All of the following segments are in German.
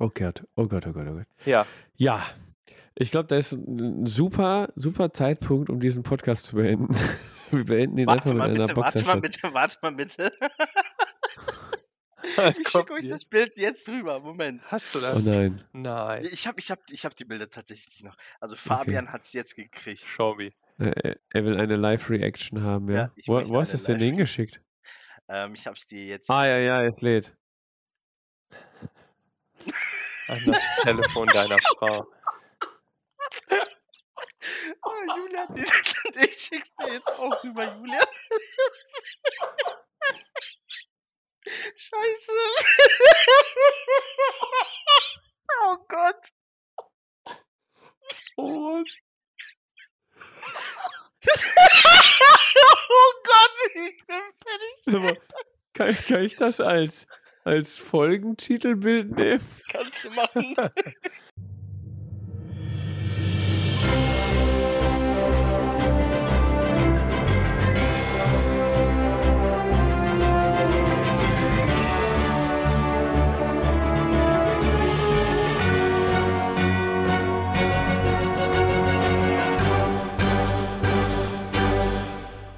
Oh Gott, oh Gott, oh Gott, oh Gott. Ja. Ja, ich glaube, da ist ein super, super Zeitpunkt, um diesen Podcast zu beenden. Wir beenden ihn Warte einfach mit mal einer bitte, warte mal bitte, warte mal bitte. Ich schicke euch das Bild jetzt rüber. Moment. Hast du Oh das? nein. Nein. Ich habe ich hab, ich hab die Bilder tatsächlich noch. Also Fabian hat es jetzt gekriegt. Show me. Äh, Er will eine Live-Reaction haben, ja. Ja, wo hast du es denn hingeschickt? Ähm, ich habe es dir jetzt. Ah, ja, ja, es lädt. An das Telefon deiner Frau. Oh, Julian, ich schick's dir jetzt auch rüber, Julian. Scheiße. Oh Gott. Oh, Oh Gott, ich bin fertig. kann, kann ich das als, als Folgentitelbild nehmen? Kannst du machen.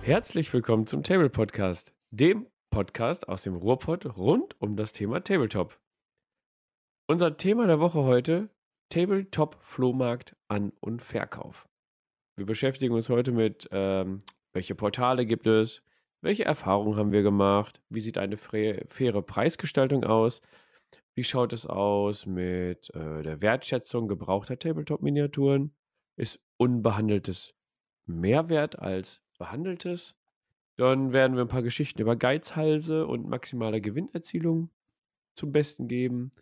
Herzlich willkommen zum Table Podcast, dem Podcast aus dem Ruhrpott rund um das Thema Tabletop. Unser Thema der Woche heute: Tabletop Flohmarkt An- und Verkauf. Wir beschäftigen uns heute mit, ähm, welche Portale gibt es, welche Erfahrungen haben wir gemacht, wie sieht eine faire Preisgestaltung aus, wie schaut es aus mit äh, der Wertschätzung gebrauchter Tabletop-Miniaturen, ist unbehandeltes mehr wert als behandeltes. Dann werden wir ein paar Geschichten über Geizhalse und maximale Gewinnerzielung zum Besten geben.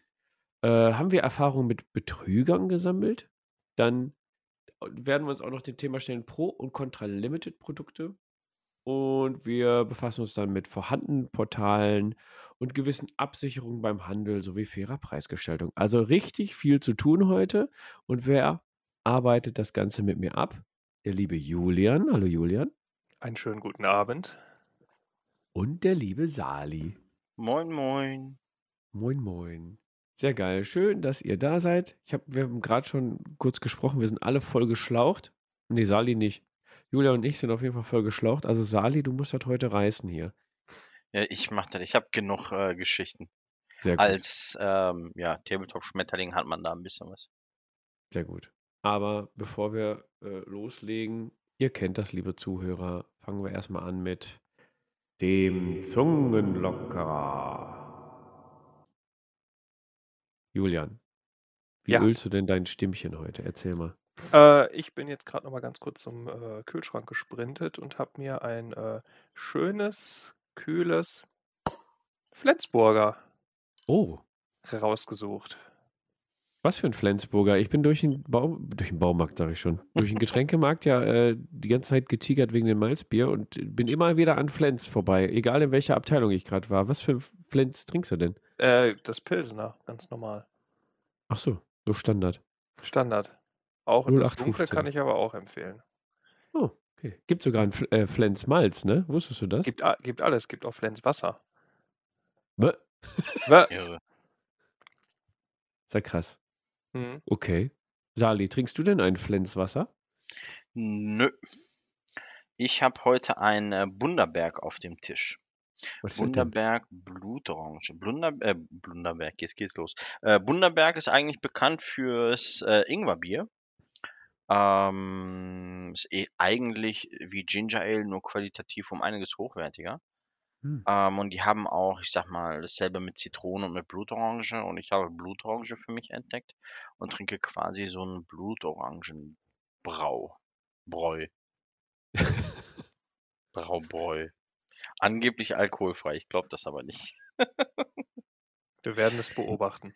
Äh, haben wir Erfahrungen mit Betrügern gesammelt? Dann werden wir uns auch noch dem Thema stellen Pro- und Contra-Limited-Produkte. Und wir befassen uns dann mit vorhandenen Portalen und gewissen Absicherungen beim Handel sowie fairer Preisgestaltung. Also richtig viel zu tun heute. Und wer arbeitet das Ganze mit mir ab? Der liebe Julian. Hallo Julian. Einen schönen guten Abend. Und der liebe Sali. Moin, moin. Moin, moin. Sehr geil. Schön, dass ihr da seid. Ich hab, wir haben gerade schon kurz gesprochen. Wir sind alle voll geschlaucht. Nee, Sali nicht. Julia und ich sind auf jeden Fall voll geschlaucht. Also Sali, du musst das heute reißen hier. Ja, ich mach das. Ich habe genug äh, Geschichten. Sehr gut. Als ähm, ja, Tabletop-Schmetterling hat man da ein bisschen was. Sehr gut. Aber bevor wir äh, loslegen, ihr kennt das, liebe Zuhörer, fangen wir erstmal an mit dem Zungenlockerer. Julian, wie Ja. ölst du denn dein Stimmchen heute? Erzähl mal. Äh, ich bin jetzt gerade noch mal ganz kurz zum äh, Kühlschrank gesprintet und habe mir ein äh, schönes, kühles Flensburger Oh, rausgesucht. Was für ein Flensburger. Ich bin durch den, Baum, durch den Baumarkt, sage ich schon, durch den Getränkemarkt ja äh, die ganze Zeit getigert wegen dem Malzbier und bin immer wieder an Flens vorbei, egal in welcher Abteilung ich gerade war. Was für Flens trinkst du denn? Äh, das Pilsener, ganz normal. Ach so, so Standard. Standard. Auch das 0815. Dunkle kann ich aber auch empfehlen. Oh, okay. Gibt sogar ein äh, Flens Malz, ne? Wusstest du das? Gibt, gibt alles, gibt auch Flens Wasser. Bäh. Irre. Ist ja krass. Hm. Okay. Sali, trinkst du denn ein Flens Wasser? Nö. Ich habe heute ein äh, Bunderberg auf dem Tisch. Was ist das denn? Bunderberg Blutorange. Blunder, äh, Blunderberg, jetzt geht's los. Äh, Bunderberg ist eigentlich bekannt fürs äh, Ingwerbier. Ähm, ist eh eigentlich wie Ginger Ale, nur qualitativ um einiges hochwertiger. Hm. Ähm, und die haben auch, ich sag mal, dasselbe mit Zitrone und mit Blutorange. Und ich habe Blutorange für mich entdeckt und trinke quasi so einen Blutorangenbrau. Bräu. Braubräu. Angeblich alkoholfrei, ich glaube das aber nicht. Wir werden es beobachten.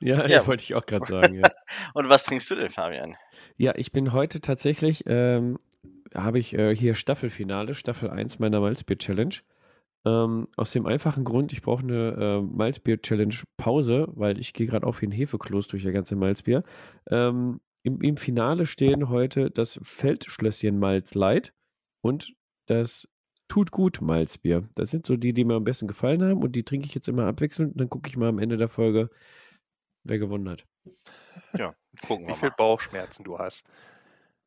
Ja, Ja. wollte ich auch gerade sagen. Ja. Und was trinkst du denn, Fabian? ja, ich bin heute tatsächlich, ähm, habe ich äh, hier Staffelfinale, Staffel 1 meiner Malzbier-Challenge. Ähm, aus dem einfachen Grund, ich brauche eine äh, Malzbier-Challenge-Pause, weil ich gehe gerade auf wie ein Hefekloß durch das ganze Malzbier. Ähm, im, Im Finale stehen heute das Feldschlösschen Malz Light und das Tut gut Malzbier. Das sind so die, die mir am besten gefallen haben und die trinke ich jetzt immer abwechselnd und dann gucke ich mal am Ende der Folge, wer gewonnen hat. Ja, gucken Wie wir viel mal. Bauchschmerzen du hast.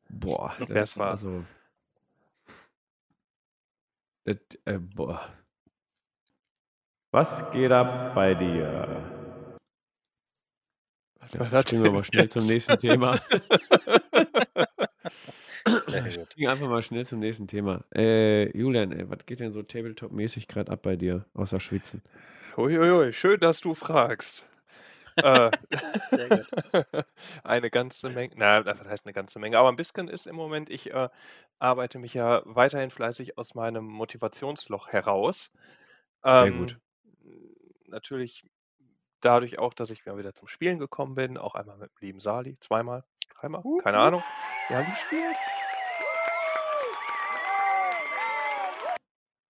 Boah, das es war. also. Das, äh, boah. Was geht ab bei dir? Das springen wir mal schnell zum nächsten Thema. Gut. Springen einfach mal schnell zum nächsten Thema. Äh, Julian, ey, was geht denn so Tabletop-mäßig gerade ab bei dir, außer Schwitzen? Uiuiui, schön, dass du fragst. Äh, Sehr gut. eine ganze Menge, na, was heißt eine ganze Menge, aber ein bisschen ist im Moment, ich äh, arbeite mich ja weiterhin fleißig aus meinem Motivationsloch heraus. Sehr gut. Natürlich dadurch auch, dass ich mal wieder zum Spielen gekommen bin, auch einmal mit dem lieben Sali, zweimal, dreimal, Wup, keine wup. Ahnung. Wir haben gespielt.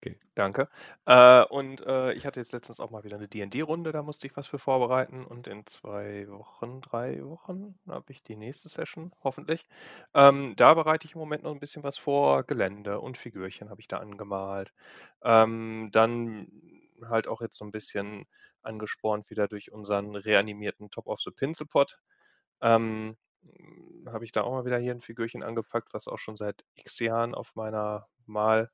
Okay. Danke. Äh, und äh, ich hatte jetzt letztens auch mal wieder eine D&D-Runde, da musste ich was für vorbereiten und in zwei Wochen, drei Wochen habe ich die nächste Session, hoffentlich. Ähm, da bereite ich im Moment noch ein bisschen was vor, Gelände und Figürchen habe ich da angemalt. Ähm, dann halt auch jetzt so ein bisschen angespornt wieder durch unseren reanimierten Top of the Pinselpot. Ähm, habe ich da auch mal wieder hier ein Figürchen angepackt, was auch schon seit x Jahren auf meiner Mal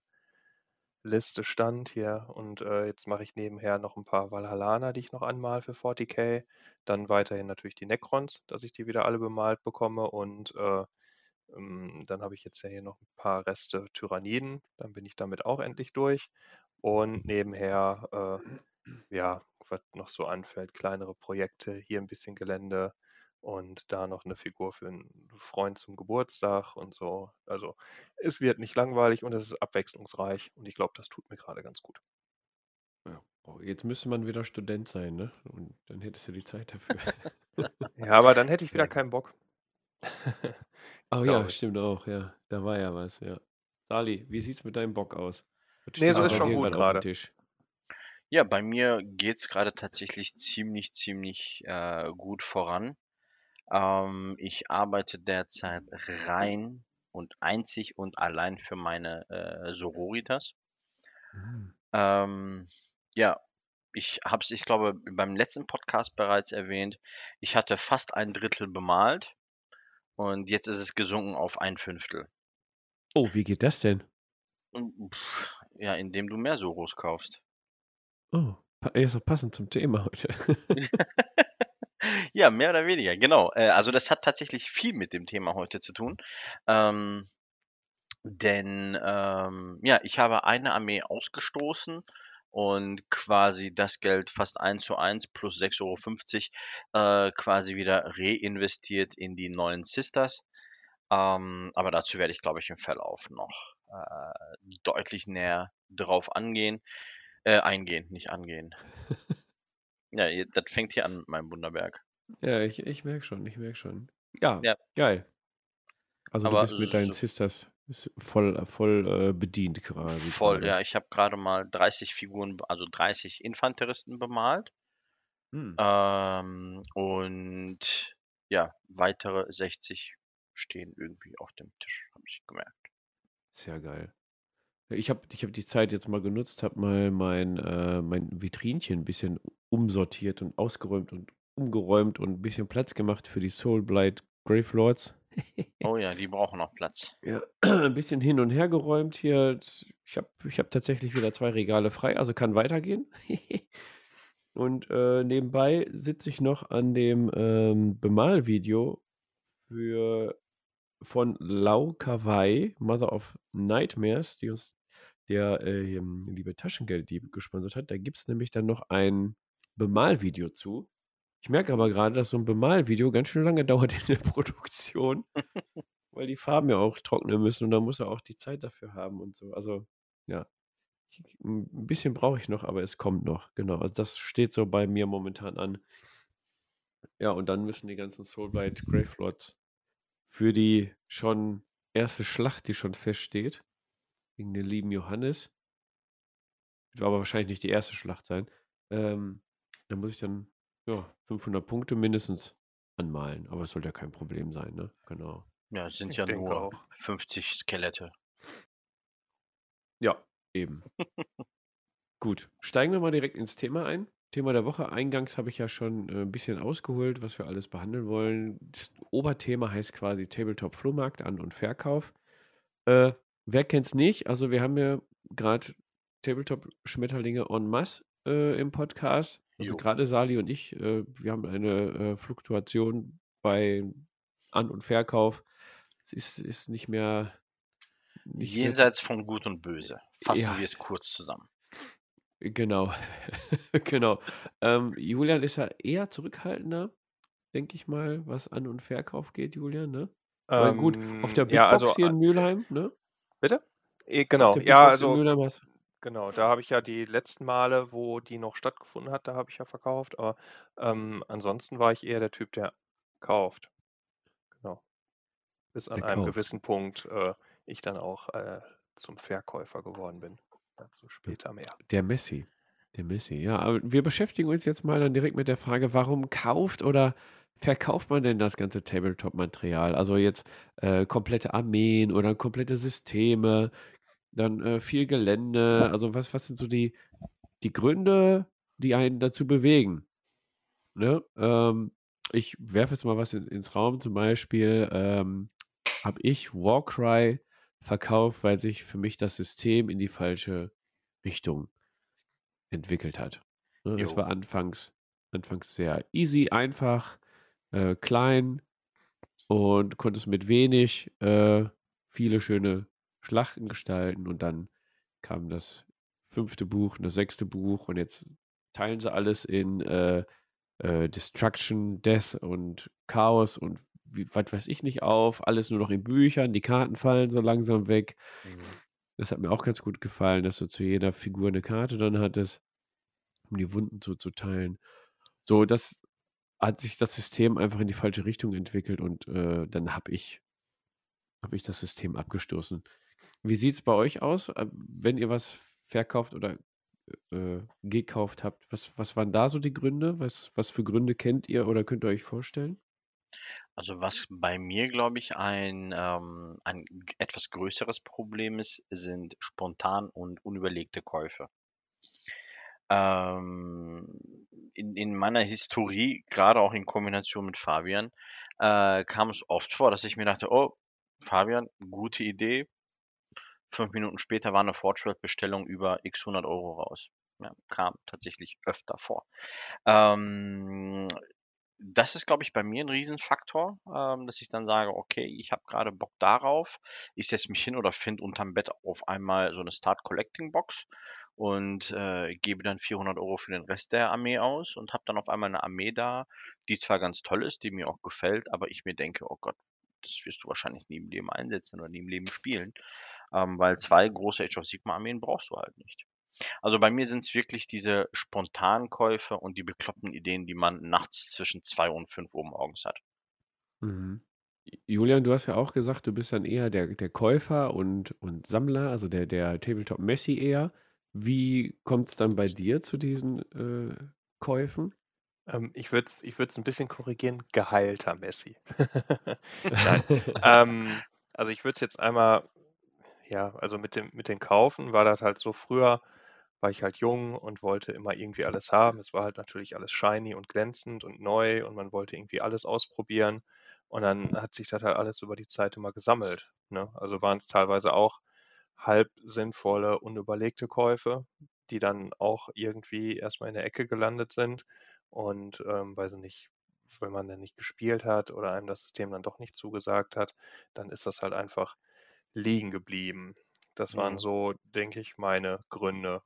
Liste stand hier und äh, jetzt mache ich nebenher noch ein paar Valhallaner, die ich noch anmal für 40k. Dann weiterhin natürlich die Necrons, dass ich die wieder alle bemalt bekomme und äh, ähm, dann habe ich jetzt ja hier noch ein paar Reste Tyranniden. Dann bin ich damit auch endlich durch. Und nebenher, äh, ja, was noch so anfällt, kleinere Projekte, hier ein bisschen Gelände und da noch eine Figur für einen Freund zum Geburtstag und so. Also es wird nicht langweilig und es ist abwechslungsreich und ich glaube, das tut mir gerade ganz gut. Ja. Oh, jetzt müsste man wieder Student sein, ne? Und dann hättest du die Zeit dafür. Ja, aber dann hätte ich wieder keinen Bock. Oh ja, stimmt auch, ja. Da war ja was, ja. Sali, wie sieht's mit deinem Bock aus? Nee, so ist schon gut gerade? Ja, bei mir geht's gerade tatsächlich ziemlich, ziemlich äh, gut voran. Ähm, ich arbeite derzeit rein und einzig und allein für meine äh, Sororitas. Mhm. Ähm, ja, ich habe es, ich glaube, beim letzten Podcast bereits erwähnt. Ich hatte fast ein Drittel bemalt und jetzt ist es gesunken auf ein Fünftel. Oh, wie geht das denn? Pff, ja, indem du mehr Soros kaufst. Oh, ist doch passend zum Thema heute. Ja, mehr oder weniger, genau. Äh, also das hat tatsächlich viel mit dem Thema heute zu tun. Ähm, denn ähm, ja, ich habe eine Armee ausgestoßen und quasi das Geld fast eins zu eins plus 6,50 Euro äh, quasi wieder reinvestiert in die neuen Sisters. Ähm, aber dazu werde ich, glaube ich, im Verlauf noch äh, deutlich näher drauf angehen. Äh, eingehen, nicht angehen. Ja, das fängt hier an mit meinem Wunderberg. Ja, ich, ich merke schon, ich merke schon. Ja, Ja. geil. Also du Aber bist mit so- deinen Sisters voll, voll äh, bedient quasi. Voll, gerade. ja. Ich habe gerade mal 30 Figuren, also 30 Infanteristen bemalt. Hm. Ähm, und ja, weitere 60 stehen irgendwie auf dem Tisch, habe ich gemerkt. Sehr geil. Ich habe ich hab die Zeit jetzt mal genutzt, habe mal mein, äh, mein Vitrinchen ein bisschen umsortiert und ausgeräumt und umgeräumt und ein bisschen Platz gemacht für die Soulblight Gravelords. Oh ja, die brauchen noch Platz. Ja, ein bisschen hin und her geräumt hier. Ich habe ich hab tatsächlich wieder zwei Regale frei, also kann weitergehen. und äh, nebenbei sitze ich noch an dem ähm, Bemalvideo für von Lau Kawaii, Mother of Nightmares, die uns der äh, ähm, liebe Taschengelddieb gesponsert hat. Da gibt es nämlich dann noch ein Bemalvideo zu. Ich merke aber gerade, dass so ein Bemalvideo ganz schön lange dauert in der Produktion, weil die Farben ja auch trocknen müssen und da muss er auch die Zeit dafür haben und so. Also, ja. Ich, ein bisschen brauche ich noch, aber es kommt noch. Genau. Also, das steht so bei mir momentan an. Ja, und dann müssen die ganzen Soulblight Gravelords für die schon erste Schlacht, die schon feststeht, gegen den lieben Johannes. Wird aber wahrscheinlich nicht die erste Schlacht sein. Ähm, da muss ich dann ja, 500 Punkte mindestens anmalen. Aber es sollte ja kein Problem sein, ne? Genau. Ja, es sind Ich ja nur auch. 50 Skelette. Ja, eben. Gut, steigen wir mal direkt ins Thema ein. Thema der Woche. Eingangs habe ich ja schon äh, ein bisschen ausgeholt, was wir alles behandeln wollen. Das Oberthema heißt quasi Tabletop Flohmarkt, An- und Verkauf. Äh, wer es nicht? Also wir haben ja gerade Tabletop-Schmetterlinge en masse äh, im Podcast. Also gerade Sali und ich, äh, wir haben eine äh, Fluktuation bei An- und Verkauf. Es ist, ist nicht mehr. Nicht Jenseits mehr, von Gut und Böse. Fassen ja. wir es kurz zusammen. Genau. genau. Ähm, Julian ist ja eher zurückhaltender, denke ich mal, was An- und Verkauf geht, Julian, ne? Ähm, gut, auf der Big ja, Box also, hier in Mülheim, ne? Bitte? E, genau, ja, also. Genau, da habe ich ja die letzten Male, wo die noch stattgefunden hat, da habe ich ja verkauft, aber ähm, ansonsten war ich eher der Typ, der kauft. Genau. Bis an der einem kauft. gewissen Punkt äh, ich dann auch äh, zum Verkäufer geworden bin. Dazu später mehr. Der Messi. Der Messi, ja. Aber wir beschäftigen uns jetzt mal dann direkt mit der Frage, warum kauft oder verkauft man denn das ganze Tabletop-Material? Also jetzt äh, komplette Armeen oder komplette Systeme, dann äh, viel Gelände. Also was, was sind so die, die Gründe, die einen dazu bewegen? Ne? Ähm, ich werfe jetzt mal was in, ins Raum. Zum Beispiel ähm, habe ich Warcry verkauft, weil sich für mich das System in die falsche Richtung entwickelt hat. Ne, es war anfangs, anfangs sehr easy, einfach, äh, klein und konntest mit wenig äh, viele schöne Schlachten gestalten und dann kam das fünfte Buch, das sechste Buch und jetzt teilen sie alles in äh, äh, Destruction, Death und Chaos und wie, was weiß ich nicht auf, alles nur noch in Büchern, die Karten fallen so langsam weg. Mhm. Das hat mir auch ganz gut gefallen, dass du zu jeder Figur eine Karte dann hattest, um die Wunden zuzuteilen. So, das hat sich das System einfach in die falsche Richtung entwickelt und äh, dann habe ich, hab ich das System abgestoßen. Wie sieht es bei euch aus, äh, wenn ihr was verkauft oder äh, gekauft habt? Was, was waren da so die Gründe? Was, was für Gründe kennt ihr oder könnt ihr euch vorstellen? Also was bei mir, glaube ich, ein, ähm, ein etwas größeres Problem ist, sind spontan und unüberlegte Käufe. Ähm, in, in meiner Historie, gerade auch in Kombination mit Fabian, äh, kam es oft vor, dass ich mir dachte, oh, Fabian, gute Idee. Fünf Minuten später war eine Fortschrittbestellung über x 100 Euro raus. Ja, kam tatsächlich öfter vor. Ähm, das ist, glaube ich, bei mir ein Riesenfaktor, ähm, dass ich dann sage, okay, ich habe gerade Bock darauf. Ich setze mich hin oder finde unterm Bett auf einmal so eine Start Collecting Box und äh, gebe dann 400 Euro für den Rest der Armee aus und habe dann auf einmal eine Armee da, die zwar ganz toll ist, die mir auch gefällt, aber ich mir denke, oh Gott, das wirst du wahrscheinlich nie im Leben einsetzen oder nie im Leben spielen, ähm, weil zwei große Age of Sigma Armeen brauchst du halt nicht. Also bei mir sind es wirklich diese Spontankäufe und die bekloppten Ideen, die man nachts zwischen zwei und fünf Uhr morgens hat. Mhm. Julian, du hast ja auch gesagt, du bist dann eher der, der Käufer und, und Sammler, also der, der Tabletop-Messi eher. Wie kommt es dann bei dir zu diesen äh, Käufen? Ähm, ich würde es ich ein bisschen korrigieren, geheilter Messi. Nein. ähm, also ich würde es jetzt einmal, ja, also mit dem, mit den Kaufen war das halt so früher, war ich halt jung und wollte immer irgendwie alles haben. Es war halt natürlich alles shiny und glänzend und neu und man wollte irgendwie alles ausprobieren. Und dann hat sich das halt alles über die Zeit immer gesammelt. Ne? Also waren es teilweise auch halb sinnvolle, unüberlegte Käufe, die dann auch irgendwie erstmal in der Ecke gelandet sind. Und ähm, weiß ich nicht, wenn man dann nicht gespielt hat oder einem das System dann doch nicht zugesagt hat, dann ist das halt einfach liegen geblieben. Das waren mhm. so, denke ich, meine Gründe,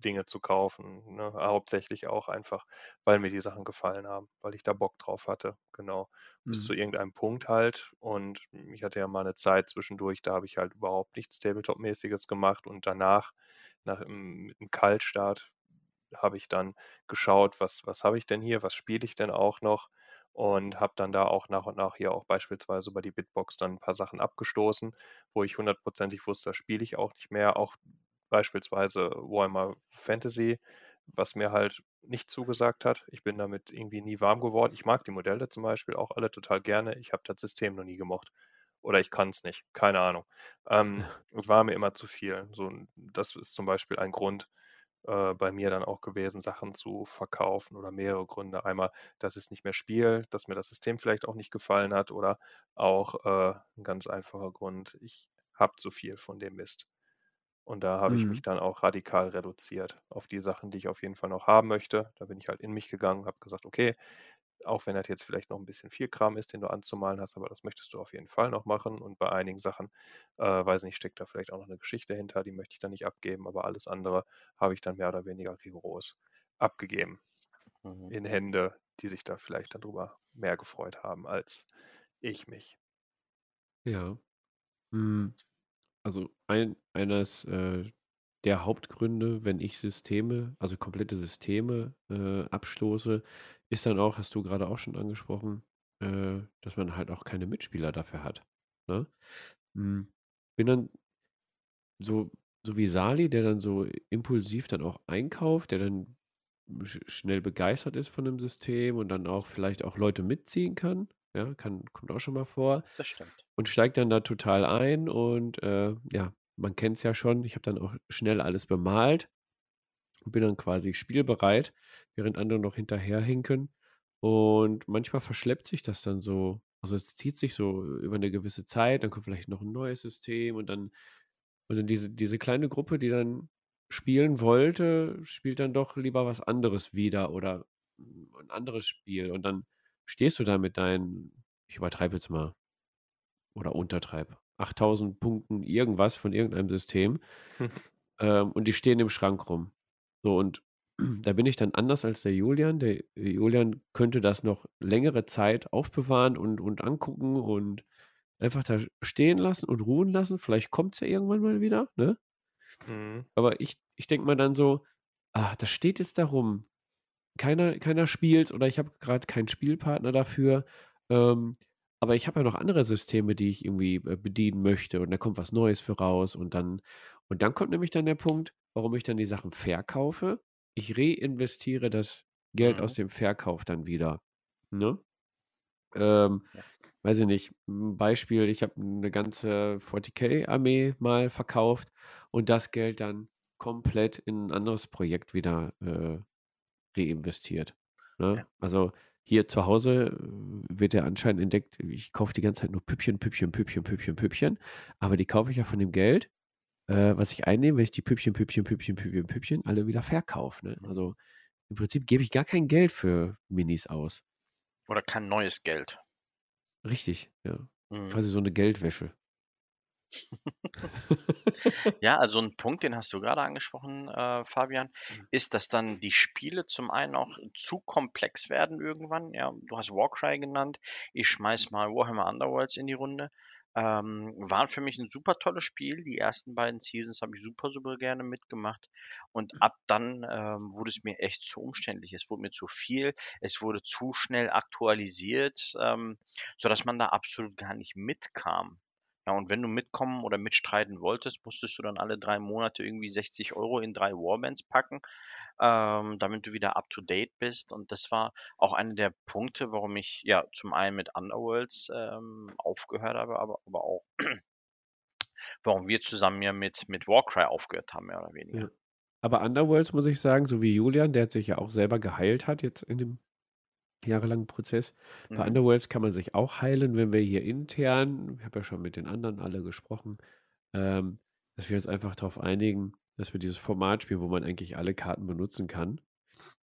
Dinge zu kaufen. Ne? Hauptsächlich auch einfach, weil mir die Sachen gefallen haben, weil ich da Bock drauf hatte. Genau. Mhm. Bis zu irgendeinem Punkt halt. Und ich hatte ja mal eine Zeit zwischendurch, da habe ich halt überhaupt nichts Tabletop-mäßiges gemacht und danach, nach mit einem Kaltstart, habe ich dann geschaut, was, was habe ich denn hier, was spiele ich denn auch noch und habe dann da auch nach und nach hier auch beispielsweise über die Bitbox dann ein paar Sachen abgestoßen, wo ich hundertprozentig wusste, spiele ich auch nicht mehr, auch beispielsweise Warhammer Fantasy, was mir halt nicht zugesagt hat. Ich bin damit irgendwie nie warm geworden. Ich mag die Modelle zum Beispiel auch alle total gerne. Ich habe das System noch nie gemocht. Oder ich kann es nicht. Keine Ahnung. Ähm, war mir immer zu viel. So, das ist zum Beispiel ein Grund, äh, bei mir dann auch gewesen, Sachen zu verkaufen oder mehrere Gründe. Einmal, dass es nicht mehr spiele, dass mir das System vielleicht auch nicht gefallen hat oder auch äh, ein ganz einfacher Grund, ich habe zu viel von dem Mist. Und da habe ich mich Mhm. dann auch radikal reduziert auf die Sachen, die ich auf jeden Fall noch haben möchte. Da bin ich halt in mich gegangen, habe gesagt, okay, auch wenn das jetzt vielleicht noch ein bisschen viel Kram ist, den du anzumalen hast, aber das möchtest du auf jeden Fall noch machen. Und bei einigen Sachen, äh, weiß nicht, steckt da vielleicht auch noch eine Geschichte hinter, die möchte ich dann nicht abgeben, aber alles andere habe ich dann mehr oder weniger rigoros abgegeben Mhm. in Hände, die sich da vielleicht dann drüber mehr gefreut haben als ich mich. Ja. Hm, also ein, eines äh, der Hauptgründe, wenn ich Systeme, also komplette Systeme äh, abstoße, ist dann auch, hast du gerade auch schon angesprochen, äh, dass man halt auch keine Mitspieler dafür hat. Ne? Hm, bin dann so, so wie Sali, der dann so impulsiv dann auch einkauft, der dann sch schnell begeistert ist von dem System und dann auch vielleicht auch Leute mitziehen kann. Ja, kann, kommt auch schon mal vor. Das stimmt. Und steigt dann da total ein und äh, ja, man kennt es ja schon. Ich habe dann auch schnell alles bemalt und bin dann quasi spielbereit, während andere noch hinterherhinken. Und manchmal verschleppt sich das dann so. Also es zieht sich so über eine gewisse Zeit, dann kommt vielleicht noch ein neues System und dann, und dann diese, diese kleine Gruppe, die dann spielen wollte, spielt dann doch lieber was anderes wieder oder mm, ein anderes Spiel. Und dann stehst du da mit deinen, ich übertreibe jetzt mal, oder untertreibe, 8000 Punkten irgendwas von irgendeinem System ähm, und die stehen im Schrank rum. So, und da bin ich dann anders als der Julian. Der Julian könnte das noch längere Zeit aufbewahren und, und angucken und einfach da stehen lassen und ruhen lassen. Vielleicht kommt es ja irgendwann mal wieder, ne? Mhm. Aber ich, ich denke mal dann so, ah, das steht jetzt da rum. Keiner, keiner spielt oder ich habe gerade keinen Spielpartner dafür. Ähm, aber ich habe ja noch andere Systeme, die ich irgendwie äh, bedienen möchte und da kommt was Neues für raus und dann, und dann kommt nämlich dann der Punkt, warum ich dann die Sachen verkaufe. Ich reinvestiere das Geld Mhm. aus dem Verkauf dann wieder. Ne? Ähm, Ja. weiß ich nicht, ein Beispiel, ich habe eine ganze 40k-Armee mal verkauft und das Geld dann komplett in ein anderes Projekt wieder äh, reinvestiert. Ne? Ja. Also hier zu Hause äh, wird ja anscheinend entdeckt, ich kaufe die ganze Zeit nur Püppchen, Püppchen, Püppchen, Püppchen, Püppchen, aber die kaufe ich ja von dem Geld, äh, was ich einnehme, wenn ich die Püppchen, Püppchen, Püppchen, Püppchen, Püppchen alle wieder verkaufe. Ne? Mhm. Also im Prinzip gebe ich gar kein Geld für Minis aus. Oder kein neues Geld. Richtig, ja. Mhm. Quasi so eine Geldwäsche. Ja, also ein Punkt, den hast du gerade angesprochen, äh, Fabian, Mhm. ist, dass dann die Spiele zum einen auch zu komplex werden irgendwann. Ja, du hast Warcry genannt. Ich schmeiß mal Warhammer Underworlds in die Runde. Ähm, waren für mich ein super tolles Spiel. Die ersten beiden Seasons habe ich super, super gerne mitgemacht. Und ab dann ähm, wurde es mir echt zu umständlich. Es wurde mir zu viel. Es wurde zu schnell aktualisiert, ähm, sodass man da absolut gar nicht mitkam. Ja, und wenn du mitkommen oder mitstreiten wolltest, musstest du dann alle drei Monate irgendwie 60 Euro in drei Warbands packen, ähm, damit du wieder up to date bist. Und das war auch einer der Punkte, warum ich ja zum einen mit Underworlds ähm, aufgehört habe, aber, aber auch warum wir zusammen ja mit, mit Warcry aufgehört haben, mehr oder weniger. Ja. Aber Underworlds muss ich sagen, so wie Julian, der sich ja auch selber geheilt hat jetzt in dem jahrelangen Prozess. Bei Mhm. Underworlds kann man sich auch heilen, wenn wir hier intern, ich habe ja schon mit den anderen alle gesprochen, ähm, dass wir uns einfach darauf einigen, dass wir dieses Format spielen, wo man eigentlich alle Karten benutzen kann.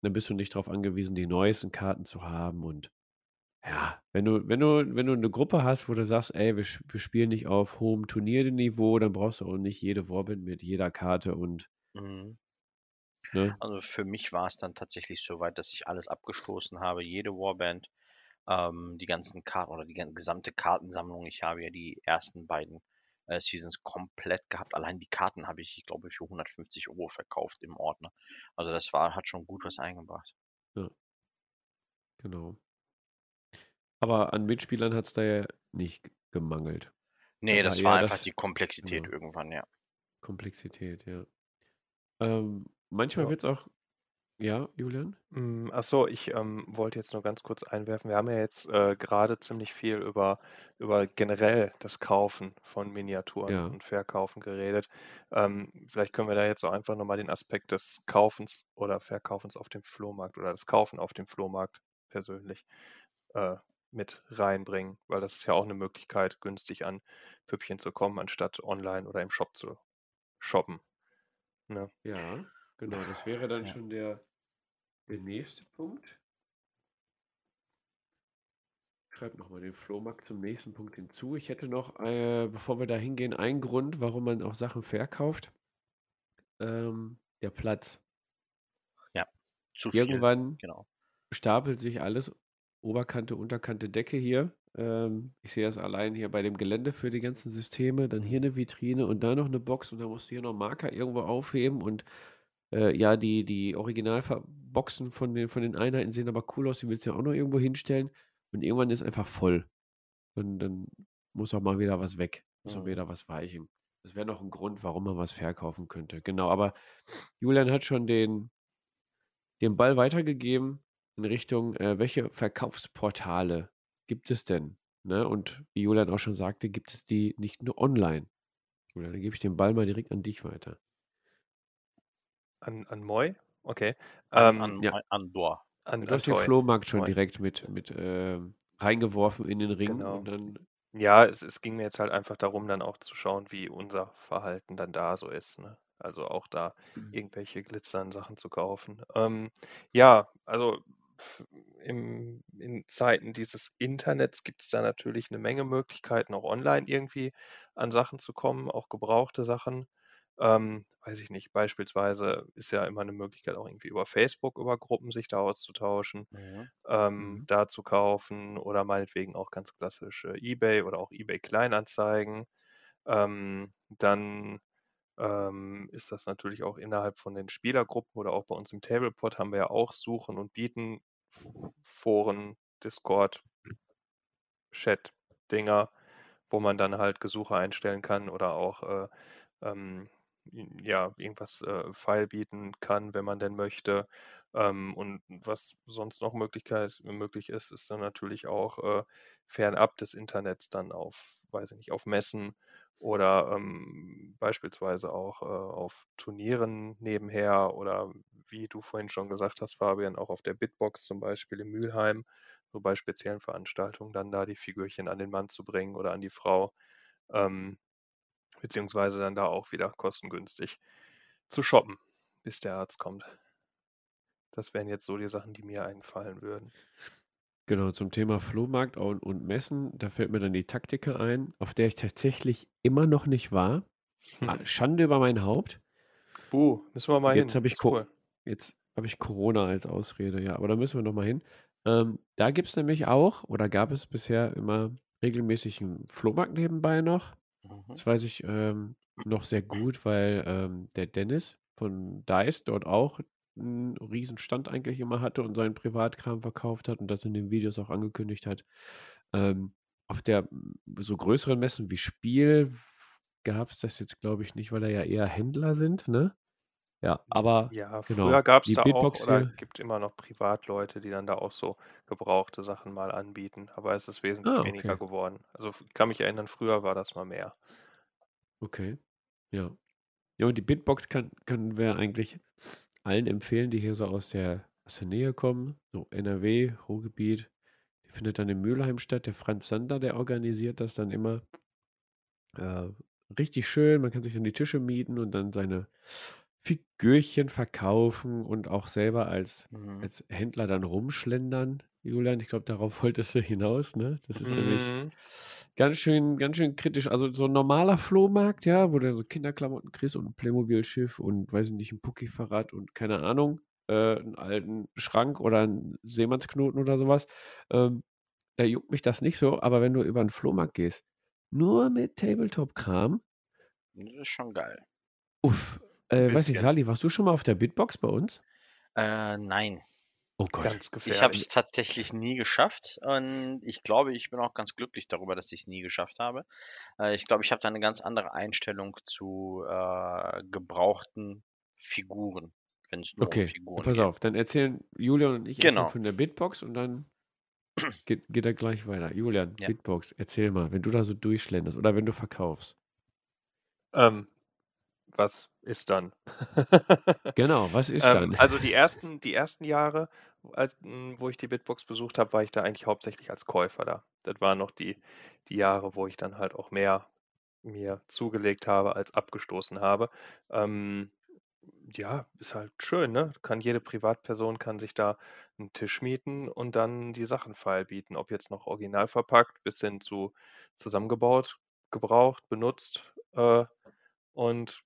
Dann bist du nicht darauf angewiesen, die neuesten Karten zu haben und ja, wenn du, wenn du, wenn du eine Gruppe hast, wo du sagst, ey, wir, sch- wir spielen nicht auf hohem Turnierniveau, dann brauchst du auch nicht jede Warband mit jeder Karte und Mhm. Ne, Also für mich war es dann tatsächlich so weit, dass ich alles abgestoßen habe, jede Warband, ähm, die ganzen Karten oder die gesamte Kartensammlung. Ich habe ja die ersten beiden äh, Seasons komplett gehabt. Allein die Karten habe ich, ich glaube, für 150 Euro verkauft im Ordner. Also das war, hat schon gut was eingebracht. genau. Aber an Mitspielern hat es da ja nicht gemangelt. Nee, Da das war war einfach das- die Komplexität genau. irgendwann, ja. Komplexität, ja. Ähm, manchmal Ja. wird es auch Ja, Julian? Hm, ach so, ich, ähm, wollte jetzt nur ganz kurz einwerfen. Wir haben ja jetzt, äh, grade ziemlich viel über über generell das Kaufen von Miniaturen Ja. und Verkaufen geredet. Ähm, vielleicht können wir da jetzt auch einfach noch mal den Aspekt des Kaufens oder Verkaufens auf dem Flohmarkt oder das Kaufen auf dem Flohmarkt persönlich, äh, mit reinbringen, weil das ist ja auch 'ne Möglichkeit, günstig an Püppchen zu kommen, anstatt online oder im Shop zu shoppen, ne? Ja, genau, das wäre dann Ja. schon der der nächste Punkt. Schreibe noch mal den Flohmarkt zum nächsten Punkt hinzu. Ich hätte noch, äh, bevor wir da hingehen, einen Grund, warum man auch Sachen verkauft. Ähm, der Platz. Ja, zu viel, Irgendwann genau. stapelt sich alles, Oberkante, Unterkante, Decke hier. Ähm, ich sehe das allein hier bei dem Gelände für die ganzen Systeme. Dann hier eine Vitrine und da noch eine Box und da musst du hier noch Marker irgendwo aufheben und äh, ja, die, die Originalboxen von den, von den Einheiten sehen aber cool aus, die willst du ja auch noch irgendwo hinstellen und irgendwann ist einfach voll. Und dann muss auch mal wieder was weg, muss auch Mhm. wieder was weichen. Das wäre noch ein Grund, warum man was verkaufen könnte. Genau, aber Julian hat schon den, den Ball weitergegeben in Richtung, äh, welche Verkaufsportale gibt es denn? Ne? Und wie Julian auch schon sagte, gibt es die nicht nur online. Julian, dann gebe ich den Ball mal direkt an dich weiter. An an Moi? Okay. An Ähm, an Ja. an Dor. an Du an hast den. Flohmarkt schon Moi. direkt mit, mit ähm, reingeworfen in den Ring Genau. und dann, Ja, es es ging mir jetzt halt einfach darum, dann auch zu schauen, wie unser Verhalten dann da so ist, ne? Also, auch da irgendwelche glitzernden Sachen zu kaufen. Ähm, ja, also, im in Zeiten dieses Internets gibt's da natürlich 'ne Menge Möglichkeiten, auch online irgendwie an Sachen zu kommen, auch gebrauchte Sachen. Ähm, weiß ich nicht, beispielsweise ist ja immer 'ne Möglichkeit, auch irgendwie über Facebook, über Gruppen sich da auszutauschen, Mhm. ähm, Mhm. da zu kaufen oder meinetwegen auch ganz klassisch, äh, eBay oder auch eBay Kleinanzeigen. Ähm, dann, ähm, ist das natürlich auch innerhalb von den Spielergruppen oder auch bei uns im Tablepot haben wir ja auch Suchen und Bieten Foren, Discord Chat-Dinger, wo man dann halt Gesuche einstellen kann oder auch, äh, ähm, ja, irgendwas, äh, feilbieten kann, wenn man denn möchte. Ähm, und was sonst noch Möglichkeit möglich ist, ist dann natürlich auch, äh, fernab des Internets dann auf, weiß ich nicht, auf Messen oder, ähm, beispielsweise auch, äh, auf Turnieren nebenher oder wie du vorhin schon gesagt hast, Fabian, auch auf der Bitbox zum Beispiel in Mülheim, so bei speziellen Veranstaltungen dann da die Figürchen an den Mann zu bringen oder an die Frau, ähm, beziehungsweise dann da auch wieder kostengünstig zu shoppen, bis der Arzt kommt. Das wären jetzt so die Sachen, die mir einfallen würden. Genau, zum Thema Flohmarkt und, und Messen, da fällt mir dann die Taktika ein, auf der ich tatsächlich immer noch nicht war. Ah, Hm. Schande über mein Haupt. Uh, müssen wir mal Jetzt hin. ich, cool. jetzt habe ich Corona als Ausrede, ja, aber da müssen wir noch mal hin. Ähm, da gibt es nämlich auch, oder gab es bisher immer regelmäßig einen Flohmarkt nebenbei noch. Mhm. Das weiß ich ähm, noch sehr gut, weil ähm, der Dennis von Dice dort auch einen riesen Stand eigentlich immer hatte und seinen Privatkram verkauft hat und das in den Videos auch angekündigt hat. Ähm, auf der so größeren Messen wie Spiel gab es das jetzt, glaube ich, nicht, weil da ja eher Händler sind, ne? Ja, aber Ja, genau, früher gab's die da auch Bitbox oder hier. gibt immer noch Privatleute, die dann da auch so gebrauchte Sachen mal anbieten, aber es ist wesentlich Ah, weniger okay. geworden. Also, kann mich erinnern, früher war das mal mehr. Okay. Ja. Ja, und die Bitbox kann, können wir eigentlich allen empfehlen, die hier so aus der, aus der Nähe kommen. So NRW, Ruhrgebiet. Die findet dann in Mülheim statt. Der Franz Sander, der organisiert das dann immer. Äh, richtig schön. Man kann sich dann die Tische mieten und dann seine Figürchen verkaufen und auch selber als, Mhm. als Händler dann rumschlendern. Julian, ich glaube, darauf wolltest du hinaus, ne? Das ist nämlich Mhm. ganz schön, ganz schön kritisch. Also so ein normaler Flohmarkt, ja, wo du so Kinderklamotten kriegst und ein Playmobil-Schiff und weiß ich nicht, ein Pucki-Fahrrad und keine Ahnung, äh, einen alten Schrank oder einen Seemannsknoten oder sowas. Ähm, da juckt mich das nicht so, aber wenn du über einen Flohmarkt gehst, nur mit Tabletop-Kram, Das ist schon geil. uff. Äh, weiß nicht, bisschen. Sali, warst du schon mal auf der Bitbox bei uns? Äh, nein. Oh Gott. Ganz Ich habe es tatsächlich nie geschafft und ich glaube, ich bin auch ganz glücklich darüber, dass ich es nie geschafft habe. Äh, ich glaube, ich habe da eine ganz andere Einstellung zu, äh, gebrauchten Figuren, wenn es nur um Okay, Figuren pass geht. auf, dann erzählen Julian und ich erstmal Genau. von der Bitbox und dann geht, geht er gleich weiter. Julian, Ja. Bitbox, erzähl mal, wenn du da so durchschlenderst oder wenn du verkaufst. Ähm, was ist dann? Genau, was ist Ähm, dann? also die ersten, die ersten Jahre, als, m, wo ich die Bitbox besucht habe, war ich da eigentlich hauptsächlich als Käufer da. Das waren noch die, die Jahre, wo ich dann halt auch mehr mir zugelegt habe als abgestoßen habe. Ähm, ja, ist halt schön, ne? Kann jede Privatperson kann sich da einen Tisch mieten und dann die Sachen feilbieten, ob jetzt noch original verpackt bis hin zu zusammengebaut, gebraucht, benutzt äh, und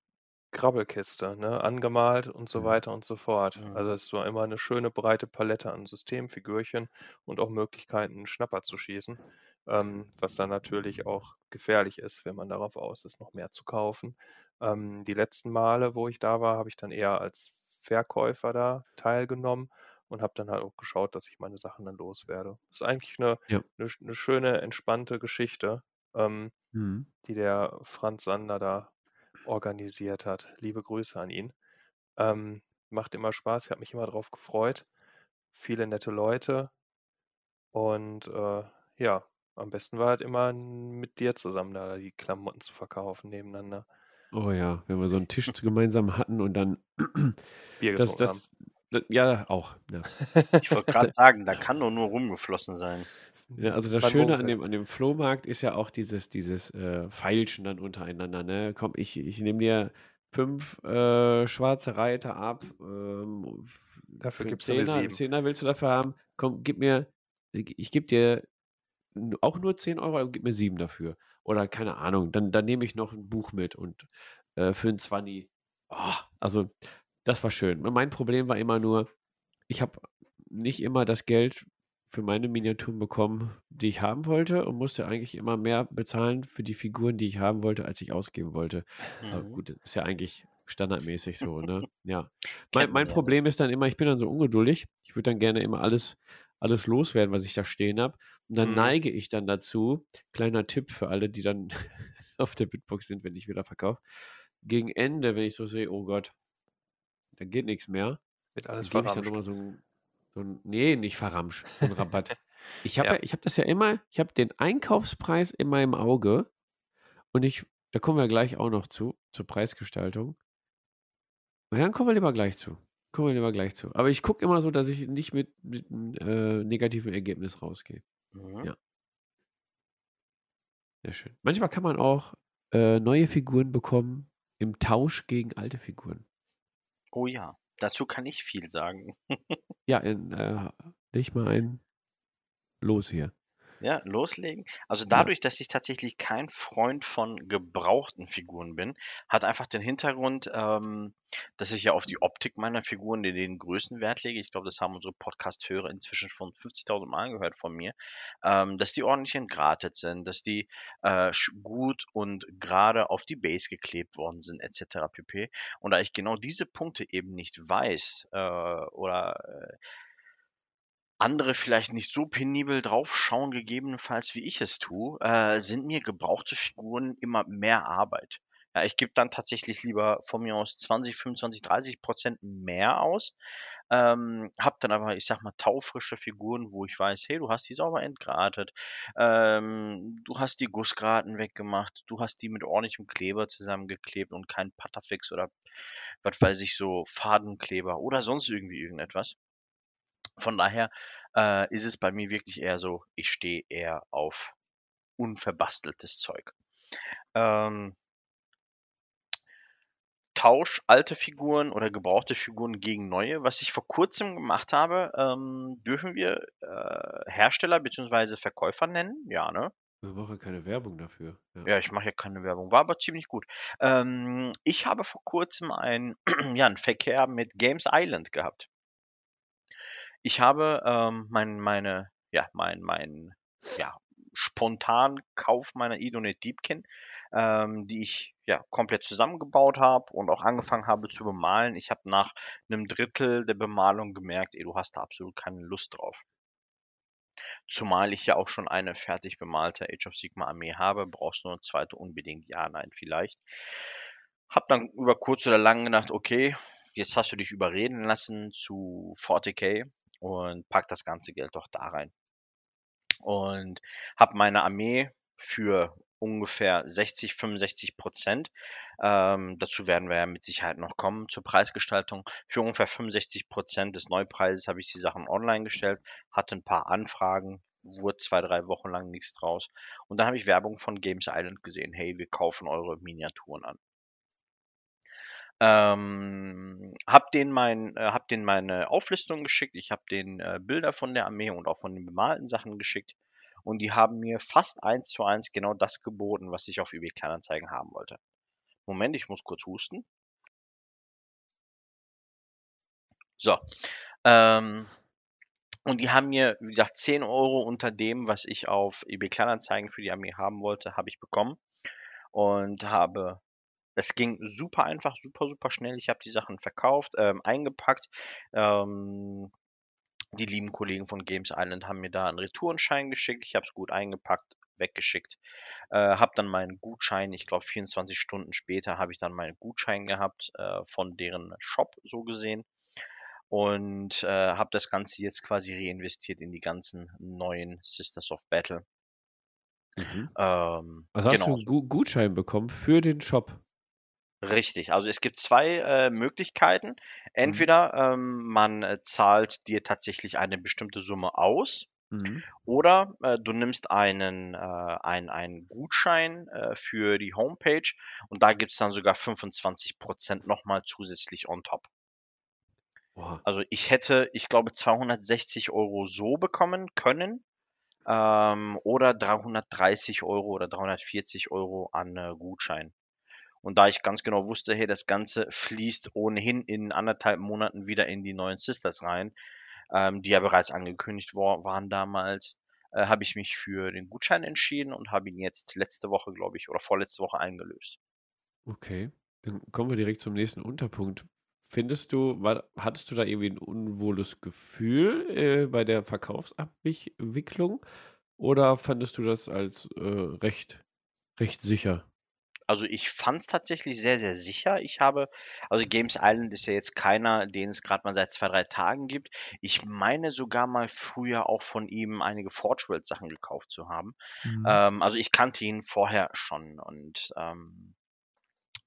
Grabbelkiste, ne? Angemalt und so Mhm. weiter und so fort. Mhm. Also es war immer eine schöne breite Palette an Systemfigürchen und auch Möglichkeiten, einen Schnapper zu schießen, ähm, was dann natürlich auch gefährlich ist, wenn man darauf aus ist, noch mehr zu kaufen. Ähm, die letzten Male, wo ich da war, habe ich dann eher als Verkäufer da teilgenommen und habe dann halt auch geschaut, dass ich meine Sachen dann loswerde. Das ist eigentlich eine, Ja. eine, eine schöne, entspannte Geschichte, ähm, Mhm. die der Franz Sander da organisiert hat. Liebe Grüße an ihn. Ähm, macht immer Spaß, ich habe mich immer drauf gefreut. Viele nette Leute. Und äh, ja, am besten war halt immer mit dir zusammen da die Klamotten zu verkaufen nebeneinander. Oh ja, wenn wir so einen Tisch gemeinsam hatten und dann Bier das, getrunken haben. das, das, ja, auch. Ja. Ich wollte gerade sagen, da kann doch nur rumgeflossen sein. Ja, also das Schöne an munkelt. dem, an dem Flohmarkt ist ja auch dieses, dieses äh, Feilschen dann untereinander. Ne? Komm, ich, ich nehme dir fünf äh, schwarze Reiter ab. Ähm, Dafür du mir Zehner, sieben. Zehner willst du dafür haben? Komm, gib mir, ich, gebe dir auch nur 10 Euro, aber gib mir sieben dafür. Oder keine Ahnung, dann, dann nehme ich noch ein Buch mit und äh, für ein 20. Oh, also, das war schön. Mein Problem war immer nur, ich habe nicht immer das Geld für meine Miniaturen bekommen, die ich haben wollte und musste eigentlich immer mehr bezahlen für die Figuren, die ich haben wollte, als ich ausgeben wollte. Aber Mhm. gut, das ist ja eigentlich standardmäßig so, ne? Ja. Mein, mein. Problem ist dann immer, ich bin dann so ungeduldig. Ich würde dann gerne immer alles, alles loswerden, was ich da stehen habe. Und dann Mhm. neige ich dann dazu, kleiner Tipp für alle, die dann auf der Bitbox sind, wenn ich wieder verkaufe. Gegen Ende, wenn ich so sehe, oh Gott, da geht nichts mehr, Wird dann alles gebe ich dann nochmal so ein, so ein, nee, nicht verramscht, so ein Rabatt. Ich habe Ja. ja. ich habe das ja immer, ich habe den Einkaufspreis in meinem Auge und ich, da kommen wir gleich auch noch zu, zur Preisgestaltung. Und dann kommen wir lieber gleich zu. Kommen wir lieber gleich zu. Aber ich gucke immer so, dass ich nicht mit, mit einem äh, negativen Ergebnis rausgehe. Mhm. Ja. Sehr schön. Manchmal kann man auch äh, neue Figuren bekommen im Tausch gegen alte Figuren. Oh ja, dazu kann ich viel sagen. Ja, äh, leg mal ein Los hier. Ja, loslegen. Also dadurch, dass ich tatsächlich kein Freund von gebrauchten Figuren bin, hat einfach den Hintergrund, ähm, dass ich ja auf die Optik meiner Figuren den, den größten Wert lege. Ich glaube, das haben unsere Podcast-Hörer inzwischen schon 50.000 Mal gehört von mir, ähm, dass die ordentlich entgratet sind, dass die äh, gut und gerade auf die Base geklebt worden sind, etc. pp. Und da ich genau diese Punkte eben nicht weiß äh, oder äh, andere vielleicht nicht so penibel draufschauen, gegebenenfalls wie ich es tue, äh, sind mir gebrauchte Figuren immer mehr Arbeit. Ja, ich gebe dann tatsächlich lieber von mir aus 20, 25, 30 Prozent mehr aus, ähm, hab dann aber, ich sag mal, taufrische Figuren, wo ich weiß, hey, du hast die sauber entgratet, ähm, du hast die Gussgraten weggemacht, du hast die mit ordentlichem Kleber zusammengeklebt und kein Patafix oder was weiß ich, so Fadenkleber oder sonst irgendwie irgendetwas. Von daher äh, ist es bei mir wirklich eher so, ich stehe eher auf unverbasteltes Zeug. Ähm, Tausch alte Figuren oder gebrauchte Figuren gegen neue. Was ich vor kurzem gemacht habe, ähm, dürfen wir äh, Hersteller bzw. Verkäufer nennen? Ja, ne? Wir machen keine Werbung dafür. Ja. Ja, ich mache ja keine Werbung, war aber ziemlich gut. Ähm, ich habe vor kurzem ein, ja, einen Verkehr mit Games Island gehabt. Ich habe ähm, mein, meine, ja, mein, mein, ja, spontan Kauf meiner Idonet Deepkin, ähm, die ich ja komplett zusammengebaut habe und auch angefangen habe zu bemalen. Ich habe nach einem Drittel der Bemalung gemerkt, ey, du hast da absolut keine Lust drauf. Zumal ich ja auch schon eine fertig bemalte Age of Sigma Armee habe, brauchst du nur eine zweite unbedingt, ja, nein, vielleicht. Hab dann über kurz oder lang gedacht, okay, jetzt hast du dich überreden lassen zu 40k und pack das ganze Geld doch da rein. Und habe meine Armee für ungefähr 60, 65 Prozent. Ähm, dazu werden wir ja mit Sicherheit noch kommen zur Preisgestaltung. Für ungefähr 65 Prozent des Neupreises habe ich die Sachen online gestellt, hatte ein paar Anfragen, wurde zwei, drei Wochen lang nichts draus. Und dann habe ich Werbung von Games Island gesehen. Hey, wir kaufen eure Miniaturen an. Ähm, hab denen mein, äh, hab denen meine Auflistung geschickt. Ich habe den äh, Bilder von der Armee und auch von den bemalten Sachen geschickt. Und die haben mir fast eins zu eins genau das geboten, was ich auf eBay Kleinanzeigen haben wollte. Moment, ich muss kurz husten. So. Ähm, und die haben mir, wie gesagt, 10 Euro unter dem, was ich auf eBay Kleinanzeigen für die Armee haben wollte, habe ich bekommen. Und habe, es ging super einfach, super, super schnell. Ich habe die Sachen verkauft, ähm, eingepackt. Ähm, die lieben Kollegen von Games Island haben mir da einen Retourenschein geschickt. Ich habe es gut eingepackt, weggeschickt. Äh, habe dann meinen Gutschein, ich glaube 24 Stunden später habe ich dann meinen Gutschein gehabt äh, von deren Shop so gesehen und äh, habe das Ganze jetzt quasi reinvestiert in die ganzen neuen Sisters of Battle. Mhm. Ähm, Also hast genau. du einen Gu Gutschein bekommen für den Shop? Richtig, also es gibt zwei äh, Möglichkeiten. Mhm. Entweder ähm, man äh, zahlt dir tatsächlich eine bestimmte Summe aus Mhm. oder äh, du nimmst einen, äh, ein, einen Gutschein äh, für die Homepage und da gibt es dann sogar 25% nochmal zusätzlich on top. Boah. Also ich hätte, ich glaube, 260 Euro so bekommen können ähm, oder 330 Euro oder 340 Euro an äh, Gutschein. Und da ich ganz genau wusste, hey, das Ganze fließt ohnehin in anderthalb Monaten wieder in die neuen Sisters rein, ähm, die ja bereits angekündigt war, waren damals, äh, habe ich mich für den Gutschein entschieden und habe ihn jetzt letzte Woche, glaube ich, oder vorletzte Woche eingelöst. Okay, dann kommen wir direkt zum nächsten Unterpunkt. Findest du, war, hattest du da irgendwie ein unwohles Gefühl äh, bei der Verkaufsabwicklung oder fandest du das als äh, recht, recht sicher? Also ich fand es tatsächlich sehr, sehr sicher. Ich habe, also Games Island ist ja jetzt keiner, den es gerade mal seit zwei, drei Tagen gibt. Ich meine sogar mal früher auch von ihm einige Forge World Sachen gekauft zu haben. Mhm. Ähm, also ich kannte ihn vorher schon und ähm,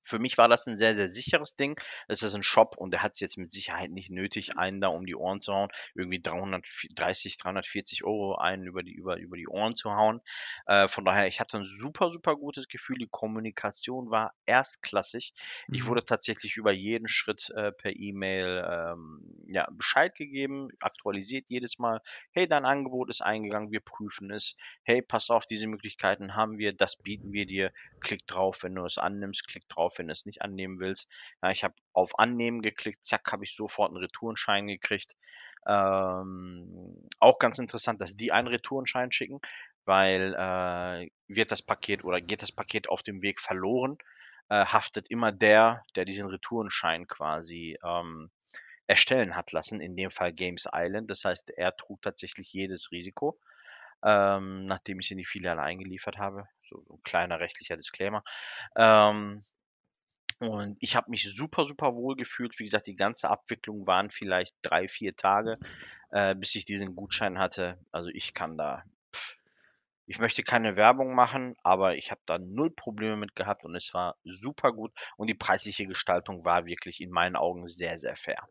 für mich war das ein sehr, sehr sicheres Ding. Es ist ein Shop und er hat es jetzt mit Sicherheit nicht nötig, einen da um die Ohren zu hauen, irgendwie 330, 340 Euro einen über die, über, über die Ohren zu hauen. Äh, von daher, ich hatte ein super, super gutes Gefühl. Die Kommunikation war erstklassig. Ich Mhm. wurde tatsächlich über jeden Schritt äh, per E-Mail ähm, ja, Bescheid gegeben, aktualisiert jedes Mal. Hey, dein Angebot ist eingegangen, wir prüfen es. Hey, pass auf, diese Möglichkeiten haben wir, das bieten wir dir. Klick drauf, wenn du es annimmst, klick drauf, wenn du es nicht annehmen willst. Ja, ich habe auf Annehmen geklickt, zack, habe ich sofort einen Retourenschein gekriegt. Ähm, auch ganz interessant, dass die einen Retourenschein schicken, weil äh, wird das Paket oder geht das Paket auf dem Weg verloren, äh, haftet immer der, der diesen Retourenschein quasi ähm, erstellen hat lassen, in dem Fall Games Island. Das heißt, er trug tatsächlich jedes Risiko, ähm, nachdem ich in die Filiale eingeliefert habe. So, so ein kleiner rechtlicher Disclaimer. Ähm, und ich habe mich super, super wohl gefühlt. Wie gesagt, die ganze Abwicklung waren vielleicht drei, vier Tage, äh, bis ich diesen Gutschein hatte. Also ich kann da, pff, ich möchte keine Werbung machen, aber ich habe da null Probleme mit gehabt und es war super gut. Und die preisliche Gestaltung war wirklich in meinen Augen sehr, sehr fair.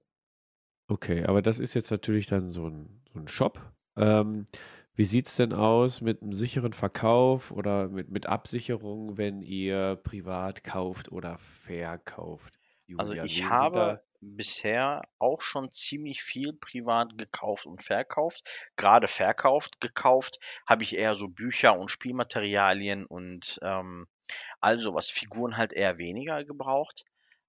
Okay, aber das ist jetzt natürlich dann so ein, so ein Shop. Ähm, wie sieht es denn aus mit einem sicheren Verkauf oder mit, mit Absicherung, wenn ihr privat kauft oder verkauft? Also Julian, ich wie sind habe bisher auch schon ziemlich viel privat gekauft und verkauft. Gerade verkauft, gekauft habe ich eher so Bücher und Spielmaterialien und ähm, all sowas. Figuren halt eher weniger gebraucht.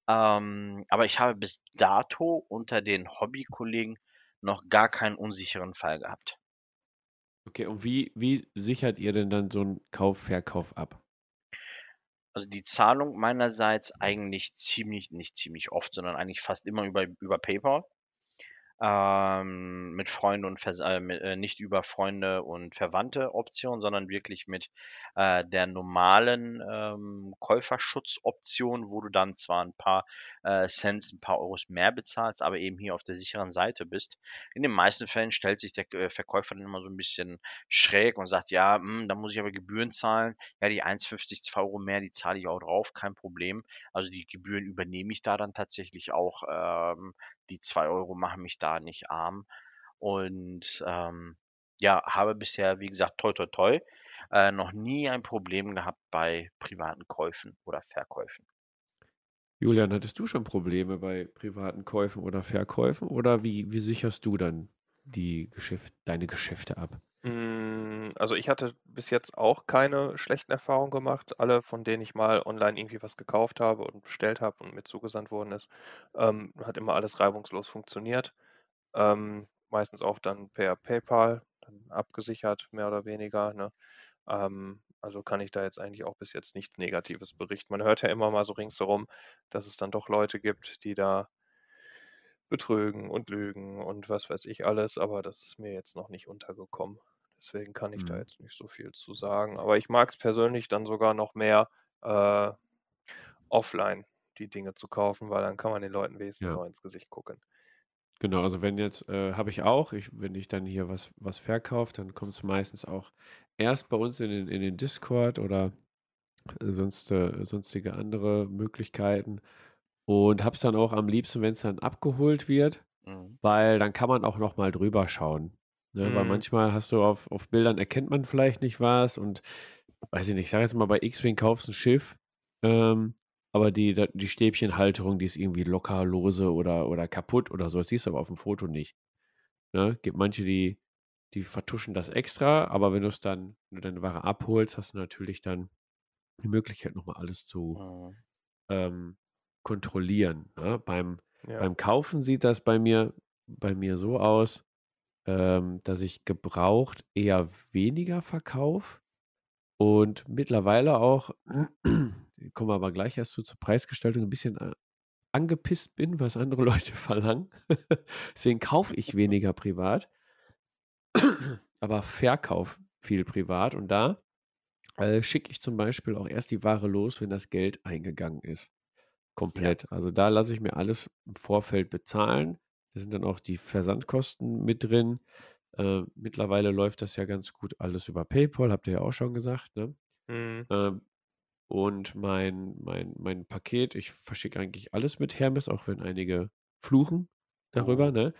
Ähm, aber ich habe bis dato unter den Hobbykollegen noch gar keinen unsicheren Fall gehabt. Okay, und wie, wie sichert ihr denn dann so einen Kauf, Verkauf ab? Also die Zahlung meinerseits eigentlich ziemlich, nicht ziemlich oft, sondern eigentlich fast immer über, über PayPal. Ähm, mit Freunde und Vers äh, mit, äh, nicht über Freunde und Verwandte Option, sondern wirklich mit äh, der normalen ähm, Käuferschutzoption, wo du dann zwar ein paar äh, Cents, ein paar Euros mehr bezahlst, aber eben hier auf der sicheren Seite bist. In den meisten Fällen stellt sich der äh, Verkäufer dann immer so ein bisschen schräg und sagt, ja, mh, hm, da muss ich aber Gebühren zahlen. Ja, die 1,50, 2 Euro mehr, die zahle ich auch drauf, kein Problem. Also die Gebühren übernehme ich da dann tatsächlich auch. Ähm, die 2 Euro machen mich da nicht arm. Und ähm, ja, habe bisher, wie gesagt, toi toi toi, äh, noch nie ein Problem gehabt bei privaten Käufen oder Verkäufen. Julian, hattest du schon Probleme bei privaten Käufen oder Verkäufen oder wie, wie sicherst du dann die Geschäft, deine Geschäfte ab? Hm, also ich hatte bis jetzt auch keine schlechten Erfahrungen gemacht. Alle, von denen ich mal online irgendwie was gekauft habe und bestellt habe und mir zugesandt worden ist, ähm, hat immer alles reibungslos funktioniert. Ähm, meistens auch dann per PayPal, dann abgesichert, mehr oder weniger. Ne? Ähm, also kann ich da jetzt eigentlich auch bis jetzt nichts Negatives berichten. Man hört ja immer mal so ringsherum, dass es dann doch Leute gibt, die da betrügen und lügen und was weiß ich alles, aber das ist mir jetzt noch nicht untergekommen. Deswegen kann ich da Mhm. jetzt nicht so viel zu sagen. Aber ich mag es persönlich dann sogar noch mehr äh, offline die Dinge zu kaufen, weil dann kann man den Leuten wenigstens Ja. noch ins Gesicht gucken. Genau, also wenn jetzt, äh, habe ich auch, ich, wenn ich dann hier was, was verkaufe, dann kommt es meistens auch erst bei uns in den, in den Discord oder äh, sonst, äh, sonstige andere Möglichkeiten und habe es dann auch am liebsten, wenn es dann abgeholt wird, Mhm. weil dann kann man auch noch mal drüber schauen. Ne? Weil Mhm. manchmal hast du auf, auf Bildern erkennt man vielleicht nicht was und weiß ich nicht, ich sage jetzt mal bei X-Wing kaufst ein Schiff, ähm, aber die, die Stäbchenhalterung, die ist irgendwie locker, lose oder, oder kaputt oder so. Das siehst du aber auf dem Foto nicht. Ne? Gibt manche, die, die vertuschen das extra, aber wenn du es dann, wenn du deine Ware abholst, hast du natürlich dann die Möglichkeit, nochmal alles zu Mhm. ähm, kontrollieren. Ne? Beim, Ja. beim Kaufen sieht das bei mir, bei mir so aus, ähm, dass ich gebraucht eher weniger verkaufe und mittlerweile auch, kommen wir aber gleich erst zu, zur Preisgestaltung, ein bisschen äh, angepisst bin, was andere Leute verlangen. Deswegen kaufe ich weniger privat, aber verkauf viel privat und da äh, schicke ich zum Beispiel auch erst die Ware los, wenn das Geld eingegangen ist. Komplett. Also da lasse ich mir alles im Vorfeld bezahlen. Da sind dann auch die Versandkosten mit drin. Äh, mittlerweile läuft das ja ganz gut alles über PayPal, habt ihr ja auch schon gesagt. Ne? Mhm. Ähm, und mein, mein, mein Paket, ich verschicke eigentlich alles mit Hermes, auch wenn einige fluchen darüber. Mhm. Ne?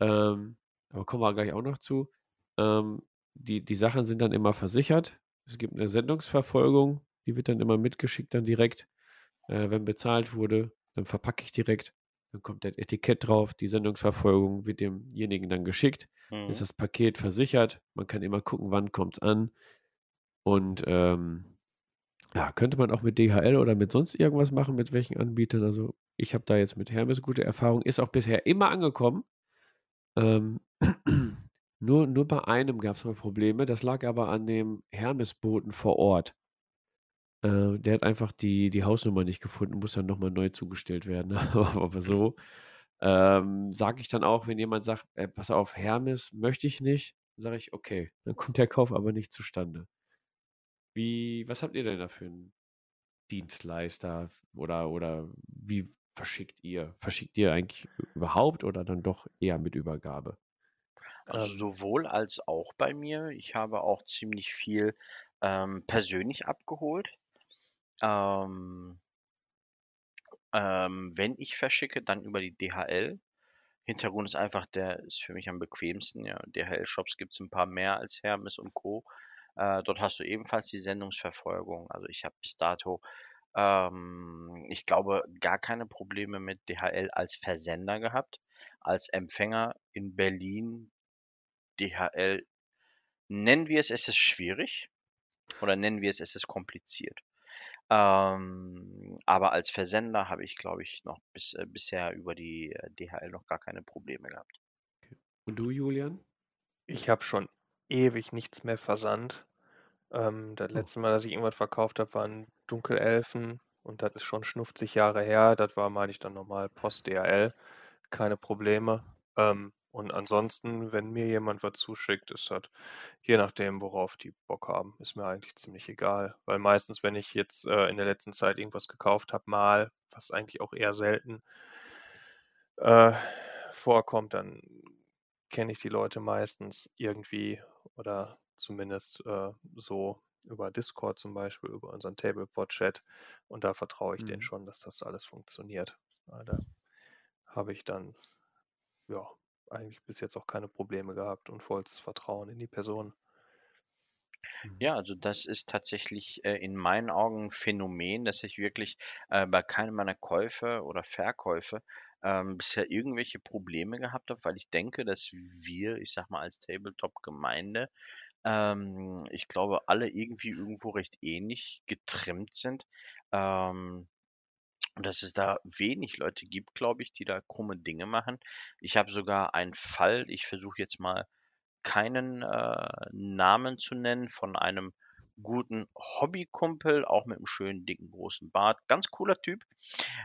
Ähm, aber kommen wir gleich auch noch zu. Ähm, die, die Sachen sind dann immer versichert. Es gibt eine Sendungsverfolgung, die wird dann immer mitgeschickt, dann direkt. Äh, wenn bezahlt wurde, dann verpacke ich direkt. Dann kommt das Etikett drauf. Die Sendungsverfolgung wird demjenigen dann geschickt. Ist Mhm. das Paket versichert. Man kann immer gucken, wann kommt es an. Und ähm, ja, könnte man auch mit DHL oder mit sonst irgendwas machen, mit welchen Anbietern. Also ich habe da jetzt mit Hermes gute Erfahrung. Ist auch bisher immer angekommen. Ähm, nur, nur bei einem gab es mal Probleme. Das lag aber an dem Hermes-Boten vor Ort. Äh, der hat einfach die, die Hausnummer nicht gefunden, muss dann nochmal neu zugestellt werden. aber so ähm, sage ich dann auch, wenn jemand sagt, äh, pass auf, Hermes möchte ich nicht, sage ich, okay, dann kommt der Kauf aber nicht zustande. Wie, was habt ihr denn da für einen Dienstleister oder, oder wie verschickt ihr? Verschickt ihr eigentlich überhaupt oder dann doch eher mit Übergabe? Also sowohl als auch bei mir. Ich habe auch ziemlich viel ähm, persönlich abgeholt. Ähm, ähm, wenn ich verschicke, dann über die DHL. Hintergrund ist einfach, der ist für mich am bequemsten. Ja, DHL-Shops gibt es ein paar mehr als Hermes und Co. Äh, dort hast du ebenfalls die Sendungsverfolgung. Also ich habe bis dato, ähm, ich glaube, gar keine Probleme mit DHL als Versender gehabt. Als Empfänger in Berlin DHL, nennen wir es, es ist schwierig oder nennen wir es, es ist kompliziert. Ähm, aber als Versender habe ich, glaube ich, noch bis, äh, bisher über die äh, DHL noch gar keine Probleme gehabt. Und du, Julian? ich habe schon ewig nichts mehr versandt. Ähm, das Oh. letzte Mal, dass ich irgendwas verkauft habe, waren Dunkelelfen und das ist schon 50 Jahre her. Das war, meine ich, dann normal Post DHL. Keine Probleme. Ähm, und ansonsten, wenn mir jemand was zuschickt, ist das je nachdem, worauf die Bock haben, ist mir eigentlich ziemlich egal. Weil meistens, wenn ich jetzt äh, in der letzten Zeit irgendwas gekauft habe, mal, was eigentlich auch eher selten äh, vorkommt, dann kenne ich die Leute meistens irgendwie oder zumindest äh, so über Discord zum Beispiel, über unseren Tablepod-Chat und da vertraue ich denen Mhm. schon, dass das alles funktioniert. Ja, da habe ich dann ja eigentlich bis jetzt auch keine Probleme gehabt und vollstes Vertrauen in die Person. Mhm. Ja, also das ist tatsächlich äh, in meinen Augen ein Phänomen, dass ich wirklich äh, bei keinem meiner Käufe oder Verkäufe ähm, bisher irgendwelche Probleme gehabt habe, weil ich denke, dass wir, ich sag mal, als Tabletop-Gemeinde, ähm, ich glaube, alle irgendwie irgendwo recht ähnlich getrimmt sind. Ähm, und dass es da wenig Leute gibt, glaube ich, die da krumme Dinge machen. Ich habe sogar einen Fall, ich versuche jetzt mal keinen äh, Namen zu nennen, von einem guten Hobbykumpel, auch mit einem schönen, dicken, großen Bart. Ganz cooler Typ,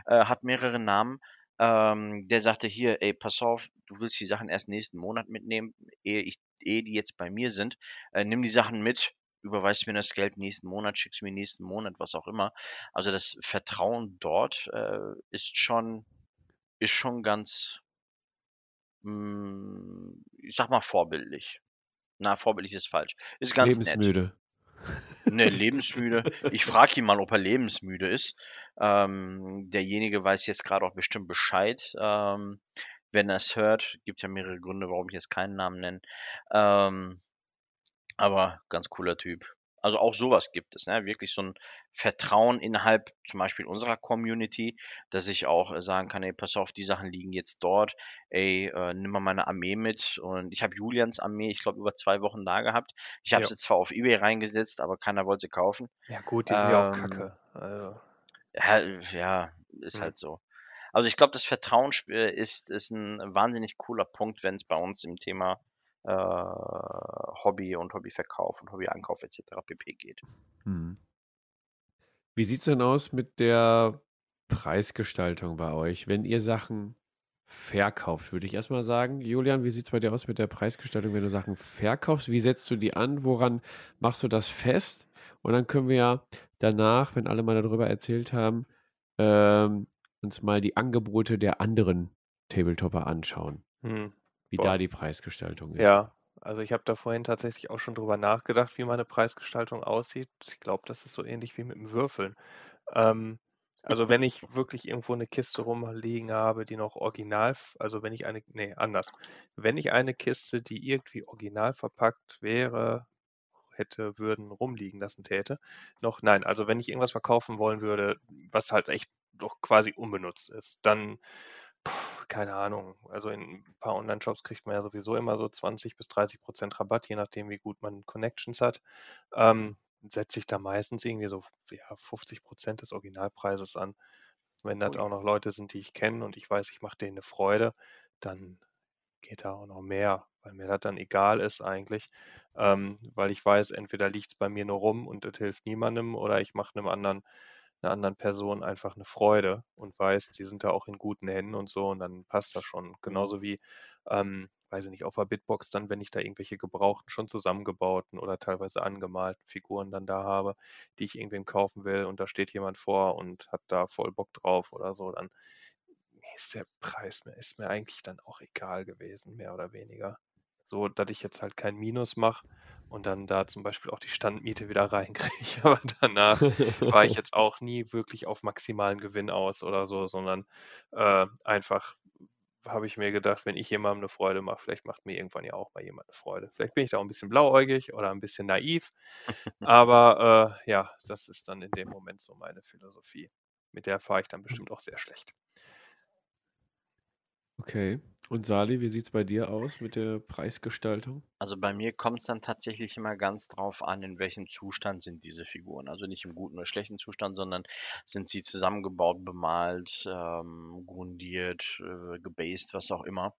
äh, hat mehrere Namen. Ähm, der sagte hier, ey, pass auf, du willst die Sachen erst nächsten Monat mitnehmen, ehe, ich, ehe die jetzt bei mir sind. Äh, nimm die Sachen mit, überweist mir das Geld nächsten Monat, schickst mir nächsten Monat, was auch immer. Also das Vertrauen dort äh, ist schon, ist schon ganz, mh, ich sag mal, vorbildlich. Na, vorbildlich ist falsch. Ist ganz nett. Lebensmüde. Ne, lebensmüde. Ich frage ihn mal, ob er lebensmüde ist. Ähm, derjenige weiß jetzt gerade auch bestimmt Bescheid. Ähm, wenn er es hört, gibt ja mehrere Gründe, warum ich jetzt keinen Namen nenne. Ähm, aber ganz cooler Typ. Also auch sowas gibt es, ne? Wirklich so ein Vertrauen innerhalb zum Beispiel unserer Community, dass ich auch äh, sagen kann, ey, pass auf, die Sachen liegen jetzt dort. Ey, äh, nimm mal meine Armee mit. Und ich habe Julians Armee, ich glaube, über zwei Wochen da gehabt. Ich habe Ja. sie zwar auf Ebay reingesetzt, aber keiner wollte sie kaufen. Ja gut, die sind ja auch Ähm, kacke. Also, Ja, ja, ist hm. halt so. Also ich glaube, das Vertrauen äh, ist, ist ein wahnsinnig cooler Punkt, wenn es bei uns im Thema äh, Hobby und Hobbyverkauf und Hobbyeinkauf etc. pp. geht. Mhm. Wie sieht es denn aus mit der Preisgestaltung bei euch? Wenn ihr Sachen verkauft, würde ich erstmal sagen. Julian, wie sieht es bei dir aus mit der Preisgestaltung, wenn du Sachen verkaufst? Wie setzt du die an? Woran machst du das fest? Und dann können wir ja danach, wenn alle mal darüber erzählt haben, ähm, uns mal die Angebote der anderen Tabletopper anschauen, Hm. Wie Boah. da die Preisgestaltung ist. Ja, also ich habe da vorhin tatsächlich auch schon drüber nachgedacht, wie meine Preisgestaltung aussieht. Ich glaube, das ist so ähnlich wie mit dem Würfeln. Ähm, also wenn ich wirklich irgendwo eine Kiste rumliegen habe, die noch original, also wenn ich eine, nee, anders. Wenn ich eine Kiste, die irgendwie original verpackt wäre, hätte, würden, rumliegen lassen täte, noch, nein, also wenn ich irgendwas verkaufen wollen würde, was halt echt doch quasi unbenutzt ist, dann Puh, keine Ahnung. Also in ein paar Online-Shops kriegt man ja sowieso immer so 20 bis 30 Prozent Rabatt, je nachdem, wie gut man Connections hat. Ähm, setze ich da meistens irgendwie so ja, 50 Prozent des Originalpreises an. Wenn das Ui. auch noch Leute sind, die ich kenne und ich weiß, ich mache denen eine Freude, dann geht da auch noch mehr, weil mir das dann egal ist eigentlich. Ähm, weil ich weiß, entweder liegt es bei mir nur rum und das hilft niemandem oder ich mache einem anderen einer anderen Person einfach eine Freude und weiß, die sind da auch in guten Händen und so und dann passt das schon. Genauso wie, ähm, weiß ich nicht, auf der Bitbox dann, wenn ich da irgendwelche gebrauchten, schon zusammengebauten oder teilweise angemalten Figuren dann da habe, die ich irgendwem kaufen will und da steht jemand vor und hat da voll Bock drauf oder so, dann ist der Preis mir, ist mir eigentlich dann auch egal gewesen, mehr oder weniger. So, dass ich jetzt halt kein Minus mache und dann da zum Beispiel auch die Standmiete wieder reinkriege. Aber danach war ich jetzt auch nie wirklich auf maximalen Gewinn aus oder so, sondern äh, einfach habe ich mir gedacht, wenn ich jemandem eine Freude mache, vielleicht macht mir irgendwann ja auch mal jemand eine Freude. Vielleicht bin ich da auch ein bisschen blauäugig oder ein bisschen naiv, aber äh, ja, das ist dann in dem Moment so meine Philosophie. Mit der fahre ich dann bestimmt auch sehr schlecht. Okay. Und Sali, wie sieht es bei dir aus mit der Preisgestaltung? Also bei mir kommt es dann tatsächlich immer ganz drauf an, in welchem Zustand sind diese Figuren. Also nicht im guten oder schlechten Zustand, sondern sind sie zusammengebaut, bemalt, ähm, grundiert, äh, gebased, was auch immer.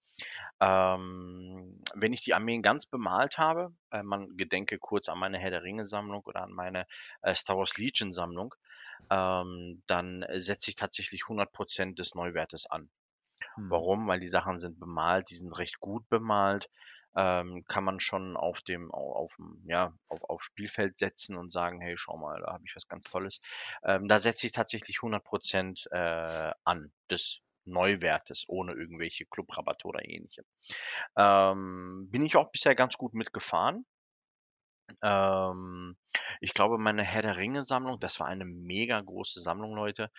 Ähm, wenn ich die Armeen ganz bemalt habe, äh, man gedenke kurz an meine Herr der Ringe-Sammlung oder an meine äh, Star Wars Legion-Sammlung, ähm, dann setze ich tatsächlich 100% des Neuwertes an. Mhm. Warum? Weil die Sachen sind bemalt, die sind recht gut bemalt. Ähm, kann man schon auf dem, auf, ja, auf, auf Spielfeld setzen und sagen, hey, schau mal, da habe ich was ganz Tolles. Ähm, da setze ich tatsächlich 100% äh, an des Neuwertes, ohne irgendwelche Clubrabatte oder ähnliche. Ähm, bin ich auch bisher ganz gut mitgefahren. Ähm, ich glaube, meine Herr der Ringe-Sammlung, das war eine mega große Sammlung, Leute.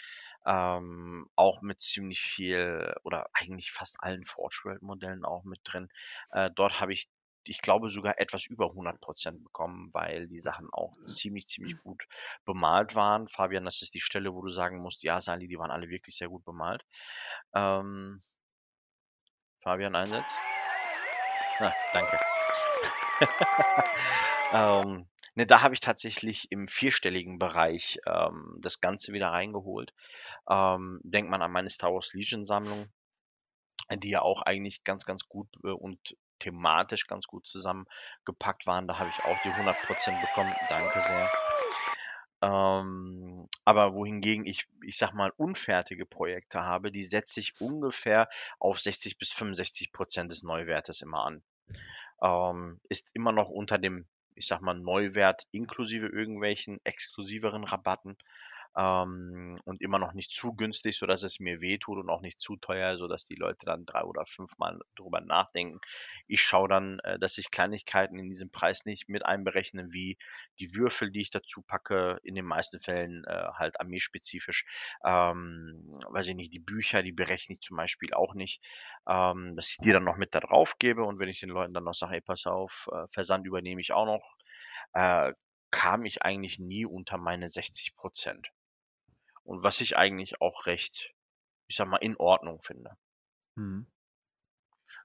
Ähm, auch mit ziemlich viel oder eigentlich fast allen Forge World Modellen auch mit drin. Äh, dort habe ich, ich glaube, sogar etwas über 100% bekommen, weil die Sachen auch ziemlich, ziemlich gut bemalt waren. Fabian, das ist die Stelle, wo du sagen musst, ja, Sali, die waren alle wirklich sehr gut bemalt. Ähm, Fabian einsetzt. Ah, danke. ähm, ne, da habe ich tatsächlich im vierstelligen Bereich ähm, das Ganze wieder reingeholt. Ähm, denkt man an meine Star Wars Legion Sammlung, die ja auch eigentlich ganz, ganz gut äh, und thematisch ganz gut zusammengepackt waren. Da habe ich auch die 100% bekommen. Danke sehr. Ähm, aber wohingegen ich, ich sag mal, unfertige Projekte habe, die setze ich ungefähr auf 60 bis 65 Prozent des Neuwertes immer an. Ähm, ist immer noch unter dem, ich sag mal, Neuwert inklusive irgendwelchen exklusiveren Rabatten ähm, und immer noch nicht zu günstig, sodass es mir wehtut und auch nicht zu teuer, sodass die Leute dann drei oder fünfmal drüber nachdenken. Ich schaue dann, äh, dass ich Kleinigkeiten in diesem Preis nicht mit einberechne, wie die Würfel, die ich dazu packe, in den meisten Fällen äh, halt armeespezifisch. Ähm, weiß ich nicht, die Bücher, die berechne ich zum Beispiel auch nicht, ähm, dass ich die dann noch mit da drauf gebe und wenn ich den Leuten dann noch sage, ey, pass auf, äh, Versand übernehme ich auch noch, äh, kam ich eigentlich nie unter meine 60 Prozent. Und was ich eigentlich auch recht, ich sag mal, in Ordnung finde. Mhm.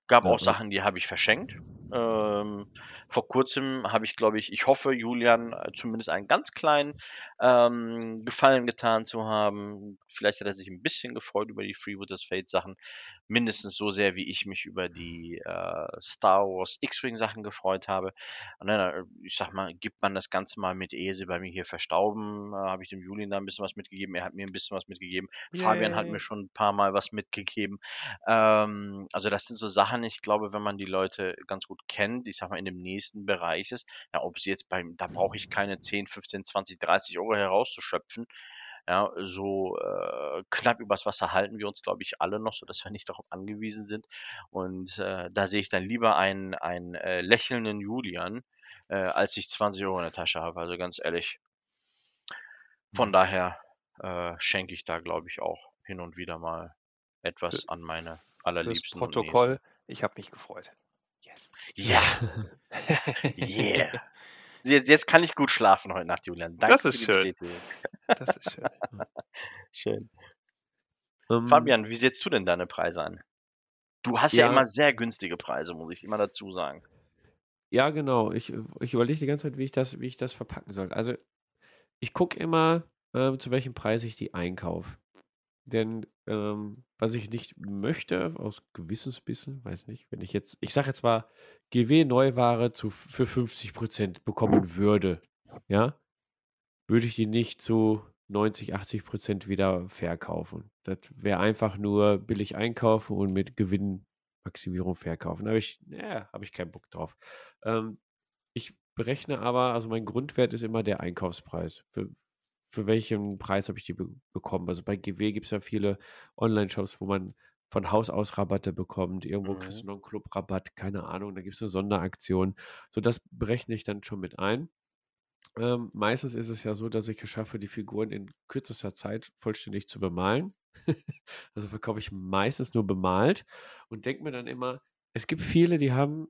Gab Ja, auch Sachen, die habe ich verschenkt. Ähm, vor Kurzem habe ich, glaube ich ich hoffe, Julian äh, zumindest einen ganz kleinen, ähm, Gefallen getan zu haben. Vielleicht hat er sich ein bisschen gefreut über die Freebooters Fate Sachen. Mindestens so sehr, wie ich mich über die, äh, Star Wars X-Wing Sachen gefreut habe. Und dann, äh, ich sag mal, gibt man das Ganze mal mit Ese bei mir hier verstauben, äh, habe ich dem Julian da ein bisschen was mitgegeben. Er hat mir ein bisschen was mitgegeben. Fabian hat mir schon ein paar Mal was mitgegeben. Ähm, also das sind so Sachen, ich glaube, wenn man die Leute ganz gut kennt, ich sag mal, in dem nächsten Bereich ist, ja, ob sie jetzt beim, da brauche ich keine 10, 15, 20, 30 Euro herauszuschöpfen. Ja, so äh, knapp übers Wasser halten wir uns, glaube ich, alle noch, sodass wir nicht darauf angewiesen sind. Und äh, da sehe ich dann lieber einen, einen äh, lächelnden Julian, äh, als ich 20 Euro in der Tasche habe. Also ganz ehrlich. Von mhm. daher äh, schenke ich da, glaube ich, auch hin und wieder mal etwas an meine allerliebsten. Protokoll, ich habe mich gefreut. Yes. Ja. yeah. Jetzt, jetzt kann ich gut schlafen heute Nacht, Julian. Danke das ist schön. Das ist schön. schön. Um, ähm. Fabian, wie setzt du denn deine Preise an? Du hast ja, ja, immer sehr günstige Preise, muss ich immer dazu sagen. Ja, genau. Ich, ich überlege die ganze Zeit, wie ich das, wie ich das verpacken soll. Also, ich gucke immer, äh, zu welchem Preis ich die einkaufe. Denn ähm, was ich nicht möchte, aus Gewissensbissen, weiß nicht, wenn ich jetzt, ich sage jetzt mal, GW-Neuware für 50% bekommen würde, ja, würde ich die nicht zu 90, 80% wieder verkaufen. Das wäre einfach nur billig einkaufen und mit Gewinnmaximierung verkaufen. Da habe ich, ja, habe ich keinen Bock drauf. Ähm, ich berechne aber, also mein Grundwert ist immer der Einkaufspreis. Für, für welchen Preis habe ich die be bekommen. Also bei GW gibt es ja viele Online-Shops, wo man von Haus aus Rabatte bekommt. Irgendwo kriegst du mhm. noch einen Clubrabatt, keine Ahnung, da gibt es eine Sonderaktion. So, das berechne ich dann schon mit ein. Ähm, meistens ist es ja so, dass ich es schaffe, die Figuren in kürzester Zeit vollständig zu bemalen. also verkaufe ich meistens nur bemalt und denke mir dann immer, es gibt viele, die haben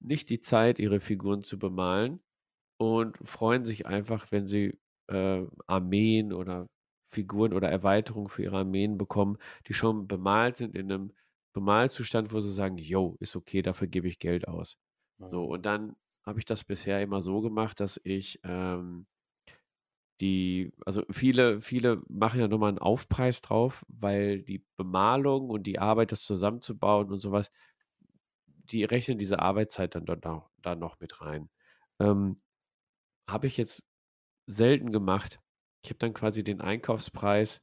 nicht die Zeit, ihre Figuren zu bemalen und freuen sich einfach, wenn sie äh, Armeen oder Figuren oder Erweiterungen für ihre Armeen bekommen, die schon bemalt sind in einem Bemalzustand, wo sie sagen, yo, ist okay, dafür gebe ich Geld aus. So, mhm. und dann habe ich das bisher immer so gemacht, dass ich ähm, die, also viele, viele machen ja nochmal einen Aufpreis drauf, weil die Bemalung und die Arbeit, das zusammenzubauen und sowas, die rechnen diese Arbeitszeit dann da noch mit rein. Ähm, habe ich jetzt selten gemacht. Ich habe dann quasi den Einkaufspreis,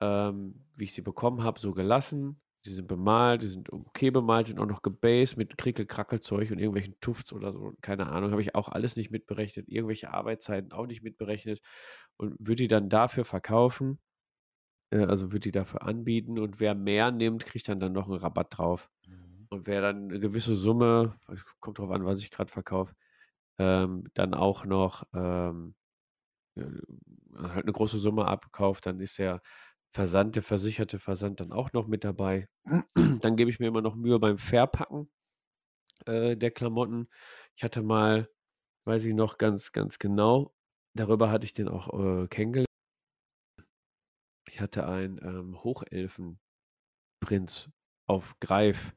ähm, wie ich sie bekommen habe, so gelassen. die sind bemalt, die sind okay bemalt, sind auch noch gebased mit Krickel-Krackelzeug und irgendwelchen Tufts oder so, keine Ahnung, habe ich auch alles nicht mitberechnet, irgendwelche Arbeitszeiten auch nicht mitberechnet und würde die dann dafür verkaufen, äh, also würde die dafür anbieten und wer mehr nimmt, kriegt dann dann noch einen Rabatt drauf. Mhm. Und wer dann eine gewisse Summe, kommt drauf an, was ich gerade verkaufe, ähm, dann auch noch ähm, äh, halt eine große Summe abkauft, dann ist der Versand, der versicherte Versand dann auch noch mit dabei. Dann gebe ich mir immer noch Mühe beim Verpacken äh, der Klamotten. Ich hatte mal, weiß ich noch ganz, ganz genau, darüber hatte ich den auch äh, kennengelernt. Ich hatte einen ähm, Hochelfenprinz auf Greif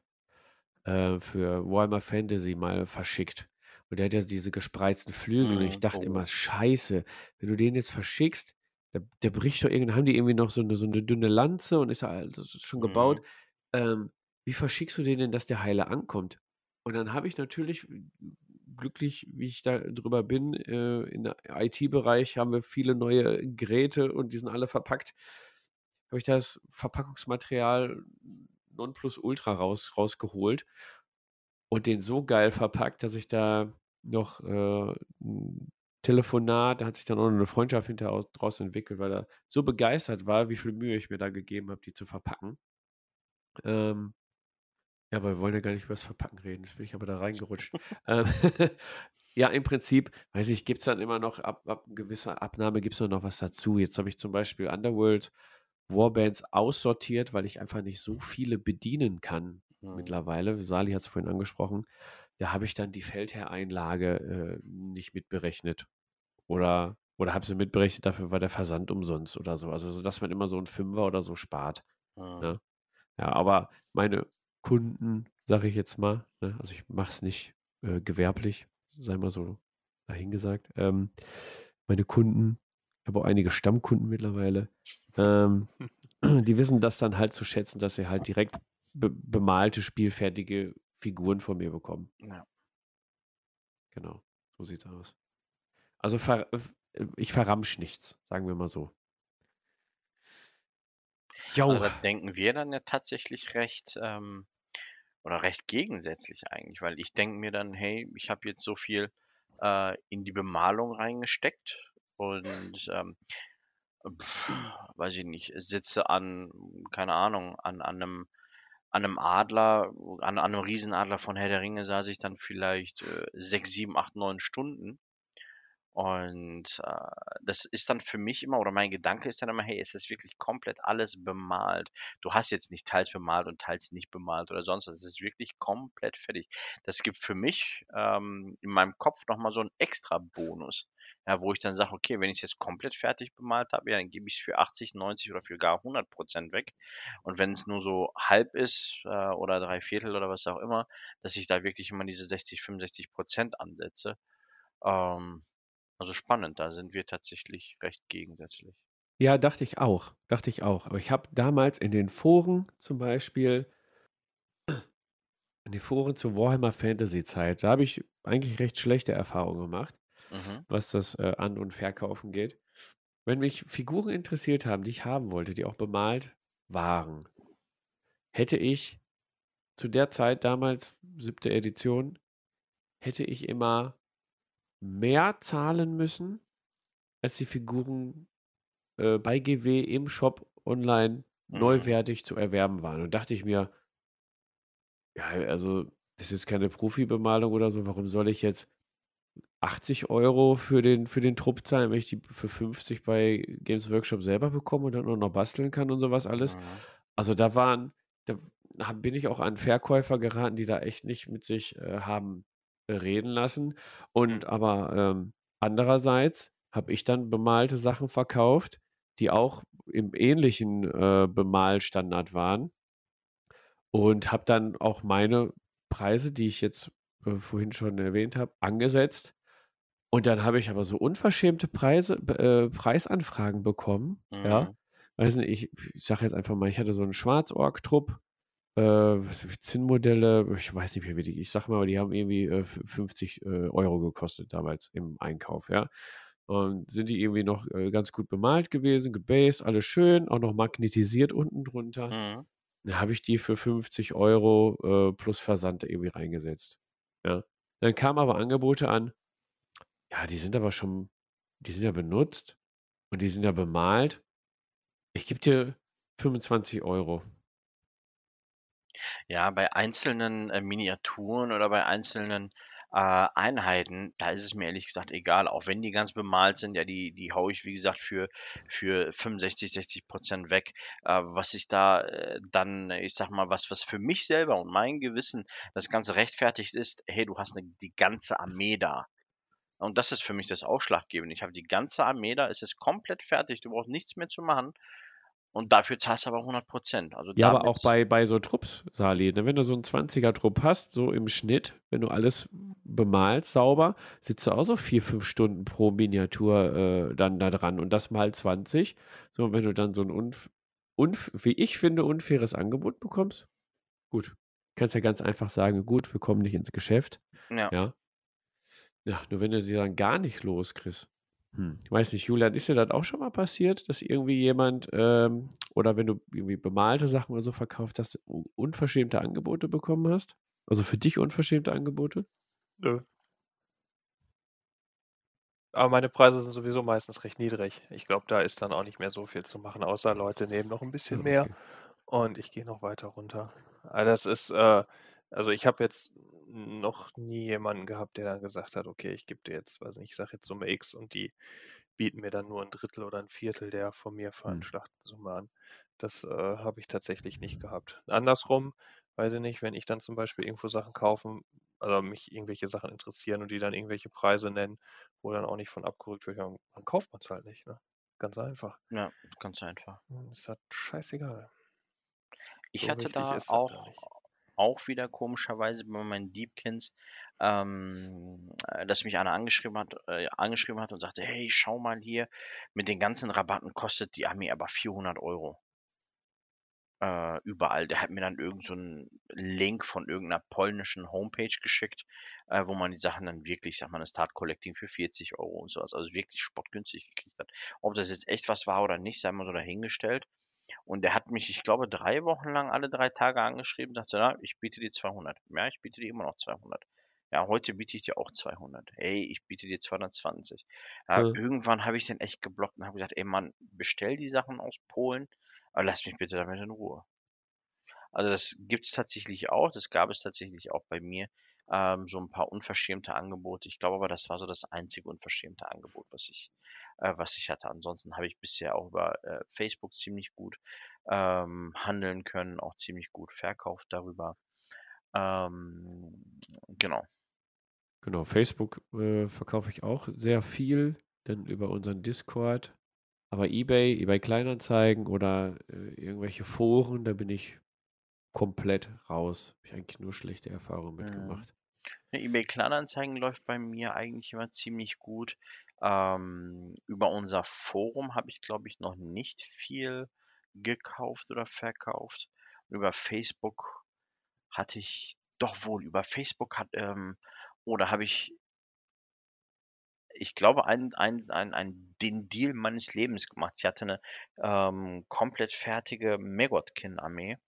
äh, für Warhammer Fantasy mal verschickt. Und der hat ja diese gespreizten Flügel. Und ich Mhm. dachte Oh. immer, scheiße, wenn du den jetzt verschickst, der, der bricht doch irgendwie, haben die irgendwie noch so eine, so eine dünne Lanze und ist ja, das ist schon gebaut. Mhm. Ähm, wie verschickst du den denn, dass der heile ankommt? Und dann habe ich natürlich, glücklich, wie ich da drüber bin, äh, im IT-Bereich haben wir viele neue Geräte und die sind alle verpackt. Habe ich das Verpackungsmaterial Nonplusultra raus, rausgeholt und den so geil verpackt, dass ich da noch äh, ein Telefonat, da hat sich dann auch noch eine Freundschaft hinterher draus entwickelt, weil er so begeistert war, wie viel Mühe ich mir da gegeben habe, die zu verpacken. Ähm, ja, aber wir wollen ja gar nicht über das Verpacken reden. Jetzt bin ich aber da reingerutscht. ähm, ja, im Prinzip, weiß ich, gibt es dann immer noch, ab, ab gewisser Abnahme gibt es noch was dazu. Jetzt habe ich zum Beispiel Underworld Warbands aussortiert, weil ich einfach nicht so viele bedienen kann Mhm. mittlerweile. Sali hat es vorhin angesprochen. Da habe ich dann die Feldherreinlage äh, nicht mitberechnet. Oder, oder habe sie mitberechnet, dafür war der Versand umsonst oder so. Also, so, dass man immer so ein Fünfer oder so spart. Mhm. Ne? Ja, aber meine Kunden, sage ich jetzt mal, ne, also ich mache es nicht äh, gewerblich, sei mal so dahingesagt. Ähm, meine Kunden, ich habe auch einige Stammkunden mittlerweile, ähm, die wissen das dann halt zu schätzen, dass sie halt direkt be bemalte, spielfertige Figuren von mir bekommen. Ja. Genau, so sieht's aus. Also ver ich verramsch nichts, sagen wir mal so. Jo. Also denken wir dann ja tatsächlich recht ähm, oder recht gegensätzlich eigentlich, weil ich denke mir dann, hey, ich habe jetzt so viel äh, in die Bemalung reingesteckt und ähm, pff, weiß ich nicht, sitze an, keine Ahnung, an, an einem an einem Adler, an, an einem Riesenadler von Herr der Ringe saß ich dann vielleicht äh, sechs, sieben, acht, neun Stunden. Und äh, das ist dann für mich immer, oder mein Gedanke ist dann immer, hey, ist wirklich komplett alles bemalt. Du hast jetzt nicht teils bemalt und teils nicht bemalt oder sonst was. Es ist wirklich komplett fertig. Das gibt für mich ähm, in meinem Kopf nochmal so einen extra Bonus. Ja, wo ich dann sage, okay, wenn ich es jetzt komplett fertig bemalt habe, ja, dann gebe ich es für 80, 90 oder für gar 100 Prozent weg. Und wenn es nur so halb ist äh, oder drei Viertel oder was auch immer, dass ich da wirklich immer diese 60, 65 Prozent ansetze. Ähm, also spannend, da sind wir tatsächlich recht gegensätzlich. Ja, dachte ich auch. Dachte ich auch. Aber ich habe damals in den Foren zum Beispiel, in den Foren zur Warhammer Fantasy Zeit, da habe ich eigentlich recht schlechte Erfahrungen gemacht, Mhm. was das äh, An- und Verkaufen geht. Wenn mich Figuren interessiert haben, die ich haben wollte, die auch bemalt waren, hätte ich zu der Zeit damals, siebte Edition, hätte ich immer mehr zahlen müssen, als die Figuren äh, bei GW im Shop online Mhm. neuwertig zu erwerben waren. Und dachte ich mir, ja, also das ist keine Profi-Bemalung oder so, warum soll ich jetzt 80 Euro für den, für den Trupp zahlen, wenn ich die für 50 bei Games Workshop selber bekomme und dann auch noch basteln kann und sowas alles? Mhm. Also da waren, da bin ich auch an Verkäufer geraten, die da echt nicht mit sich äh, haben reden lassen. Und Mhm. aber ähm, andererseits habe ich dann bemalte Sachen verkauft, die auch im ähnlichen äh, Bemalstandard waren. Und habe dann auch meine Preise, die ich jetzt äh, vorhin schon erwähnt habe, angesetzt. Und dann habe ich aber so unverschämte Preise, äh, Preisanfragen bekommen. Ja. Mhm. Weiß nicht, ich, ich sage jetzt einfach mal, ich hatte so einen Schwarzorg-Trupp, äh, Zinnmodelle, ich weiß nicht mehr, wie die, ich sag mal, die haben irgendwie äh, f- 50 äh, Euro gekostet damals im Einkauf, ja. Und sind die irgendwie noch äh, ganz gut bemalt gewesen, gebased, alles schön, auch noch magnetisiert unten drunter. Mhm. Da habe ich die für 50 Euro äh, plus Versand irgendwie reingesetzt. Ja. Dann kamen aber Angebote an, ja, die sind aber schon, die sind ja benutzt und die sind ja bemalt. Ich gebe dir 25 Euro. Ja, bei einzelnen, äh, Miniaturen oder bei einzelnen, äh, Einheiten, da ist es mir ehrlich gesagt egal, auch wenn die ganz bemalt sind, ja, die die haue ich, wie gesagt, für für 65, 60% weg. Äh, was ich da, äh, dann, ich sag mal, was was für mich selber und mein Gewissen das Ganze rechtfertigt ist: „Hey, du hast 'ne die ganze Armee da.“ Und das ist für mich das Ausschlaggebende. Ich habe die ganze Armee da, es ist komplett fertig, du brauchst nichts mehr zu machen. Und dafür zahlst du aber 100% Also Ja, aber auch bei, bei so Trupps, Sali, ne? wenn du so einen 20er-Trupp hast, so im Schnitt, wenn du alles bemalst, sauber, sitzt du auch so vier, fünf Stunden pro Miniatur äh, dann da dran und das mal 20. So, wenn du dann so ein, unf unf wie ich finde, unfaires Angebot bekommst, gut. Kannst ja ganz einfach sagen, gut, wir kommen nicht ins Geschäft. Ja. Ja, ja nur wenn du sie dann gar nicht loskriegst, hm. Ich weiß nicht, Julian, ist dir das auch schon mal passiert, dass irgendwie jemand ähm, oder wenn du irgendwie bemalte Sachen oder so verkauft hast, unverschämte Angebote bekommen hast? Also für dich unverschämte Angebote? Nö. Aber meine Preise sind sowieso meistens recht niedrig. Ich glaube, da ist dann auch nicht mehr so viel zu machen, außer Leute nehmen noch ein bisschen Ja, mehr und ich gehe noch weiter runter. Aber das ist, äh, also ich habe jetzt noch nie jemanden gehabt, der dann gesagt hat, okay, ich gebe dir jetzt, weiß nicht, ich sage jetzt Summe X und die bieten mir dann nur ein Drittel oder ein Viertel der von mir veranschlagten Summe an. Das äh, habe ich tatsächlich nicht gehabt. Andersrum, weiß ich nicht, wenn ich dann zum Beispiel irgendwo Sachen kaufen, also mich irgendwelche Sachen interessieren und die dann irgendwelche Preise nennen, wo dann auch nicht von abgerückt wird, dann kauft man es halt nicht. Ne? Ganz einfach. Ja, ganz einfach. Ist halt scheißegal. Ich so hatte da auch, auch wieder komischerweise bei meinen Deepkins, ähm, äh, dass mich einer angeschrieben hat, äh, angeschrieben hat und sagte, hey, schau mal hier, mit den ganzen Rabatten kostet die Armee aber 400 Euro. Äh, überall. Der hat mir dann irgendeinen so Link von irgendeiner polnischen Homepage geschickt, äh, wo man die Sachen dann wirklich, sag mal, das Start Collecting für 40 Euro und sowas, also wirklich spottgünstig gekriegt hat. Ob das jetzt echt was war oder nicht, sei mal so dahingestellt. Und der hat mich, ich glaube, drei Wochen lang alle drei Tage angeschrieben, dachte, na, ich biete dir 200. Ja, ich biete dir immer noch 200. Ja, heute biete ich dir auch 200. Ey, ich biete dir 220. Ja, mhm. Irgendwann habe ich den echt geblockt und habe gesagt, ey Mann, bestell die Sachen aus Polen, aber lass mich bitte damit in Ruhe. Also das gibt es tatsächlich auch, das gab es tatsächlich auch bei mir, ähm, so ein paar unverschämte Angebote. Ich glaube aber, das war so das einzige unverschämte Angebot, was ich äh, was ich hatte. Ansonsten habe ich bisher auch über äh, Facebook ziemlich gut ähm, handeln können, auch ziemlich gut verkauft darüber. Ähm, genau. Genau, Facebook äh, verkaufe ich auch sehr viel, dann über unseren Discord. Aber eBay, eBay Kleinanzeigen oder äh, irgendwelche Foren, da bin ich komplett raus. Habe ich eigentlich nur schlechte Erfahrungen mitgemacht. Ja, eBay Kleinanzeigen läuft bei mir eigentlich immer ziemlich gut. Ähm, über unser Forum habe ich, glaube ich, noch nicht viel gekauft oder verkauft. über Facebook hatte ich doch wohl, über Facebook hat, ähm, oder habe ich, ich glaube, ein, ein, ein, ein, den Deal meines Lebens gemacht. Ich hatte eine ähm, komplett fertige Megotkin-Armee.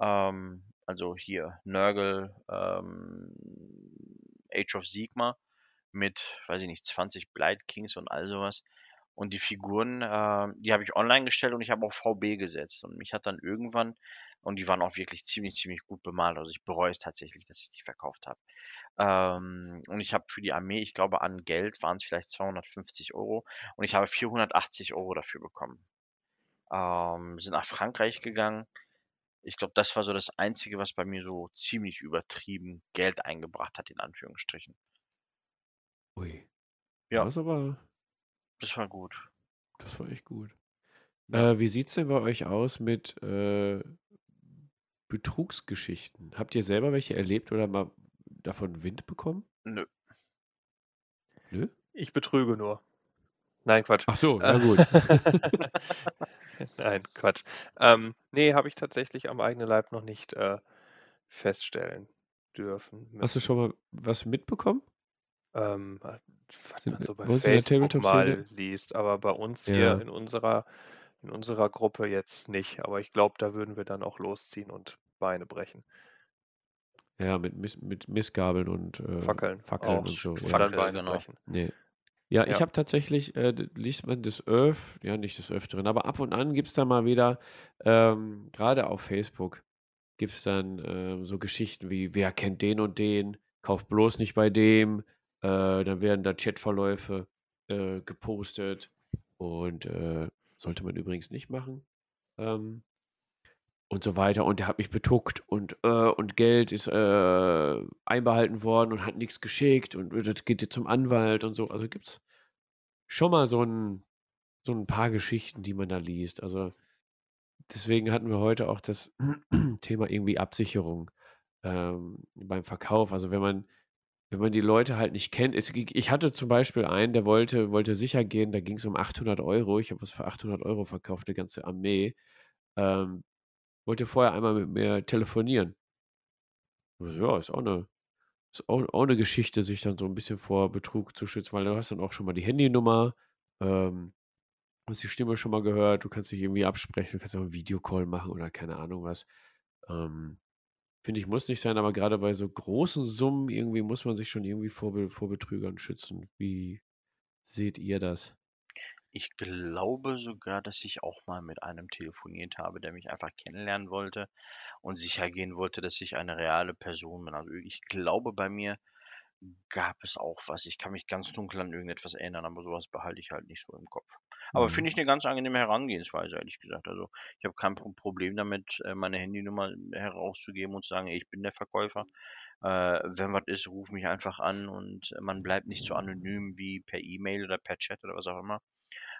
Ähm, also hier Nurgle, ähm, Age of Sigma mit, weiß ich nicht, 20 Blight Kings und all sowas. Und die Figuren, äh, die habe ich online gestellt und ich habe auch VB gesetzt. Und mich hat dann irgendwann, und die waren auch wirklich ziemlich, ziemlich gut bemalt. Also ich bereue es tatsächlich, dass ich die verkauft habe. Ähm, und ich habe für die Armee, ich glaube, an Geld waren es vielleicht 250 Euro. Und ich habe 480 Euro dafür bekommen. Ähm, sind nach Frankreich gegangen. Ich glaube, das war so das Einzige, was bei mir so ziemlich übertrieben Geld eingebracht hat, in Anführungsstrichen. Ui. Ja. Das aber. Das war gut. Das war echt gut. Ja. Äh, wie sieht es denn bei euch aus mit äh, Betrugsgeschichten? Habt ihr selber welche erlebt oder mal davon Wind bekommen? Nö. Nö? Ich betrüge nur. Nein, Quatsch. Ach so, na gut. Nein, Quatsch. Ähm, nee, habe ich tatsächlich am eigenen Leib noch nicht äh, feststellen dürfen. Hast du schon mal was mitbekommen? ähm, was man so bei Facebook mal liest. Aber bei uns hier Ja. in unserer in unserer Gruppe jetzt nicht, aber ich glaube, da würden wir dann auch losziehen und Beine brechen. Ja, mit, mit Missgabeln und äh, Fackeln. Fackeln auch. und so. Und Ja. dann Fackel, Beine genau. brechen. Nee. Ja, ich Ja. habe tatsächlich, äh, liest man des Öf, ja nicht des Öfteren, aber ab und an gibt es da mal wieder, ähm, gerade auf Facebook, gibt es dann ähm, so Geschichten wie, wer kennt den und den, kauft bloß nicht bei dem, äh, dann werden da Chatverläufe äh, gepostet und äh, sollte man übrigens nicht machen. Ähm, und so weiter. Und der hat mich betuckt und, äh, und Geld ist äh, einbehalten worden und hat nichts geschickt und das geht jetzt zum Anwalt und so. Also gibt es schon mal so ein, so ein paar Geschichten, die man da liest. Also deswegen hatten wir heute auch das Thema irgendwie Absicherung ähm, beim Verkauf. Also wenn man, wenn man die Leute halt nicht kennt. Es, ich hatte zum Beispiel einen, der wollte, wollte sicher gehen, da ging es um 800 Euro. Ich habe was für 800 Euro verkauft, eine ganze Armee. Ähm, wollte vorher einmal mit mir telefonieren. Ja, ist auch eine, ist auch, auch eine Geschichte, sich dann so ein bisschen vor Betrug zu schützen, weil du hast dann auch schon mal die Handynummer, ähm, hast die Stimme schon mal gehört, du kannst dich irgendwie absprechen, kannst auch einen Videocall machen oder keine Ahnung was. Ähm, Finde ich, muss nicht sein, aber gerade bei so großen Summen irgendwie muss man sich schon irgendwie vor, vor Betrügern schützen. Wie seht ihr das? Ich glaube sogar, dass ich auch mal mit einem telefoniert habe, der mich einfach kennenlernen wollte und sicher gehen wollte, dass ich eine reale Person bin. Also ich glaube, bei mir gab es auch was. Ich kann mich ganz dunkel an irgendetwas erinnern, aber sowas behalte ich halt nicht so im Kopf. Aber Mhm. finde ich eine ganz angenehme Herangehensweise, ehrlich gesagt. Also ich habe kein Pro- Problem damit, äh, meine Handynummer herauszugeben und zu sagen, ich bin der Verkäufer. Äh, wenn was ist, ruf mich einfach an und man bleibt nicht so anonym wie per E-Mail oder per Chat oder was auch immer.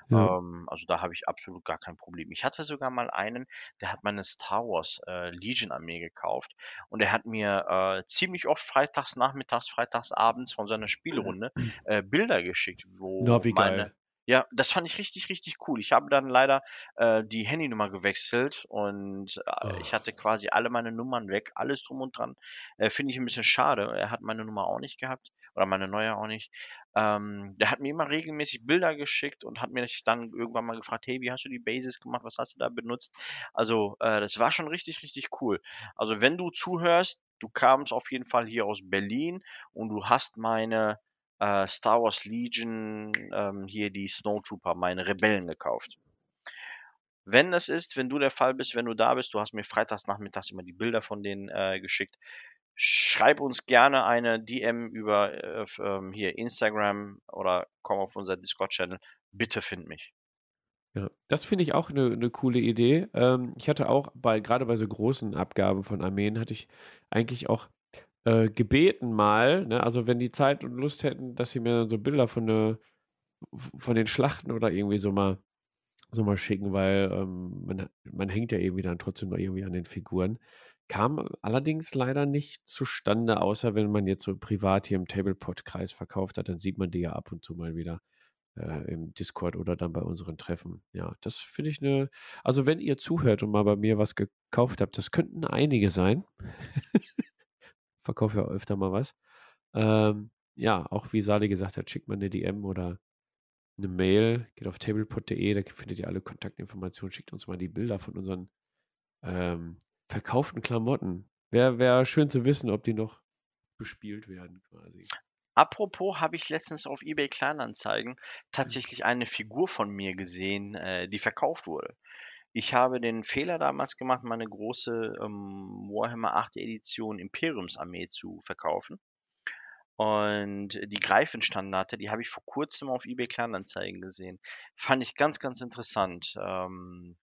Ja. Ähm, also da habe ich absolut gar kein Problem. Ich hatte sogar mal einen, der hat meine Star Wars äh, Legion Armee gekauft und er hat mir äh, ziemlich oft freitags nachmittags, freitags abends von seiner Spielrunde äh, Bilder geschickt, wo Na, wie meine geil. ja, das fand ich richtig, richtig cool. Ich habe dann leider äh, die Handynummer gewechselt und äh, ich Oh. hatte quasi alle meine Nummern weg, alles drum und dran. Äh, Finde ich ein bisschen schade. Er hat meine Nummer auch nicht gehabt oder meine neue auch nicht. Ähm, der hat mir immer regelmäßig Bilder geschickt und hat mich dann irgendwann mal gefragt, hey, wie hast du die Basis gemacht? Was hast du da benutzt? Also, äh, das war schon richtig, richtig cool. Also, wenn du zuhörst, du kamst auf jeden Fall hier aus Berlin und du hast meine äh, Star Wars Legion, ähm, hier die Snowtrooper, meine Rebellen gekauft. Wenn es ist, wenn du der Fall bist, wenn du da bist, du hast mir freitags nachmittags immer die Bilder von denen äh, geschickt, schreib uns gerne eine DM über äh, ähm, hier Instagram oder komm auf unser Discord-Channel. Bitte find mich. Ja, das finde ich auch eine ne coole Idee. Ähm, ich hatte auch bei, gerade bei so großen Abgaben von Armeen, hatte ich eigentlich auch äh, gebeten mal, ne, also wenn die Zeit und Lust hätten, dass sie mir so Bilder von, ne, von den Schlachten oder irgendwie so mal, so mal schicken, weil ähm, man, man hängt ja irgendwie dann trotzdem noch irgendwie an den Figuren. Kam allerdings leider nicht zustande, außer wenn man jetzt so privat hier im Tablepot-Kreis verkauft hat, dann sieht man die ja ab und zu mal wieder äh, im Discord oder dann bei unseren Treffen. Ja, das finde ich eine. Also, wenn ihr zuhört und mal bei mir was gekauft habt, das könnten einige sein. Verkaufe ja öfter mal was. Ähm, ja, auch wie Sali gesagt hat, schickt mal eine DM oder eine Mail, geht auf tablepot.de, da findet ihr alle Kontaktinformationen, schickt uns mal die Bilder von unseren ähm, verkauften Klamotten. Wäre wär schön zu wissen, ob die noch bespielt werden, quasi. Apropos, habe ich letztens auf eBay Kleinanzeigen tatsächlich eine Figur von mir gesehen, äh, die verkauft wurde. Ich habe den Fehler damals gemacht, meine große ähm, Warhammer 8 Edition Imperiumsarmee zu verkaufen. Und die Greifenstandarte, die habe ich vor kurzem auf eBay Kleinanzeigen gesehen. Fand ich ganz, ganz interessant, ähm,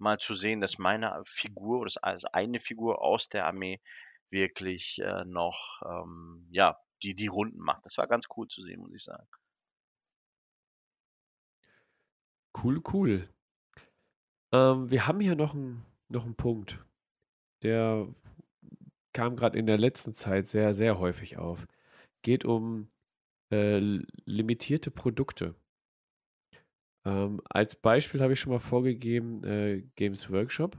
mal zu sehen, dass meine Figur oder also eine Figur aus der Armee wirklich äh, noch, ähm, ja, die, die Runden macht. Das war ganz cool zu sehen, muss ich sagen. Cool, cool. Ähm, wir haben hier noch einen noch Punkt, der kam gerade in der letzten Zeit sehr, sehr häufig auf. Geht um äh, limitierte Produkte. Ähm, als Beispiel habe ich schon mal vorgegeben, äh, Games Workshop,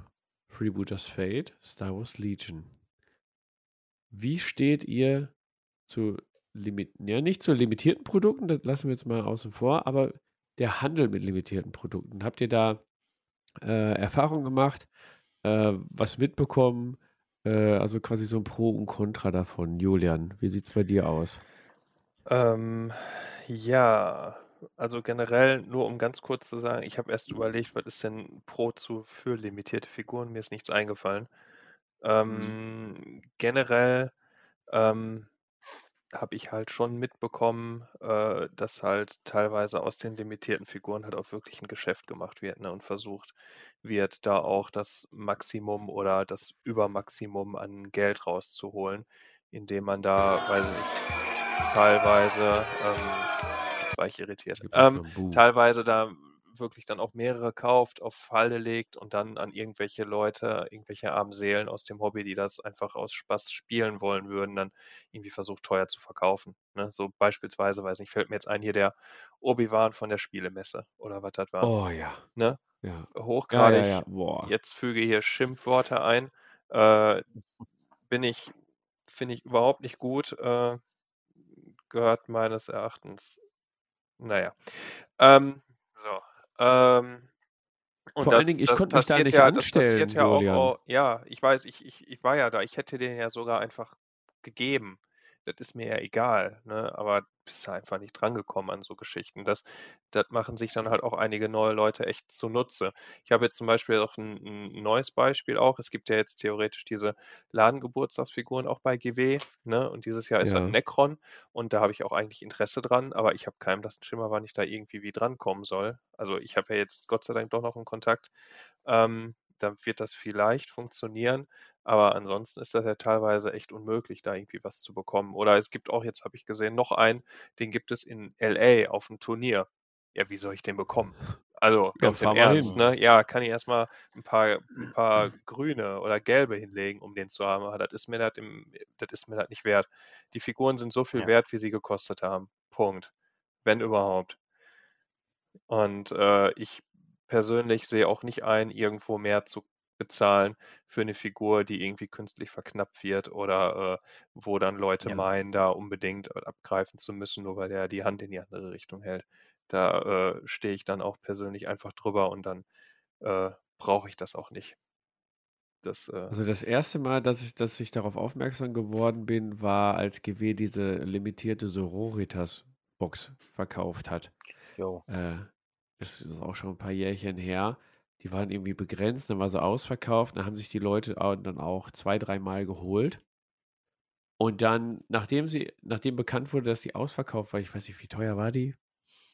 Freebooters Fate, Star Wars Legion. Wie steht ihr zu limit ja, nicht zu limitierten Produkten, das lassen wir jetzt mal außen vor, aber der Handel mit limitierten Produkten. Habt ihr da äh, Erfahrung gemacht, äh, was mitbekommen, äh, also quasi so ein Pro und Contra davon. Julian, wie sieht es bei dir aus? Ähm, ja, also generell, nur um ganz kurz zu sagen, ich habe erst überlegt, was ist denn Pro zu für limitierte Figuren? Mir ist nichts eingefallen. Mhm. Ähm, generell ähm, habe ich halt schon mitbekommen, äh, dass halt teilweise aus den limitierten Figuren halt auch wirklich ein Geschäft gemacht wird, ne, und versucht wird, da auch das Maximum oder das Übermaximum an Geld rauszuholen, indem man da, weiß ich nicht, teilweise, ähm, jetzt war ich irritiert, ähm, teilweise da wirklich dann auch mehrere kauft, auf Halde legt und dann an irgendwelche Leute, irgendwelche armen Seelen aus dem Hobby, die das einfach aus Spaß spielen wollen würden, dann irgendwie versucht teuer zu verkaufen. Ne? So beispielsweise, weiß nicht, fällt mir jetzt ein, hier der Obi-Wan von der Spielemesse oder was das war. Oh ja. Ne? Ja. Ja, ja, Hochgradig, ja. Boah. jetzt füge hier Schimpfworte ein, äh, bin ich, finde ich überhaupt nicht gut, äh, gehört meines Erachtens, naja. Ähm, so, ähm, und Vor allen das, Dingen, ich das konnte mich da nicht ja, das anstellen, passiert ja auch, Julian. au- ja, ich weiß, ich, ich, ich war ja da, ich hätte den ja sogar einfach gegeben. Das ist mir ja egal, ne? Aber bist da einfach nicht drangekommen an so Geschichten. Das, das machen sich dann halt auch einige neue Leute echt zunutze. Ich habe jetzt zum Beispiel auch ein, ein neues Beispiel auch. Es gibt ja jetzt theoretisch diese Ladengeburtstagsfiguren auch bei GW, ne? Und dieses Jahr ist Ja. dann Necron und da habe ich auch eigentlich Interesse dran, aber ich habe keinen blassen Schimmer, wann ich da irgendwie wie drankommen soll. Also ich habe ja jetzt Gott sei Dank doch noch einen Kontakt. Ähm, dann wird das vielleicht funktionieren, aber ansonsten ist das ja teilweise echt unmöglich, da irgendwie was zu bekommen. Oder es gibt auch, jetzt habe ich gesehen, noch einen, den gibt es in LA auf dem Turnier. Ja, wie soll ich den bekommen? Also Ja, ganz im fahr mal Ernst, ne? Ja, kann ich erstmal ein paar, ein paar grüne oder gelbe hinlegen, um den zu haben. Aber das ist mir das im, das ist mir das nicht wert. Die Figuren sind so viel Ja. wert, wie sie gekostet haben. Punkt. Wenn überhaupt. Und äh, ich persönlich sehe auch nicht ein, irgendwo mehr zu bezahlen für eine Figur, die irgendwie künstlich verknappt wird oder äh, wo dann Leute Ja. meinen, da unbedingt abgreifen zu müssen, nur weil der die Hand in die andere Richtung hält. Da äh, stehe ich dann auch persönlich einfach drüber und dann äh, brauche ich das auch nicht. Das, äh, Also das erste Mal, dass ich, dass ich darauf aufmerksam geworden bin, war, als GW diese limitierte Sororitas-Box verkauft hat. Jo. Äh, das ist auch schon ein paar Jährchen her. Die waren irgendwie begrenzt, dann war sie ausverkauft, dann haben sich die Leute dann auch zwei, dreimal geholt. Und dann, nachdem sie, nachdem bekannt wurde, dass die ausverkauft war, ich weiß nicht, wie teuer war die?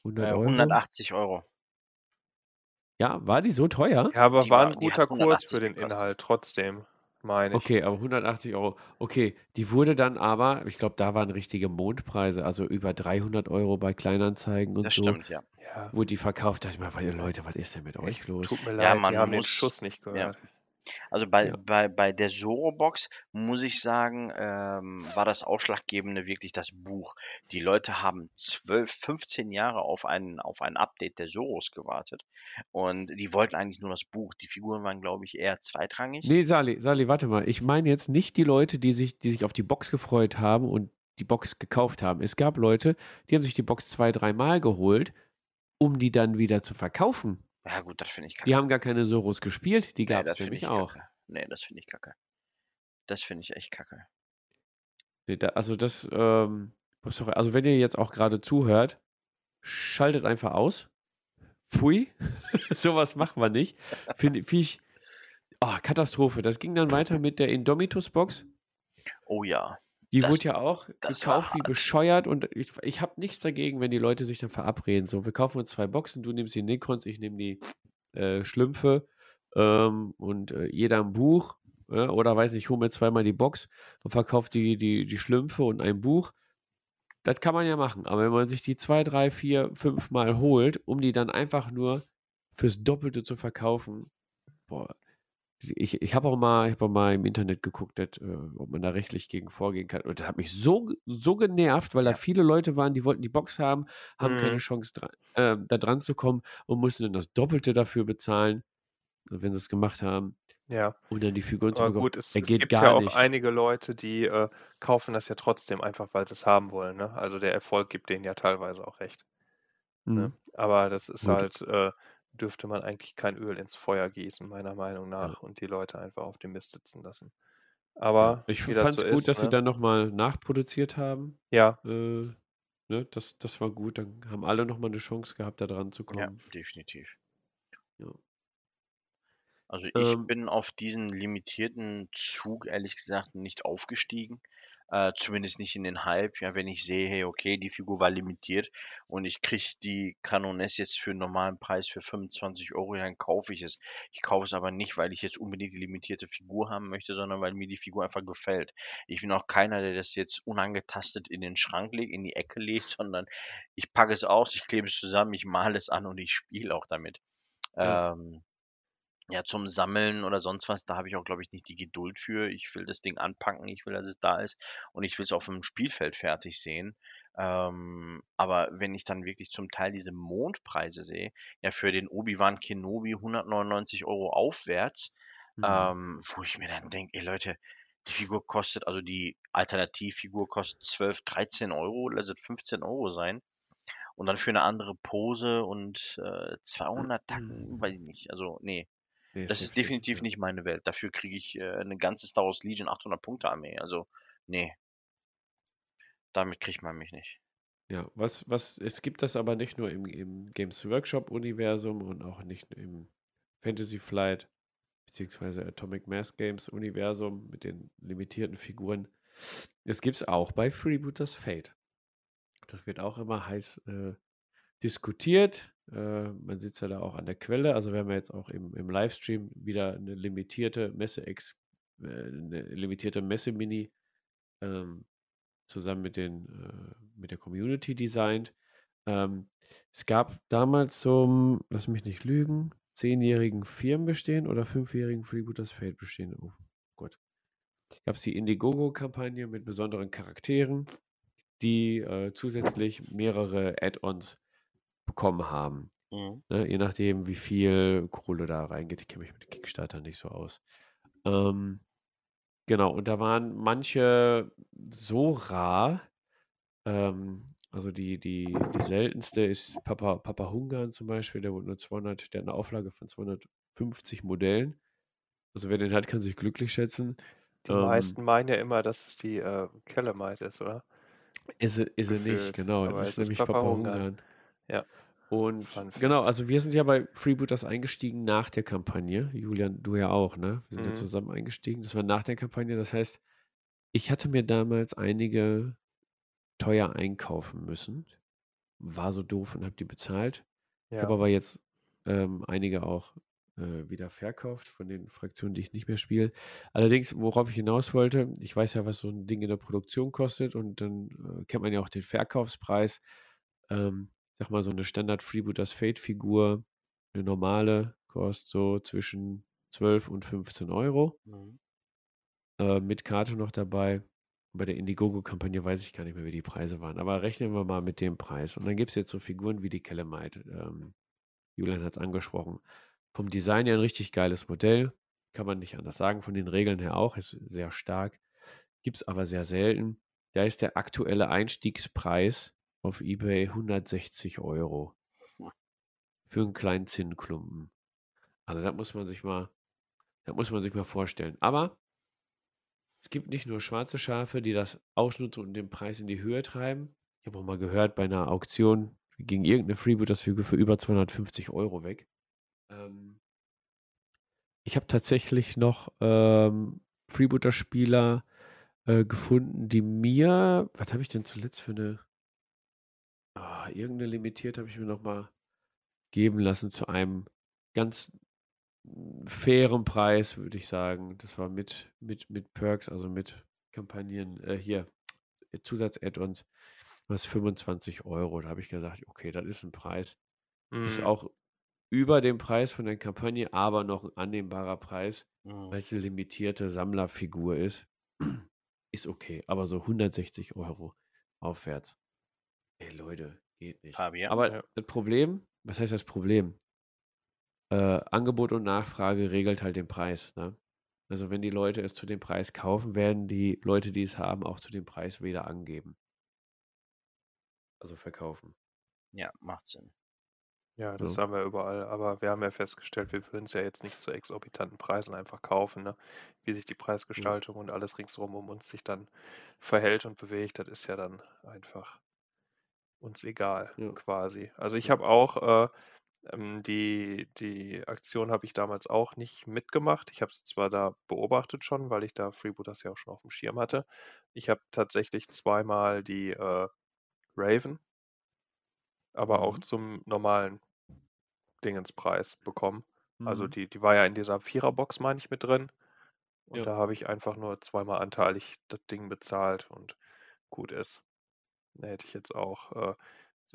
100 Äh, Euro? 180 Euro. Ja, war die so teuer? ja, aber Die war ein guter Kurs 180 für den gekostet. Inhalt trotzdem, meine ich. Okay, aber 180 Euro. Okay, die wurde dann aber, ich glaube, da waren richtige Mondpreise, also über 300 Euro bei Kleinanzeigen und Das so, stimmt, ja. Ja, wurde die verkauft. Da dachte ich mir, Leute, was ist denn mit euch los? tut mir Ja, leid, man die haben den Schuss nicht ja. Also bei, Ja. bei, bei der Zoro-Box muss ich sagen, ähm, war das Ausschlaggebende wirklich das Buch. Die Leute haben 12, 15 Jahre auf ein, auf ein Update der Zoros gewartet und die wollten eigentlich nur das Buch. Die Figuren waren, glaube ich, eher zweitrangig. Nee, Sali, Sali, warte mal. Ich meine jetzt nicht die Leute, die sich, die sich auf die Box gefreut haben und die Box gekauft haben. Es gab Leute, die haben sich die Box zwei, dreimal geholt, um die dann wieder zu verkaufen. Ja gut, das finde ich kacke. Die haben gar keine Soros gespielt, die gab es nämlich ich auch. kacke. Nee, das finde ich kacke. Das finde ich echt kacke. Nee, da, also das, ähm, doch, also wenn ihr jetzt auch gerade zuhört, schaltet einfach aus. Pfui, sowas machen wir nicht. Finde find ich, oh, Katastrophe. Das ging dann weiter mit der Indomitus-Box. Oh ja. Die Das- wurde ja auch gekauft wie bescheuert und ich, ich habe nichts dagegen, wenn die Leute sich dann verabreden. So, wir kaufen uns zwei Boxen, du nimmst die Necrons, ich nehme die äh, Schlümpfe ähm, und äh, jeder ein Buch. Ja, oder weiß nicht, hol mir zweimal die Box und verkauft die, die, die Schlümpfe und ein Buch. Das kann man ja machen. Aber wenn man sich die zwei, drei, vier, fünf Mal holt, um die dann einfach nur fürs Doppelte zu verkaufen, boah, ich, ich habe auch mal, ich hab auch mal im Internet geguckt, dass, äh, ob man da rechtlich gegen vorgehen kann. Und das hat mich so, so genervt, weil da viele Leute waren, die wollten die Box haben, haben keine Mhm. Chance, dra äh, da dran zu kommen und mussten dann das Doppelte dafür bezahlen, wenn sie es gemacht haben. Ja. Und dann die Figuren zu Aber bekommen. gut, es, es gibt ja auch nicht. einige Leute, die äh, kaufen das ja trotzdem einfach, weil sie es haben wollen. Ne? Also der Erfolg gibt denen ja teilweise auch recht. Ne? Mhm. Aber das ist Gut. halt, äh, dürfte man eigentlich kein Öl ins Feuer gießen, meiner Meinung Ja. nach, und die Leute einfach auf dem Mist sitzen lassen. Ja. Aber Ich fand es gut, ist, dass sie ne? dann nochmal nachproduziert haben. Ja, Äh, ne, das, das war gut. Dann haben alle nochmal eine Chance gehabt, da dran zu Ja, kommen. definitiv. Ja. Also ich Ähm, bin auf diesen limitierten Zug ehrlich gesagt nicht aufgestiegen. Äh, zumindest nicht in den Hype. Ja, wenn ich sehe, hey, okay, die Figur war limitiert und ich kriege die Canon S jetzt für einen normalen Preis für 25 Euro, dann kaufe ich es. Ich kaufe es aber nicht, weil ich jetzt unbedingt die limitierte Figur haben möchte, sondern weil mir die Figur einfach gefällt. Ich bin auch keiner, der das jetzt unangetastet in den Schrank legt, in die Ecke legt, sondern ich packe es aus, ich klebe es zusammen, ich male es an und ich spiele auch damit. ja. Ähm, ja, zum Sammeln oder sonst was, da habe ich auch, glaube ich, nicht die Geduld für. Ich will das Ding anpacken, ich will, dass es da ist und ich will es auf dem Spielfeld fertig sehen. Ähm, aber wenn ich dann wirklich zum Teil diese Mondpreise sehe, ja, für den Obi-Wan Kenobi 199 Euro aufwärts, Mhm. ähm, wo ich mir dann denke, ey Leute, die Figur kostet, also die Alternativfigur kostet 12, 13 Euro, lass es 15 Euro sein. Und dann für eine andere Pose und äh, 200 Tacken, weiß ich nicht. Also, nee. Nee, Das ist definitiv nicht meine Welt. Dafür kriege ich äh, eine ganze Star Wars Legion 800 Punkte Armee. Also, nee, damit kriegt man mich nicht. Ja, was, was, es gibt das aber nicht nur im, im Games Workshop-Universum und auch nicht im Fantasy Flight beziehungsweise Atomic Mass Games Universum mit den limitierten Figuren. Das gibt es auch bei Freebooters Fate. Das wird auch immer heiß äh, diskutiert. Äh, man sitzt ja da auch an der Quelle. Also wir haben ja jetzt auch im, im Livestream wieder eine limitierte Messe äh, eine limitierte Messe-Mini ähm, zusammen mit, den, äh, mit der Community designt. Ähm, es gab damals zum, lass mich nicht lügen, zehnjährigen Firmenbestehen oder fünfjährigen Freebooters Fate bestehen. Oh Gott. Gab es die Indiegogo-Kampagne mit besonderen Charakteren, die äh, zusätzlich mehrere Add-ons bekommen haben. Mhm. Ne, je nachdem, wie viel Kohle da reingeht. Ich kenne mich mit Kickstarter nicht so aus. Ähm, genau, und da waren manche so rar. Ähm, also die, die, die seltenste ist Papa, Papa Hungan zum Beispiel, der wurde nur 200, der hat eine Auflage von 250 Modellen. Also wer den hat, kann sich glücklich schätzen. Die Ähm, meisten meinen ja immer, dass es die äh, Kellemite ist, oder? Ist sie, ist sie nicht, genau. Das es ist nämlich Papa Papa Hungan. Hungan. Ja. Und Fact. genau, also wir sind ja bei Freebooters eingestiegen nach der Kampagne. Julian, du ja auch, ne? Wir sind ja Mhm. zusammen eingestiegen. Das war nach der Kampagne. Das heißt, ich hatte mir damals einige teuer einkaufen müssen. War so doof und habe die bezahlt. Ich habe Ja. aber jetzt ähm, einige auch äh, wieder verkauft von den Fraktionen, die ich nicht mehr spiele. Allerdings, worauf ich hinaus wollte, ich weiß ja, was so ein Ding in der Produktion kostet und dann äh, kennt man ja auch den Verkaufspreis. Ähm, sag mal, so eine Standard Freebooters Fate-Figur, eine normale, kostet so zwischen 12 und 15 Euro. Mhm. Äh, mit Karte noch dabei. Bei der Indiegogo-Kampagne weiß ich gar nicht mehr, wie die Preise waren. Aber rechnen wir mal mit dem Preis. Und dann gibt es jetzt so Figuren wie die Kellemite. Ähm, Julian hat es angesprochen. Vom Design her ein richtig geiles Modell. Kann man nicht anders sagen. Von den Regeln her auch. Ist sehr stark. Gibt es aber sehr selten. Da ist der aktuelle Einstiegspreis auf Ebay 160 Euro. Für einen kleinen Zinnklumpen. Also das muss man sich mal, das muss man sich mal vorstellen. Aber es gibt nicht nur schwarze Schafe, die das ausnutzen und den Preis in die Höhe treiben. Ich habe auch mal gehört, bei einer Auktion ging irgendeine Freebooters-Figur für über 250 Euro weg. Ähm, ich habe tatsächlich noch ähm, Freebooter-Spieler äh, gefunden, die mir, was habe ich denn zuletzt für eine, ah, irgendeine limitiert habe ich mir noch mal geben lassen zu einem ganz fairen Preis, würde ich sagen. Das war mit, mit, mit Perks, also mit Kampagnen, äh, hier, Zusatz-Add-ons, was 25 Euro. Da habe ich gesagt, okay, das ist ein Preis. Ist Mhm. auch über dem Preis von der Kampagne, aber noch ein annehmbarer Preis, Mhm. weil es eine limitierte Sammlerfigur ist. Ist okay, aber so 160 Euro aufwärts. Ey, Leute, geht nicht. Fabian? Aber Ja. das Problem, was heißt das Problem? Äh, Angebot und Nachfrage regelt halt den Preis. Ne? Also wenn die Leute es zu dem Preis kaufen, werden die Leute, die es haben, auch zu dem Preis wieder angeben. Also verkaufen. Ja, macht Sinn. Ja, das Ja. haben wir überall, aber wir haben ja festgestellt, wir würden es ja jetzt nicht zu exorbitanten Preisen einfach kaufen, ne? Wie sich die Preisgestaltung und alles ringsherum um uns sich dann verhält und bewegt, das ist ja dann einfach uns egal, Ja. quasi. Also ich habe auch äh, ähm, die, die Aktion habe ich damals auch nicht mitgemacht. Ich habe es zwar da beobachtet schon, weil ich da Freebooters ja auch schon auf dem Schirm hatte. Ich habe tatsächlich zweimal die äh, Raven, aber auch Mhm. zum normalen Dingenspreis bekommen. Also Mhm. die, die war ja in dieser Viererbox, meine ich, mit drin. Und Ja. da habe ich einfach nur zweimal anteilig das Ding bezahlt und gut ist. Hätte ich jetzt auch, äh,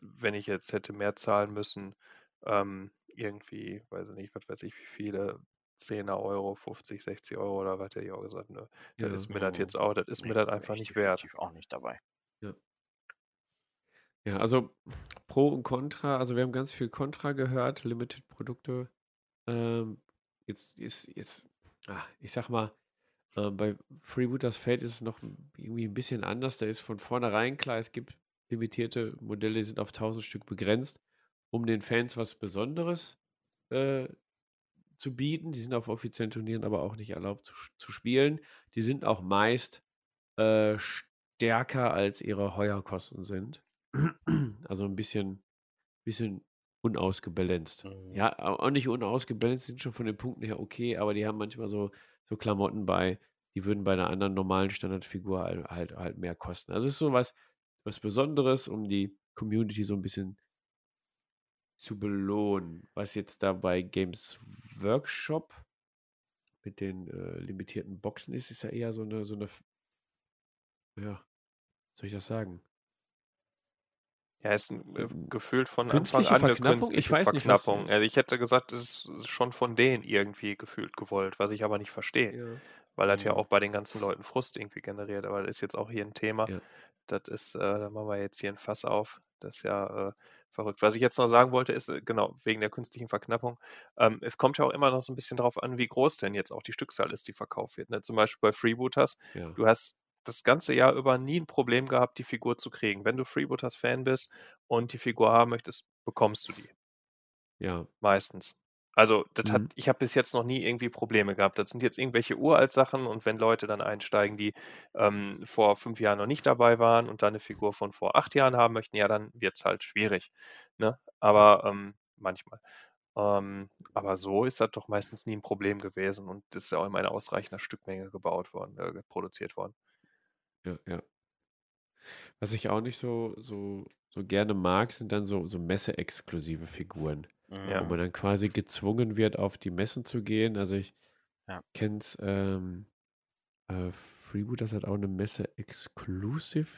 wenn ich jetzt hätte mehr zahlen müssen, ähm, irgendwie, weiß ich nicht, was weiß ich, wie viele, 10er Euro, 50, 60 Euro oder was der ich auch gesagt, ne? Das Ja. ist mir das Mhm. jetzt auch, das ist Nee, mir das einfach ich nicht wert. auch nicht dabei. Ja, also Pro und Contra, also wir haben ganz viel Contra gehört, Limited-Produkte. Ähm, jetzt ist, jetzt, ah, ich sag mal, äh, bei Freebooters Fate ist es noch irgendwie ein bisschen anders. Da ist von vornherein klar, es gibt limitierte Modelle, die sind auf 1000 Stück begrenzt, um den Fans was Besonderes äh, zu bieten. Die sind auf offiziellen Turnieren aber auch nicht erlaubt zu, zu spielen. Die sind auch meist äh, stärker als ihre Heuerkosten sind. Also ein bisschen, bisschen unausgebalanced. Mhm. Ja, au- auch nicht unausgebalanced, sind schon von den Punkten her okay, aber die haben manchmal so, so Klamotten bei, die würden bei einer anderen normalen Standardfigur halt, halt, halt mehr kosten. Also es ist so was, was Besonderes, um die Community so ein bisschen zu belohnen. Was jetzt da bei Games Workshop mit den äh, limitierten Boxen ist, ist ja eher so eine, so eine, ja, soll ich das sagen? Ja, ist ein, äh, Ähm, gefühlt von Anfang Künstliche an eine Verknappung? Ich künstliche weiß nicht, was. Verknappung. Also ich hätte gesagt, es ist schon von denen irgendwie gefühlt gewollt, was ich aber nicht verstehe. Ja. Weil das ja Mhm. auch bei den ganzen Leuten Frust irgendwie generiert. Aber das ist jetzt auch hier ein Thema. Ja. Das ist, äh, da machen wir jetzt hier ein Fass auf. Das ist ja äh, verrückt. Was ich jetzt noch sagen wollte, ist, äh, genau, wegen der künstlichen Verknappung, ähm, es kommt ja auch immer noch so ein bisschen darauf an, wie groß denn jetzt auch die Stückzahl ist, die verkauft wird. Ne? Zum Beispiel bei Freebooters, Ja. du hast das ganze Jahr über nie ein Problem gehabt, die Figur zu kriegen. Wenn du Freebooters-Fan bist und die Figur haben möchtest, bekommst du die. Ja. Meistens. Also, das hat, Mhm. ich habe bis jetzt noch nie irgendwie Probleme gehabt. Das sind jetzt irgendwelche Uralt-Sachen und wenn Leute dann einsteigen, die ähm, vor fünf Jahren noch nicht dabei waren und dann eine Figur von vor acht Jahren haben möchten, ja, dann wird es halt schwierig. Ne? Aber ähm, manchmal. Ähm, aber so ist das doch meistens nie ein Problem gewesen und ist ja auch immer in ausreichender Stückmenge gebaut worden, äh, produziert worden. Ja, ja. Was ich auch nicht so, so, so gerne mag, sind dann so, so Messe-exklusive Figuren, Ja. wo man dann quasi gezwungen wird, auf die Messen zu gehen. Also ich Ja. kenne es, ähm, äh, Freebooters hat auch eine Messe-Exclusive.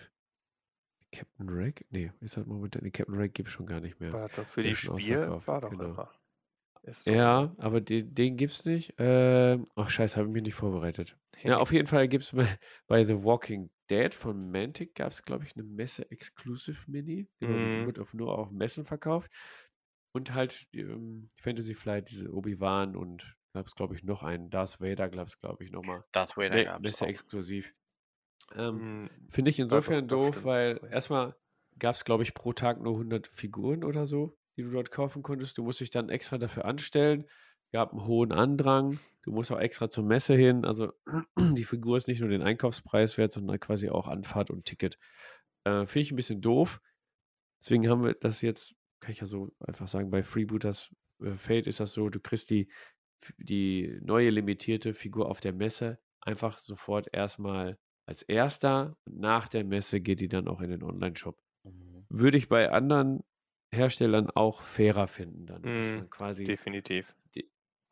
Captain Rag? Nee, ist halt momentan, nee, Captain Rag gibt es schon gar nicht mehr. War doch für die Spiel war doch genau. immer. Ist so? Ja, aber den, den gibt's nicht. Ähm, ach, scheiße, habe ich mich nicht vorbereitet. Ja, auf jeden Fall gibt es bei, bei The Walking Dead von Mantic gab es, glaube ich, eine Messe-Exclusive Mini. Genau, die Mhm. wird auf, nur auf Messen verkauft. Und halt ähm, Fantasy Flight, diese Obi-Wan und gab es, glaube ich, noch einen. Darth Vader gab es, glaube ich, nochmal. Darth Vader Me gab's auch. Messe-exklusiv. Ähm, Mm, Finde ich ja, insofern doof, weil erstmal gab es, glaube ich, pro Tag nur 100 Figuren oder so, die du dort kaufen konntest. Du musst dich dann extra dafür anstellen. Gab einen hohen Andrang. Du musst auch extra zur Messe hin. Also die Figur ist nicht nur den Einkaufspreis wert, sondern quasi auch Anfahrt und Ticket. Äh, Finde ich ein bisschen doof. Deswegen haben wir das jetzt, kann ich ja so einfach sagen, bei Freebooters äh, Fate ist das so, du kriegst die, die neue limitierte Figur auf der Messe einfach sofort erstmal als erster. Und nach der Messe geht die dann auch in den Online-Shop. Mhm. Würde ich bei anderen Herstellern auch fairer finden, dann, dass Mm, man quasi definitiv.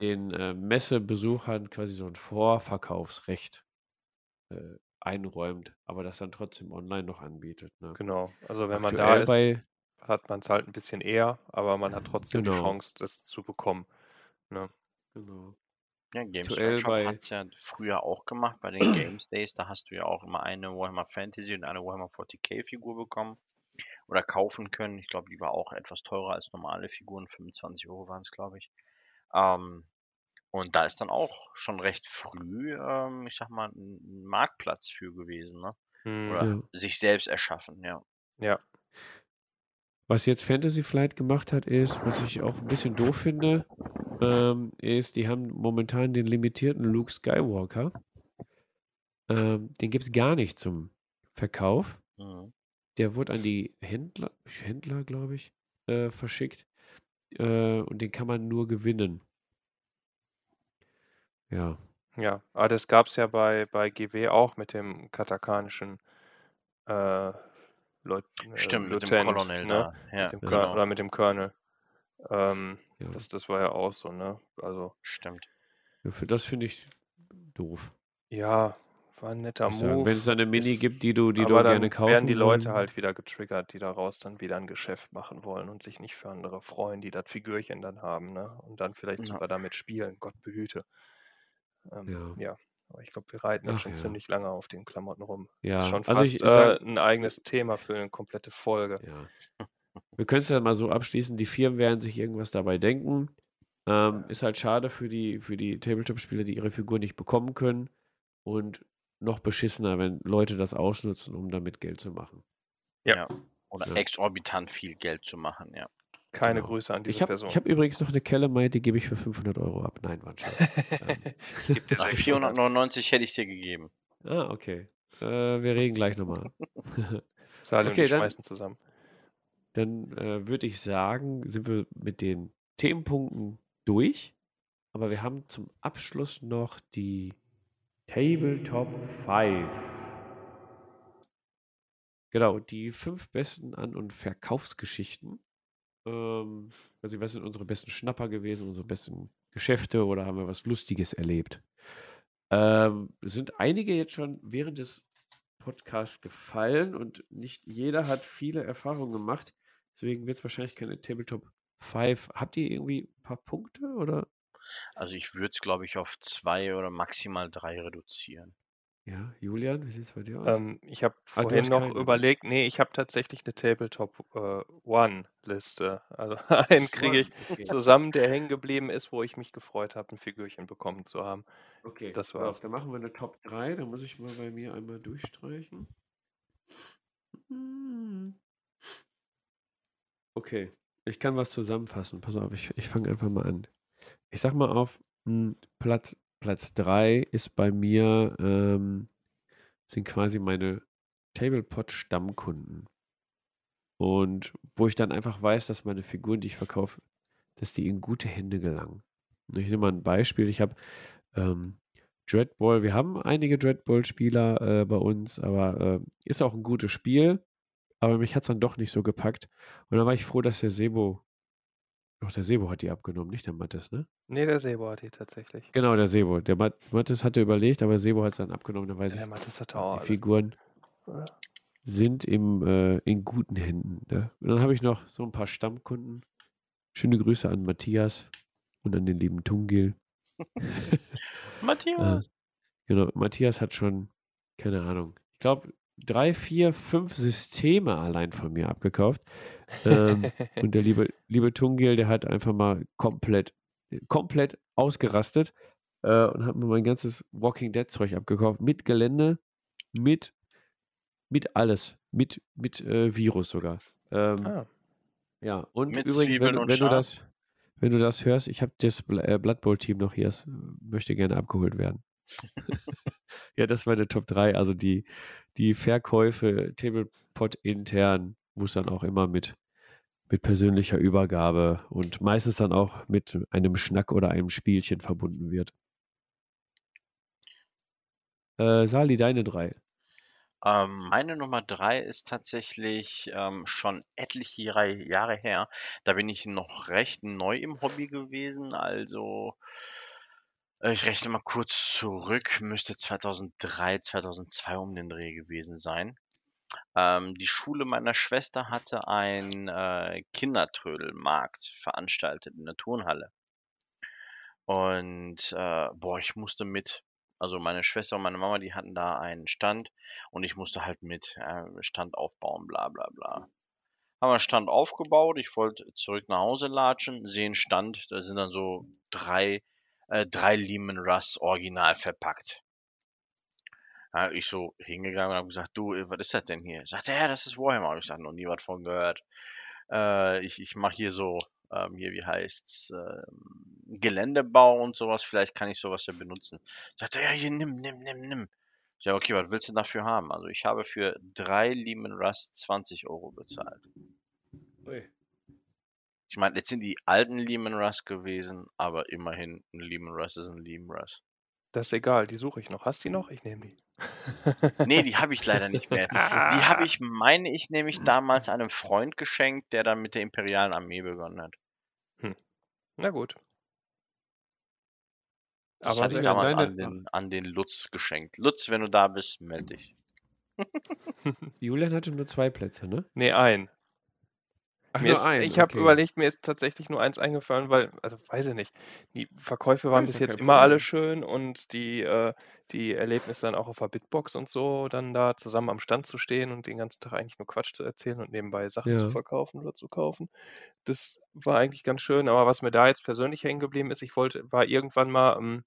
den äh, Messebesuchern quasi so ein Vorverkaufsrecht äh, einräumt, aber das dann trotzdem online noch anbietet. Ne? Genau. Also wenn man da Aktuell ist, bei, hat man es halt ein bisschen eher, aber man hat trotzdem die Genau. Chance, das zu bekommen. Ne? genau. Ja, Games Aktuell Workshop bei- hat es ja früher auch gemacht bei den Games Days. Da hast du ja auch immer eine Warhammer Fantasy und eine Warhammer 40k Figur bekommen oder kaufen können. Ich glaube, die war auch etwas teurer als normale Figuren. 25 Euro waren es, glaube ich. Ähm, und da ist dann auch schon recht früh, ähm, ich sag mal, ein Marktplatz für gewesen, ne? Hm, Oder Ja. sich selbst erschaffen, ja. ja. was jetzt Fantasy Flight gemacht hat, ist, was ich auch ein bisschen doof finde, ähm, ist, die haben momentan den limitierten Luke Skywalker. Ähm, den gibt es gar nicht zum Verkauf. Mhm. Der wurde an die Händler, Händler glaube ich, äh, verschickt. Äh, und den kann man nur gewinnen. Ja. Ja, aber das gab es ja bei, bei GW auch mit dem katakanischen äh, Leut, äh, Stimmt, mit dem Lieutenant, Colonel ne? Ja, Mit dem Kör- genau. Oder mit dem Colonel. Ähm, ja. das, das war ja auch so, ne? Also, Stimmt. Ja, für das finde ich doof. ja, war ein netter ich sagen. Move. Wenn es eine Mini ist- gibt, die du, die du gerne kaufen werden die Leute wollen. halt wieder getriggert, die daraus dann wieder ein Geschäft machen wollen und sich nicht für andere freuen, die das Figürchen dann haben, ne? Und dann vielleicht Ja. sogar damit spielen, Gott behüte. Ähm, Ja. ja. aber ich glaube, wir reiten jetzt Ach schon ja. ziemlich lange auf den Klamotten rum. Ja, Ist schon also fast ich- ich äh, sag- ein eigenes Thema für eine komplette Folge. Ja. Wir können es ja mal so abschließen, die Firmen werden sich irgendwas dabei denken. Ähm, ist halt schade für die, für die Tabletop-Spieler, die ihre Figur nicht bekommen können. Und noch beschissener, wenn Leute das ausnutzen, um damit Geld zu machen. Ja. Oder Ja. exorbitant viel Geld zu machen, ja. Keine Genau. Grüße an diese Ich habe Person. hab übrigens noch eine Calamite, die gebe ich für 500 Euro ab. Nein, Scherz. ähm, Gib dir Ach, 600. 499 hätte ich dir gegeben. ah, okay. Äh, wir reden gleich nochmal. Sali Okay, und ich dann- schmeißen zusammen. Dann äh, würde ich sagen, sind wir mit den Themenpunkten durch. Aber wir haben zum Abschluss noch die Tabletop 5. Genau, die fünf besten An- und Verkaufsgeschichten. Ähm, also, was sind unsere besten Schnapper gewesen, unsere besten Geschäfte oder haben wir was Lustiges erlebt? Ähm, sind einige jetzt schon während des Podcasts gefallen und nicht jeder hat viele Erfahrungen gemacht. Deswegen wird es wahrscheinlich keine Tabletop 5. Habt ihr irgendwie ein paar Punkte oder? Also ich würde es, glaube ich, auf zwei oder maximal drei reduzieren. Ja, Julian, wie sieht es bei dir aus? Ähm, ich habe Ah, vorhin noch keine. überlegt, nee, ich habe tatsächlich eine Tabletop äh, One-Liste. Also einen kriege ich Okay. zusammen, der hängen geblieben ist, wo ich mich gefreut habe, ein Figürchen bekommen zu haben. Okay, Das war's. Dann machen wir eine Top 3. Da muss ich mal bei mir einmal durchstreichen. Hm. Okay, ich kann was zusammenfassen. Pass auf, ich, ich fange einfach mal an. Ich sag mal auf hm, Platz, Platz 3 ist bei mir, ähm, sind quasi meine Tablepot-Stammkunden. Und wo ich dann einfach weiß, dass meine Figuren, die ich verkaufe, dass die in gute Hände gelangen. Ich nehme mal ein Beispiel. Ich habe ähm, Dreadball, wir haben einige Dreadball-Spieler äh, bei uns, aber äh, ist auch ein gutes Spiel. Aber mich hat es dann doch nicht so gepackt. Und dann war ich froh, dass der Sebo, doch der Sebo hat die abgenommen, nicht der Mattes, ne? Nee, der Sebo hat die tatsächlich. Genau, der Sebo. Der Mat Mattes hatte überlegt, aber Sebo hat es dann abgenommen. Da weiß Der ich, Mattes hat auch die alles. Figuren Ja. sind im, äh, in guten Händen. Ne? Und dann habe ich noch so ein paar Stammkunden. Schöne Grüße an Matthias und an den lieben Tungil. Matthias! Äh, genau, Matthias hat schon, keine Ahnung, ich glaube, drei, vier, fünf Systeme allein von mir abgekauft. Ähm, und der liebe, liebe Tungil, der hat einfach mal komplett, komplett ausgerastet äh, und hat mir mein ganzes Walking Dead Zeug abgekauft. Mit Gelände, mit, mit alles. Mit, mit äh, Virus sogar. Ähm, ah, ja, und Mit übrigens, wenn, Zwiebeln und wenn du das, wenn du das hörst, ich habe das äh, Blood Bowl Team noch hier, es möchte gerne abgeholt werden. ja, das war meine Top 3, also die, die Verkäufe Tablepot intern, es dann auch immer mit, mit persönlicher Übergabe und meistens dann auch mit einem Schnack oder einem Spielchen verbunden wird. Äh, Sali, deine drei. Ähm, meine Nummer drei ist tatsächlich ähm, schon etliche Jahre her. Da bin ich noch recht neu im Hobby gewesen. Also, äh, ich rechne mal kurz zurück, müsste 2003, 2002 um den Dreh gewesen sein. Ähm, die Schule meiner Schwester hatte einen äh, Kindertrödelmarkt veranstaltet in der Turnhalle. Und äh, boah, ich musste mit. Also meine Schwester und meine Mama, die hatten da einen Stand und ich musste halt mit äh, Stand aufbauen, bla bla bla. Haben wir Stand aufgebaut, ich wollte zurück nach Hause latschen, sehen Stand, da sind dann so drei, äh, drei Lehman Russ original verpackt. Ja, ich so hingegangen und habe gesagt, du, äh, was ist das denn hier? Sagt er, ja, das ist Warhammer. Ich sag noch nie was von gehört. Äh, ich ich mache hier so, ähm, hier, wie heißt's, ähm, Geländebau und sowas. Vielleicht kann ich sowas ja benutzen. Sagt er, ja, hier, nimm, nimm, nimm, nimm. Ich sage, okay, was willst du dafür haben? Also ich habe für drei Lehman Rust 20 Euro bezahlt. Ui. Ich meine, jetzt sind die alten Lehman Rust gewesen, aber immerhin ein Lehman Rust ist ein Lehman Rust. Das ist egal, die suche ich noch. Hast du die noch? Ich nehme die. Nee, die habe ich leider nicht mehr. Die habe ich, meine ich, nämlich damals einem Freund geschenkt, der dann mit der imperialen Armee begonnen hat. Na gut. Das Aber hatte ich damals an den, an den Lutz geschenkt. Lutz, wenn du da bist, melde dich. Julian hatte nur zwei Plätze, ne? Nee, ein. Ach, ist, einen, ich habe okay. überlegt, mir ist tatsächlich nur eins eingefallen, weil, also weiß ich nicht, die Verkäufe waren bis jetzt immer alle schön und die, äh, die Erlebnisse dann auch auf der Bitbox und so, dann da zusammen am Stand zu stehen und den ganzen Tag eigentlich nur Quatsch zu erzählen und nebenbei Sachen zu Ja. verkaufen oder zu kaufen. Das war eigentlich ganz schön, aber was mir da jetzt persönlich hängen geblieben ist, ich wollte, war irgendwann mal ähm,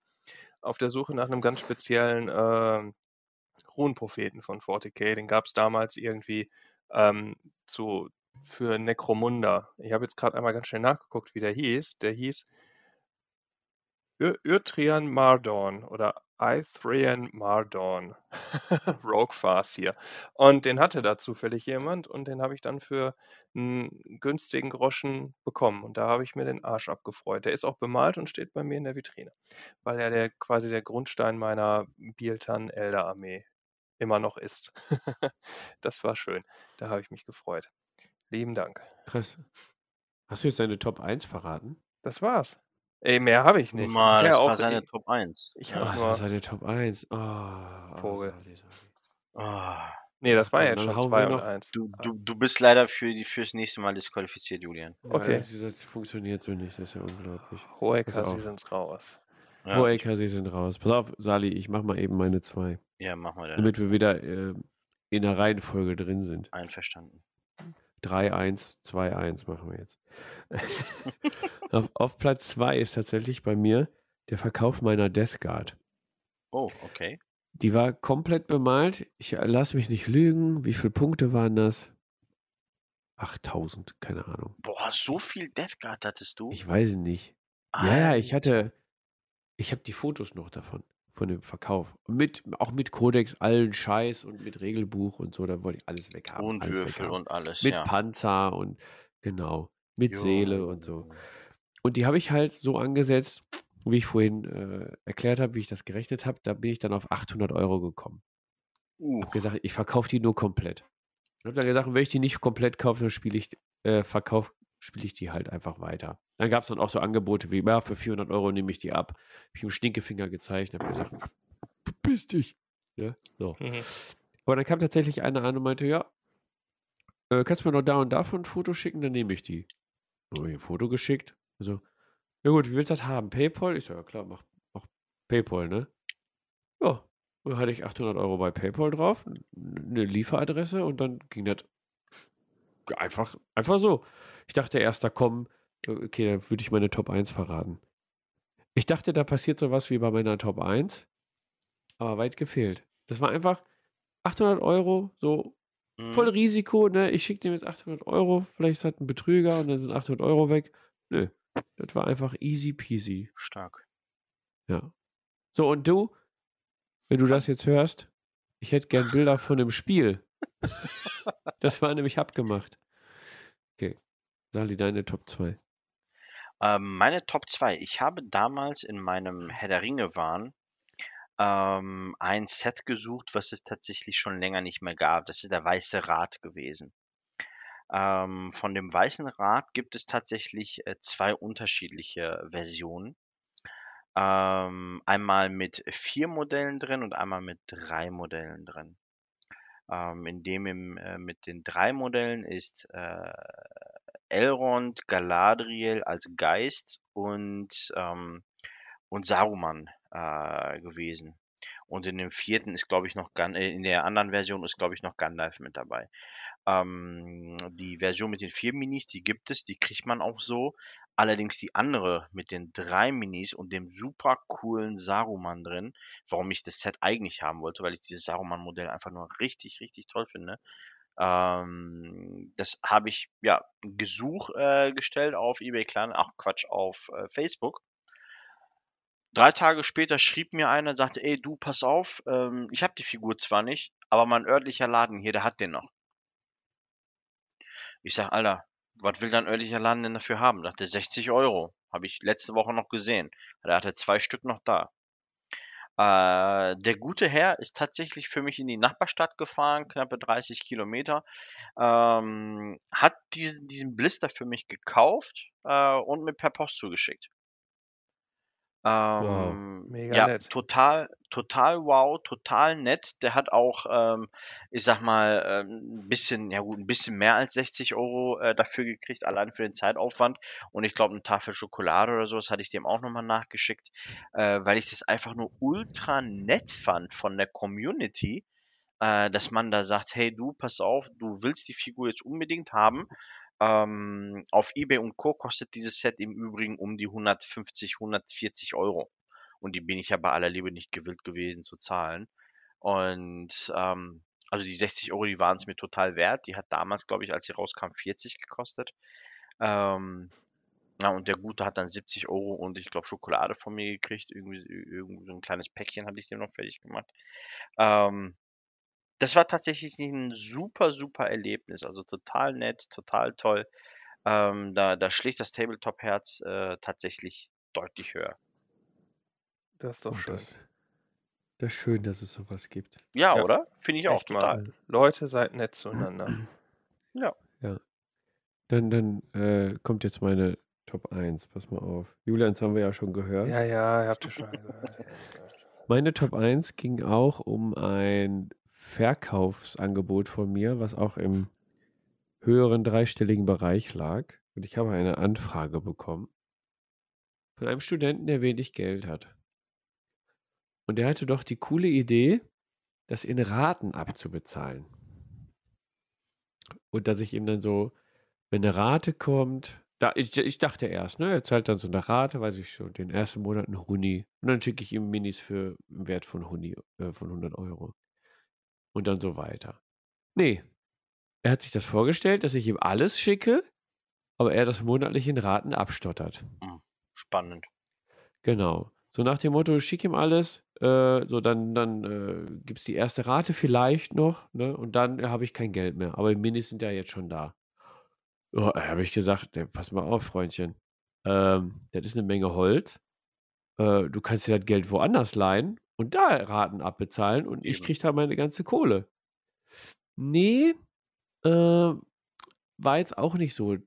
auf der Suche nach einem ganz speziellen ähm, Runenpropheten von 40k. Den gab es damals irgendwie ähm, zu, für Necromunda. Ich habe jetzt gerade einmal ganz schnell nachgeguckt, wie der hieß. Der hieß Urtrian Mardorn oder Ithrian Mardorn. Rogue Farce hier. Und den hatte da zufällig jemand und den habe ich dann für einen günstigen Groschen bekommen. Und da habe ich mir den Arsch abgefreut. Der ist auch bemalt und steht bei mir in der Vitrine, weil er der, quasi der Grundstein meiner Bieltan Elder Armee immer noch ist. das war schön. Da habe ich mich gefreut. Lieben Dank. Krass. Hast du jetzt deine Top 1 verraten? Das war's. Ey, mehr habe ich nicht. Mal, ich das ja war seine Top 1. ich habe das nur. war seine Top 1. Oh, oh, Vogel. Sali, Sali. Ah, Nee, das war jetzt schon hauen 2 wir und noch- 1. du, du, du bist leider für die, fürs nächste Mal disqualifiziert, Julian. Ja, Okay. Das, das funktioniert so nicht, das ist ja unglaublich. Hohe auf. sind's raus. Ja, Oh, LK, sie sind raus. Pass auf, Sali, ich mach mal eben meine zwei, ja mach mal dann. damit wir wieder äh, in der Reihenfolge drin sind. Einverstanden. 3-1, 2-1 machen wir jetzt. auf, auf Platz 2 ist tatsächlich bei mir der Verkauf meiner Death Guard. Oh, okay. Die war komplett bemalt. Ich äh, lass mich nicht lügen. Wie viele Punkte waren das? 8000, keine Ahnung. Boah, so viel Death Guard hattest du? Ich weiß es nicht. Ja, ja, ich hatte, ich habe die Fotos noch davon, von dem Verkauf. Mit, auch mit Codex, allen Scheiß und mit Regelbuch und so, da wollte ich alles weghaben. und alles Würfel und alles. Mit ja. Panzer und genau, mit Jo. Seele und so. Und die habe ich halt so angesetzt, wie ich vorhin äh, erklärt habe, wie ich das gerechnet habe. Da bin ich dann auf 800 Euro gekommen. Uh, habe gesagt, ich verkaufe die nur komplett. Und habe dann gesagt, wenn ich die nicht komplett kaufe, dann spiele ich, äh, verkauf, spiele ich die halt einfach weiter. Dann gab es dann auch so Angebote wie, ja, für 400 Euro nehme ich die ab. Habe ich ihm Stinkefinger gezeigt und habe gesagt, verpiss dich. Ja, so. Mhm. Aber dann kam tatsächlich einer an und meinte, ja, äh, kannst du mir noch da und davon ein Foto schicken, dann nehme ich die. Dann habe ich ein Foto geschickt. Also, ja gut, wie willst du das haben? Paypal? Ich so, ja klar, mach, mach Paypal, ne? Ja, und dann hatte ich 800 Euro bei Paypal drauf, eine Lieferadresse und dann ging das einfach, einfach so. Ich dachte erst, da kommen, okay, dann würde ich meine Top 1 verraten. Ich dachte, da passiert sowas wie bei meiner Top 1, aber weit gefehlt. Das war einfach 800 Euro, so mhm. voll Risiko, ne? Ich schicke dem jetzt 800 Euro, vielleicht ist das ein Betrüger und dann sind 800 Euro weg. Nö, das war einfach easy peasy. Stark. Ja. So, und du, wenn du das jetzt hörst, ich hätte gern Bilder von dem Spiel. das war nämlich abgemacht. Okay. Sali, deine Top 2. Ähm, meine Top 2. Ich habe damals in meinem Herr der Ringe waren ähm, ein Set gesucht, was es tatsächlich schon länger nicht mehr gab. Das ist der Weiße Rat gewesen. Ähm, von dem Weißen Rat gibt es tatsächlich äh, zwei unterschiedliche Versionen. Ähm, einmal mit vier Modellen drin und einmal mit drei Modellen drin. Ähm, in dem im, äh, mit den drei Modellen ist äh, Elrond, Galadriel als Geist und, ähm, und Saruman äh, gewesen. Und in dem vierten ist, glaube ich, noch Gan äh, in der anderen Version ist, glaube ich, noch Gandalf mit dabei. Ähm, die Version mit den vier Minis, die gibt es, die kriegt man auch so. Allerdings die andere mit den drei Minis und dem super coolen Saruman drin, warum ich das Set eigentlich haben wollte, weil ich dieses Saruman-Modell einfach nur richtig, richtig toll finde. Ähm, das habe ich ja Gesuch äh, gestellt auf eBay Klein, ach Quatsch, auf äh, Facebook. Drei Tage später schrieb mir einer und sagte, ey, du, pass auf, ähm, ich habe die Figur zwar nicht, aber mein örtlicher Laden hier, der hat den noch. Ich sag, Alter, was will dein örtlicher Laden denn dafür haben? Dachte 60 Euro. Habe ich letzte Woche noch gesehen. Da hatte zwei Stück noch da. Äh, der gute Herr ist tatsächlich für mich in die Nachbarstadt gefahren, knappe 30 Kilometer. Ähm, hat diesen, diesen Blister für mich gekauft äh, und mir per Post zugeschickt. Wow. Ähm, Mega ja, nett. total, total wow, total nett. Der hat auch, ähm, ich sag mal, ähm, ein bisschen, ja gut, ein bisschen mehr als 60 Euro äh, dafür gekriegt, allein für den Zeitaufwand. Und ich glaube, eine Tafel Schokolade oder sowas hatte ich dem auch nochmal nachgeschickt, äh, weil ich das einfach nur ultra nett fand von der Community, äh, dass man da sagt, hey du, pass auf, du willst die Figur jetzt unbedingt haben. Ähm, auf eBay und Co. kostet dieses Set im Übrigen um die 150, 140 Euro. Und die bin ich ja bei aller Liebe nicht gewillt gewesen zu zahlen. Und ähm, also die 60 Euro, die waren es mir total wert. Die hat damals, glaube ich, als sie rauskam, 40 gekostet. Ähm, ja, und der Gute hat dann 70 Euro und ich glaube Schokolade von mir gekriegt. Irgendwie, irgendwie so ein kleines Päckchen hatte ich dem noch fertig gemacht. Ähm, das war tatsächlich ein super, super Erlebnis. Also total nett, total toll. Ähm, da, da schlägt das Tabletop-Herz äh, tatsächlich deutlich höher. Das ist doch schön. das, das ist schön, dass es sowas gibt. Ja, Ja, oder? Finde ich auch echt mal. total. Leute, seid nett zueinander. Ja. Dann, dann äh, kommt jetzt meine Top 1. Pass mal auf. Julians haben wir ja schon gehört. Ja, ja, ihr habt ihr schon gehört. Meine Top 1 ging auch um ein Verkaufsangebot von mir, was auch im höheren dreistelligen Bereich lag. Und ich habe eine Anfrage bekommen von einem Studenten, der wenig Geld hat. Und der hatte doch die coole Idee, das in Raten abzubezahlen. Und dass ich ihm dann so, wenn eine Rate kommt, da, ich, ich dachte erst, ne, er zahlt dann so eine Rate, weiß ich so, den ersten Monat ein Huni. Und dann schicke ich ihm Minis für einen Wert von Huni, äh, von 100 Euro. Und dann so weiter. Nee, er hat sich das vorgestellt, dass ich ihm alles schicke, aber er das monatlich in Raten abstottert. Spannend. Genau. So nach dem Motto, schick ihm alles, äh, so dann, dann äh, gibt es die erste Rate vielleicht noch, ne? Und dann äh, habe ich kein Geld mehr. Aber die Minis sind ja jetzt schon da. Oh, habe ich gesagt, ne, pass mal auf, Freundchen. Ähm, das ist eine Menge Holz. Äh, du kannst dir das Geld woanders leihen und da Raten abbezahlen und ich kriege da meine ganze Kohle. Nee, äh, war jetzt auch nicht so,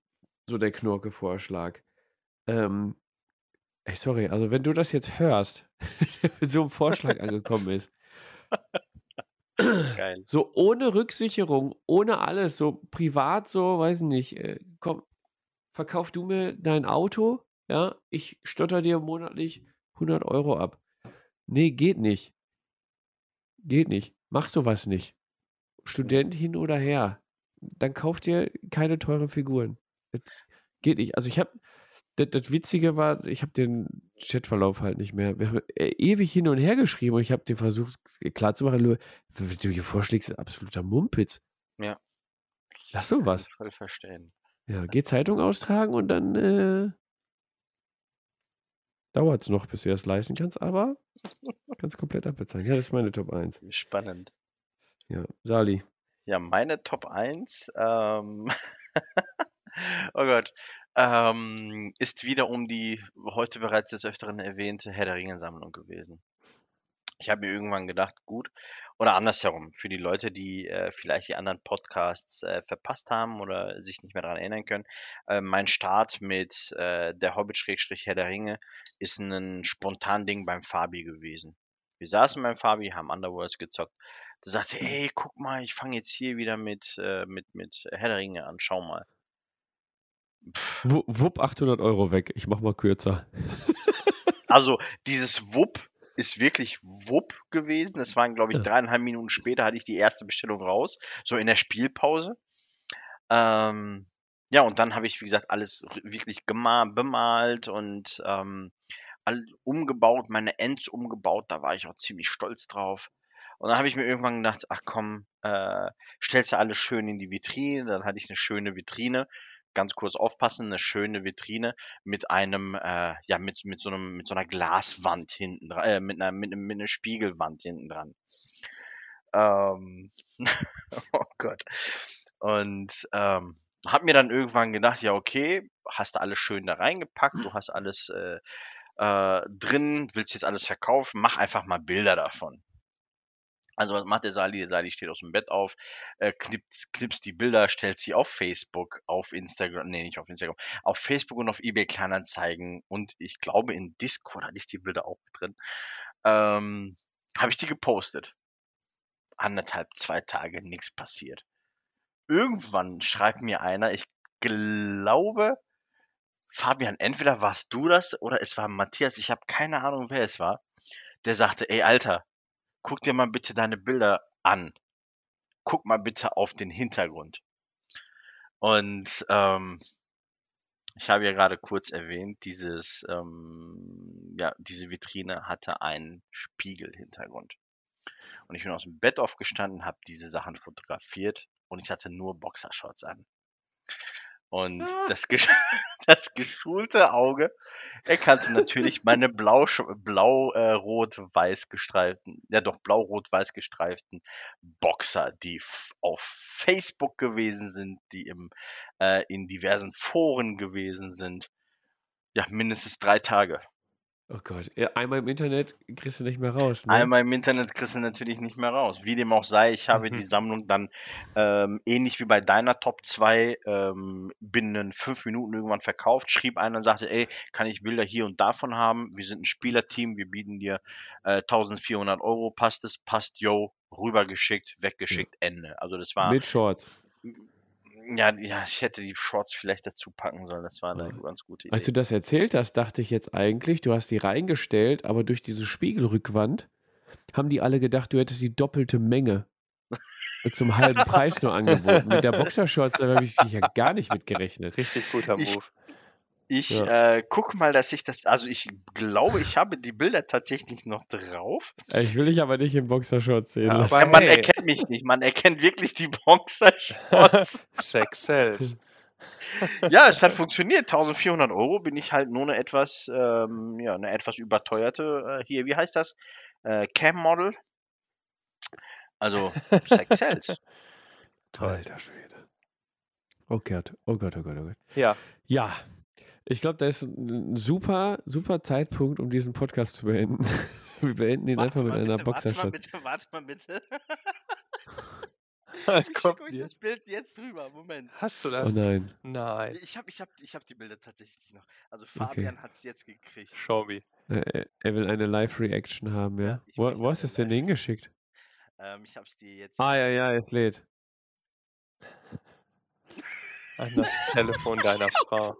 so der Knorke-Vorschlag. Ähm, ey, sorry, also wenn du das jetzt hörst, mit so einem Vorschlag angekommen ist, Geil. so ohne Rücksicherung, ohne alles, so privat, so, weiß nicht, äh, komm, verkauf du mir dein Auto, ja, ich stotter dir monatlich 100 Euro ab. Nee, geht nicht. Geht nicht. Mach sowas nicht. Student hin oder her. Dann kauf dir keine teuren Figuren. Das geht nicht. Also ich habe, das, das Witzige war, ich habe den Chatverlauf halt nicht mehr. Wir haben äh, ewig hin und her geschrieben und ich habe dir versucht klarzumachen, Lu, was du hier vorschlägst, ist absoluter Mumpitz. Ja. Lass sowas. Voll verstehen. Ja, geh Zeitung austragen und dann äh, dauert es noch, bis du das leisten kannst, aber kannst komplett abbezahlen. Ja, das ist meine Top 1. Spannend. Ja, Sali. Ja, meine Top 1, ähm, oh Gott, ähm, ist wieder um die heute bereits des Öfteren erwähnte Herr der Ringe-Sammlung gewesen. Ich habe mir irgendwann gedacht, gut, oder andersherum, für die Leute, die äh, vielleicht die anderen Podcasts äh, verpasst haben oder sich nicht mehr daran erinnern können, äh, mein Start mit äh, der Hobbit-Herr der Ringe ist ein Spontan-Ding beim Fabi gewesen. Wir saßen beim Fabi, haben Underworlds gezockt. Da sagte, ey, guck mal, ich fange jetzt hier wieder mit, äh, mit, mit Herr der Ringe an, schau mal. Pff, Wu- Wupp 800 Euro weg. Ich mach mal kürzer. Also dieses Wupp ist wirklich Wupp gewesen. Das waren, glaube ich, dreieinhalb Minuten später hatte ich die erste Bestellung raus, so in der Spielpause. Ähm, ja, und dann habe ich, wie gesagt, alles wirklich bemalt und ähm, umgebaut, meine Ends umgebaut. Da war ich auch ziemlich stolz drauf. Und dann habe ich mir irgendwann gedacht, ach komm, äh, stellst du alles schön in die Vitrine. Dann hatte ich eine schöne Vitrine. Ganz kurz aufpassen, eine schöne Vitrine mit einem, äh, ja, mit, mit so einem, mit so einer Glaswand hinten dran, äh, mit einer, mit, mit einer Spiegelwand hinten dran. Ähm, oh Gott. Und ähm, habe mir dann irgendwann gedacht, ja, okay, hast du alles schön da reingepackt, du hast alles äh, äh, drin, willst jetzt alles verkaufen, mach einfach mal Bilder davon. Also was macht der Sali? Der Sali steht aus dem Bett auf, äh, knipst, knipst die Bilder, stellt sie auf Facebook, auf Instagram, nee, nicht auf Instagram, auf Facebook und auf eBay Kleinanzeigen und ich glaube in Discord hatte ich die Bilder auch drin. Ähm, habe ich die gepostet. Anderthalb, zwei Tage, nichts passiert. Irgendwann schreibt mir einer, ich glaube, Fabian, entweder warst du das oder es war Matthias, ich habe keine Ahnung, wer es war, der sagte, ey Alter, guck dir mal bitte deine Bilder an. Guck mal bitte auf den Hintergrund. Und ähm, ich habe ja gerade kurz erwähnt, dieses, ähm, ja, diese Vitrine hatte einen Spiegelhintergrund. Und ich bin aus dem Bett aufgestanden, habe diese Sachen fotografiert und ich hatte nur Boxershorts an. Und Ah. das, gesch das geschulte Auge erkannte natürlich meine blau, blau äh, gestreiften, ja doch blau rot weiß gestreiften Boxer, die auf Facebook gewesen sind, die im äh, in diversen Foren gewesen sind. Ja, mindestens drei Tage. Oh Gott. Ja, einmal im Internet kriegst du nicht mehr raus, ne? Einmal im Internet kriegst du natürlich nicht mehr raus. Wie dem auch sei, ich habe Mhm. die Sammlung dann ähm, ähnlich wie bei deiner Top 2 ähm, binnen fünf Minuten irgendwann verkauft. Schrieb einer und sagte, ey, kann ich Bilder hier und davon haben? Wir sind ein Spielerteam, wir bieten dir äh, 1400 Euro. Passt es? Passt, yo. Rübergeschickt, weggeschickt, Ende. Also das war, Mit Shorts. Ja, ja, ich hätte die Shorts vielleicht dazu packen sollen. Das war eine Ja. ganz gute Idee. Als du das erzählt hast, dachte ich jetzt eigentlich, du hast die reingestellt, aber durch diese Spiegelrückwand haben die alle gedacht, du hättest die doppelte Menge zum halben Preis nur angeboten. Mit der Boxershorts, da habe ich ja gar nicht mit gerechnet. Richtig guter Ich- Move. Ich Ja. äh, guck mal, dass ich das, also ich glaube, ich habe die Bilder tatsächlich noch drauf. Äh, Ich will dich aber nicht in Boxershorts sehen Ja, lassen. aber- man hey. erkennt mich nicht, man erkennt wirklich die Boxershorts. Sex sells. ja, es hat funktioniert. 1400 Euro bin ich halt nur eine etwas, ähm, ja, eine etwas überteuerte, äh, hier, wie heißt das? Äh, Cam-Model. Also, Sex sells. Toll. Alter Schwede. Oh Gott, oh Gott, oh Gott, oh Gott. Ja, Ja, ich glaube, das ist ein super, super Zeitpunkt, um diesen Podcast zu beenden. Wir beenden ihn einfach mit einer bitte, warte mal Boxershot. bitte, warte mal bitte. Ich kommt schicke euch das Bild jetzt rüber. Moment. Hast du Oh das? nein. Nein. Ich habe ich hab, ich hab die Bilder tatsächlich noch. Also Fabian hat es jetzt gekriegt. Show me. Äh, Er er will eine Live-Reaction haben, ja. Wo wo hast du es denn hingeschickt? Ähm, ich habe es dir jetzt. Ah, ja, ja, es lädt. An das Telefon deiner Frau.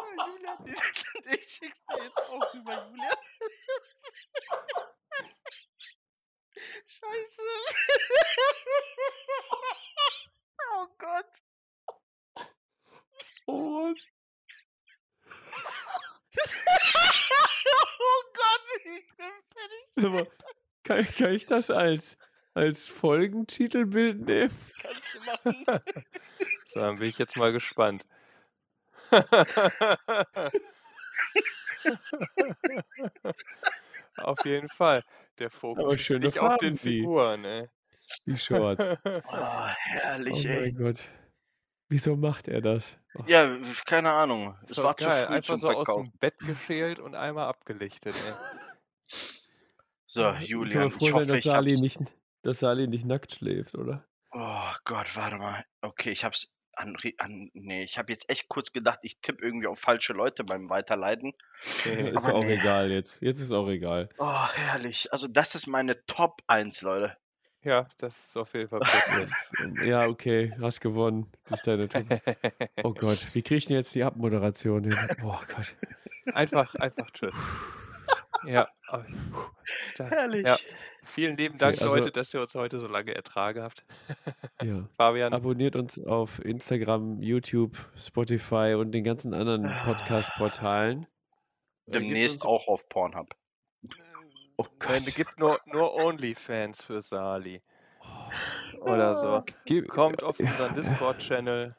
Oh, Julian, ich schick's dir jetzt auch rüber, Julian. Scheiße. Oh Gott. Oh, Oh Gott, ich bin fertig. aber kann, ich- kann ich das als, als Folgentitelbild nehmen? Kannst du machen. So, dann bin ich jetzt mal gespannt. auf jeden Fall. Der Fokus ist nicht auf den Farben, die. Figuren, ey. Die Shorts. Oh, Oh herrlich, ey. mein Gott. Wieso macht er das? Oh, Ja, keine Ahnung. Es So war zu geil. früh Einfach zum so aus Verkauf. dem Bett geschält und einmal abgelichtet, ey. So, Julian, froh ich sein, hoffe, dass ich Sali, nicht, dass Sali nicht nackt schläft, oder? Oh Gott, warte mal. Okay, ich hab's an, an nee, ich habe jetzt echt kurz gedacht, ich tippe irgendwie auf falsche Leute beim Weiterleiten. ist Aber auch nee. egal jetzt. Jetzt ist auch egal. Oh, herrlich. Also das ist meine Top 1, Leute. Ja, das ist auf jeden Fall ähm, ja, okay, hast gewonnen. Das ist deine Top. Oh Gott, wie kriege ich denn jetzt die Abmoderation hin? Oh Gott. einfach, einfach tschüss. Ja, Herrlich. ja. Vielen lieben Dank, Okay, also- Leute, dass ihr uns heute so lange ertragen habt. Ja. Fabian, Abonniert uns auf Instagram, YouTube, Spotify und den ganzen anderen Podcast-Portalen. Äh, Demnächst auch auf Pornhub. Oh Nein, es Gott. gibt nur, nur Onlyfans für Sali. Oder so. Gib, Kommt auf unseren Discord-Channel.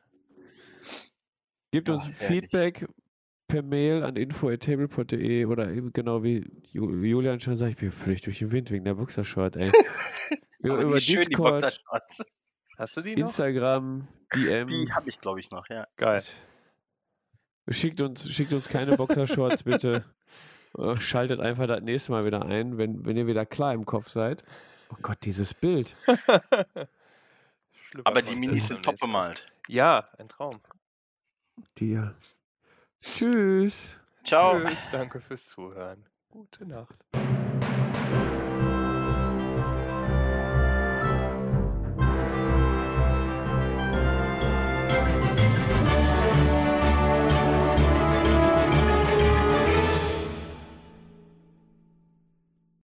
Gebt Oh, uns herrlich. Feedback per Mail an info.tablepod.de oder eben genau wie Ju- Julian schon sagt, ich bin völlig durch den Wind wegen der Boxershort, ey. über Aber über die Discord, Boxershorts. Hast du die noch? Instagram, DM. Die habe ich, glaube ich, noch, ja. Geil. Schickt uns, schickt uns keine Boxershorts, bitte. Äh, Schaltet einfach das nächste Mal wieder ein, wenn, wenn ihr wieder klar im Kopf seid. Oh Gott, dieses Bild. Aber die Minis sind top bemalt. Ja, ein Traum. Dir. Tschüss. Ciao. Tschüss, danke fürs Zuhören. Gute Nacht.